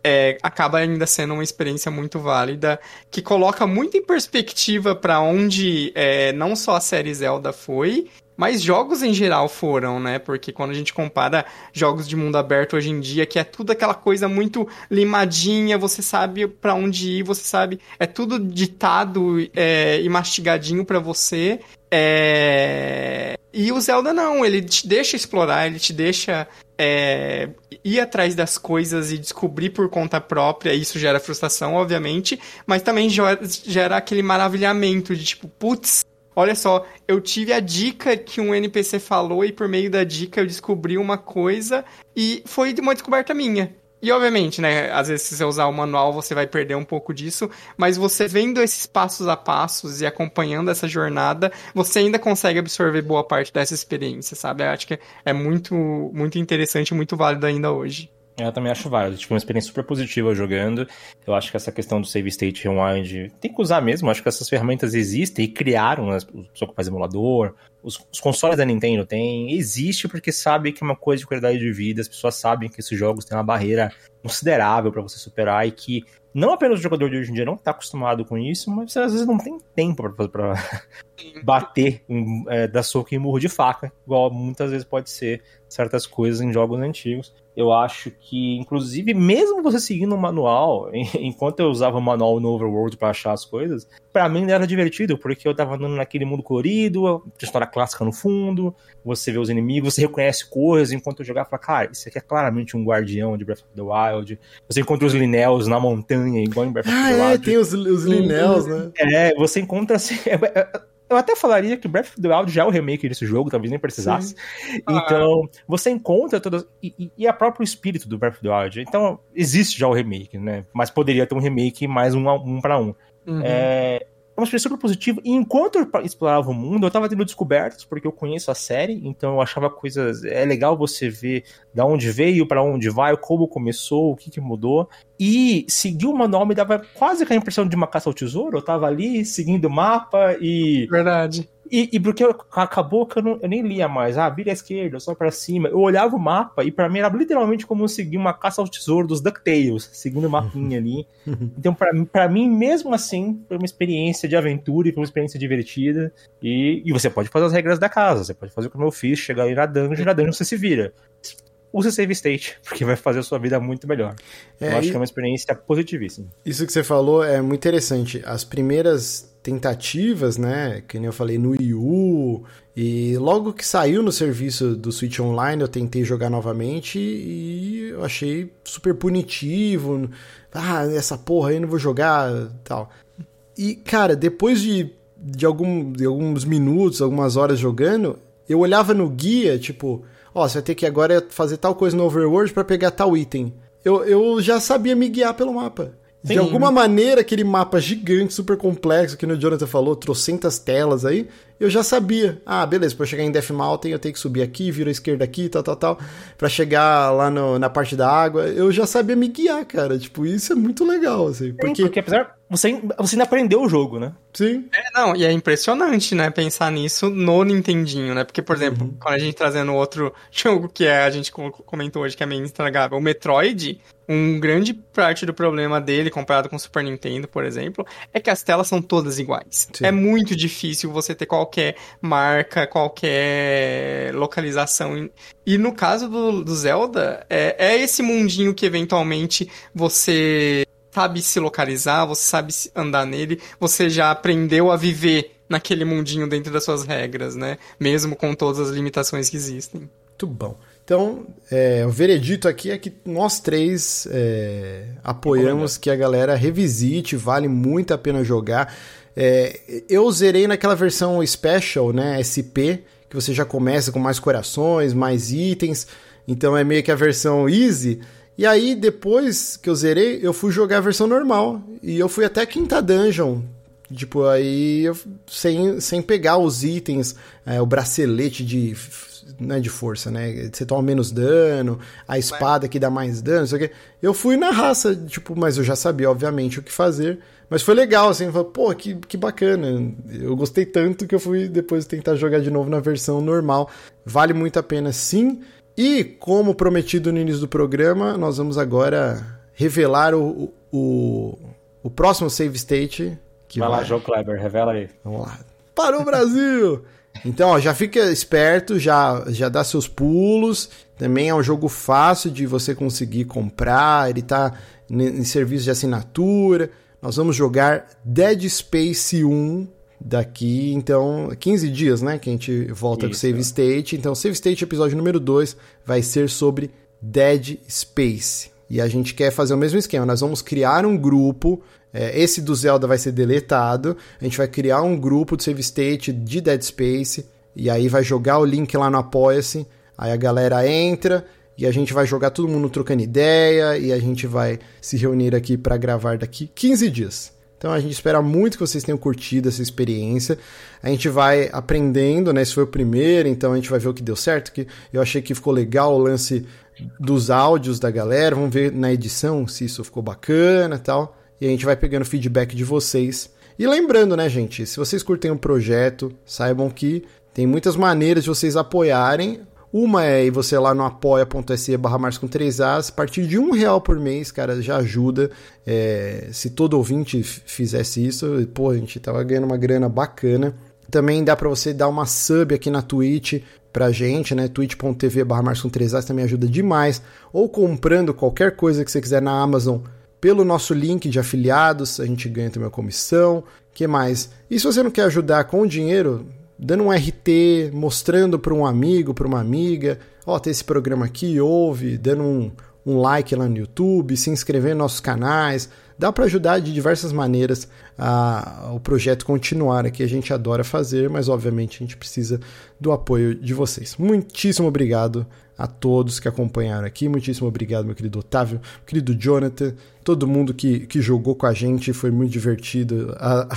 é, acaba ainda sendo uma experiência muito válida, que coloca muito em perspectiva para onde é, não só a série Zelda foi, mas jogos em geral foram, né? Porque quando a gente compara jogos de mundo aberto hoje em dia, que é tudo aquela coisa muito limadinha, você sabe para onde ir, você sabe, é tudo ditado é, e mastigadinho para você. É... E o Zelda não, ele te deixa explorar, ele te deixa é, ir atrás das coisas e descobrir por conta própria, isso gera frustração, obviamente, mas também gera aquele maravilhamento de tipo, putz, olha só, eu tive a dica que um NPC falou e por meio da dica eu descobri uma coisa e foi uma descoberta minha. E obviamente, né, às vezes se você usar o manual você vai perder um pouco disso, mas você vendo esses passos a passos e acompanhando essa jornada, você ainda consegue absorver boa parte dessa experiência, sabe? Eu acho que é muito, muito interessante muito válido ainda hoje. Eu também acho válido, tipo, uma experiência super positiva jogando. Eu acho que essa questão do save state rewind tem que usar mesmo. Eu acho que essas ferramentas existem e criaram, né? O pessoal que faz emulador, os, os, consoles da Nintendo têm, existe porque sabe que é uma coisa de qualidade de vida, as pessoas sabem que esses jogos têm uma barreira considerável para você superar e que não apenas o jogador de hoje em dia não está acostumado com isso, mas você às vezes não tem tempo para bater, um, é, dar soco em murro de faca, igual muitas vezes pode ser certas coisas em jogos antigos. Eu acho que, inclusive, mesmo você seguindo o manual, enquanto eu usava o manual no Overworld para achar as coisas, para mim era divertido, porque eu tava andando naquele mundo colorido, história clássica no fundo, você vê os inimigos, você reconhece coisas, enquanto eu jogava, fala, cara, isso aqui é claramente um guardião de Breath of the Wild. Você encontra os Linels na montanha, igual em Breath of the ah, é, Wild. É, tem os, os Linels, né? É, você encontra assim. É, é, eu até falaria que Breath of the Wild já é o remake desse jogo, talvez nem precisasse. Ah. Então, você encontra todas. E, e, a próprio espírito do Breath of the Wild. Então, existe já o remake, né? Mas poderia ter um remake mais um, um para um. Uhum. É, uma experiência super positiva. E enquanto eu explorava o mundo, eu tava tendo descobertas, porque eu conheço a série, então eu achava coisas. É legal você ver da onde veio, para onde vai, como começou, o que, que mudou. E seguir o manual me dava quase que a impressão de uma caça ao tesouro. Eu tava ali seguindo o mapa e. Verdade. E, e porque eu, acabou que eu, não, eu, nem lia mais, ah, vira à esquerda, só para cima. Eu olhava o mapa e para mim era literalmente como seguir uma caça ao tesouro dos DuckTales, seguindo o mapinha ali. Então, para mim, mesmo assim, foi uma experiência de aventura e foi uma experiência divertida. E, e você pode fazer as regras da casa, você pode fazer como eu fiz, chegar aí na dungeon e na dungeon você se vira use save state, porque vai fazer a sua vida muito melhor. É, eu acho que é uma experiência positivíssima. Isso que você falou é muito interessante. As primeiras tentativas, né? Que nem eu falei no Wii U. E logo que saiu no serviço do Switch Online, eu tentei jogar novamente e eu achei super punitivo. Ah, essa porra aí não vou jogar tal. E, cara, depois de, de, algum, de alguns minutos, algumas horas jogando, eu olhava no guia, tipo, ó, você vai ter que agora fazer tal coisa no Overworld para pegar tal item. Eu, eu já sabia me guiar pelo mapa. Sim. De alguma maneira, aquele mapa gigante, super complexo, que o Jonathan falou, trocentas telas aí, eu já sabia. Ah, beleza, para chegar em Death Mountain eu tenho que subir aqui, virar a esquerda aqui, tal, tal, tal. Pra chegar lá no, na parte da água, eu já sabia me guiar, cara. Tipo, isso é muito legal, assim. Porque, Sim, porque apesar. Você, você ainda aprendeu o jogo, né? Sim. É, não, e é impressionante, né, pensar nisso no Nintendinho, né? Porque, por exemplo, uhum. quando a gente trazendo outro jogo que é, a gente comentou hoje que é meio estragável, o Metroid, um grande parte do problema dele, comparado com o Super Nintendo, por exemplo, é que as telas são todas iguais. Sim. É muito difícil você ter qualquer marca, qualquer localização. E no caso do, do Zelda, é, é esse mundinho que eventualmente você sabe se localizar, você sabe andar nele, você já aprendeu a viver naquele mundinho dentro das suas regras, né? Mesmo com todas as limitações que existem. Muito bom. Então, é, o veredito aqui é que nós três é, apoiamos que a galera revisite, vale muito a pena jogar. É, eu zerei naquela versão Special, né, SP, que você já começa com mais corações, mais itens, então é meio que a versão Easy. E aí, depois que eu zerei, eu fui jogar a versão normal. E eu fui até a quinta dungeon. Tipo, aí eu, sem, sem pegar os itens, é, o bracelete de né, de força, né? Você toma menos dano, a espada que dá mais dano, não sei o quê. Eu fui na raça, tipo, mas eu já sabia, obviamente, o que fazer. Mas foi legal, assim, falei, pô, que, que bacana. Eu gostei tanto que eu fui depois tentar jogar de novo na versão normal. Vale muito a pena, sim. E, como prometido no início do programa, nós vamos agora revelar o, o, o próximo save state. Que vai, vai lá, João Kleber, revela aí. Vamos lá. Para o Brasil! Então, ó, já fica esperto, já, já dá seus pulos. Também é um jogo fácil de você conseguir comprar. Ele tá em serviço de assinatura. Nós vamos jogar Dead Space 1 daqui, então, 15 dias, né? Que a gente volta Isso. com Save State. Então, Save State, episódio número 2, vai ser sobre Dead Space. E a gente quer fazer o mesmo esquema. Nós vamos criar um grupo é, esse do Zelda vai ser deletado. A gente vai criar um grupo de save state de Dead Space. E aí vai jogar o link lá no Apoia-se. Aí a galera entra e a gente vai jogar todo mundo trocando ideia. E a gente vai se reunir aqui para gravar daqui 15 dias. Então a gente espera muito que vocês tenham curtido essa experiência. A gente vai aprendendo, né? Esse foi o primeiro, então a gente vai ver o que deu certo. Que eu achei que ficou legal o lance dos áudios da galera. Vamos ver na edição se isso ficou bacana tal e a gente vai pegando feedback de vocês. E lembrando, né, gente, se vocês curtem o projeto, saibam que tem muitas maneiras de vocês apoiarem. Uma é você lá no apoia.se barra com 3As, a partir de um real por mês, cara, já ajuda. É, se todo ouvinte fizesse isso, pô, a gente tava ganhando uma grana bacana. Também dá para você dar uma sub aqui na Twitch pra gente, né? twitch.tv barra com 3As também ajuda demais. Ou comprando qualquer coisa que você quiser na Amazon pelo nosso link de afiliados, a gente ganha também a comissão. que mais? E se você não quer ajudar com dinheiro, dando um RT, mostrando para um amigo, para uma amiga, ó, oh, tem esse programa aqui, ouve, dando um, um like lá no YouTube, se inscrever nos nossos canais. Dá para ajudar de diversas maneiras a, o projeto continuar aqui. A gente adora fazer, mas obviamente a gente precisa do apoio de vocês. Muitíssimo obrigado a todos que acompanharam aqui. Muitíssimo obrigado, meu querido Otávio, meu querido Jonathan, todo mundo que, que jogou com a gente. Foi muito divertido a,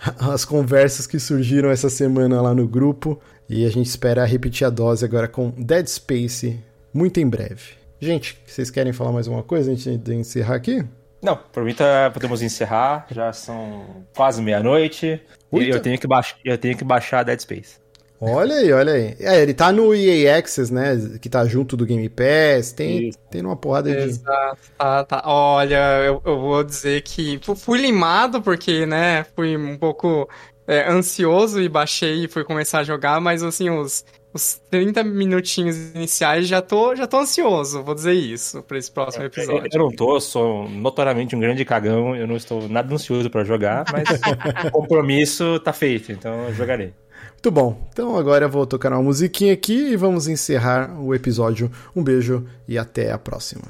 a, as conversas que surgiram essa semana lá no grupo. E a gente espera repetir a dose agora com Dead Space muito em breve. Gente, vocês querem falar mais uma coisa antes de encerrar aqui? Não, por mim tá, podemos encerrar. Já são quase meia-noite. E eu tenho, que baix, eu tenho que baixar Dead Space. Olha aí, olha aí. É, ele tá no EA Access, né? Que tá junto do Game Pass. Tem, tem uma porrada de. Exato, tá, tá. Olha, eu, eu vou dizer que fui limado, porque, né, fui um pouco é, ansioso e baixei e fui começar a jogar, mas assim, os, os 30 minutinhos iniciais já tô, já tô ansioso, vou dizer isso, para esse próximo é, episódio. Eu não tô, eu sou notoriamente um grande cagão, eu não estou nada ansioso para jogar, mas o compromisso tá feito, então eu jogarei. Muito bom. Então agora eu vou tocar uma musiquinha aqui e vamos encerrar o episódio. Um beijo e até a próxima.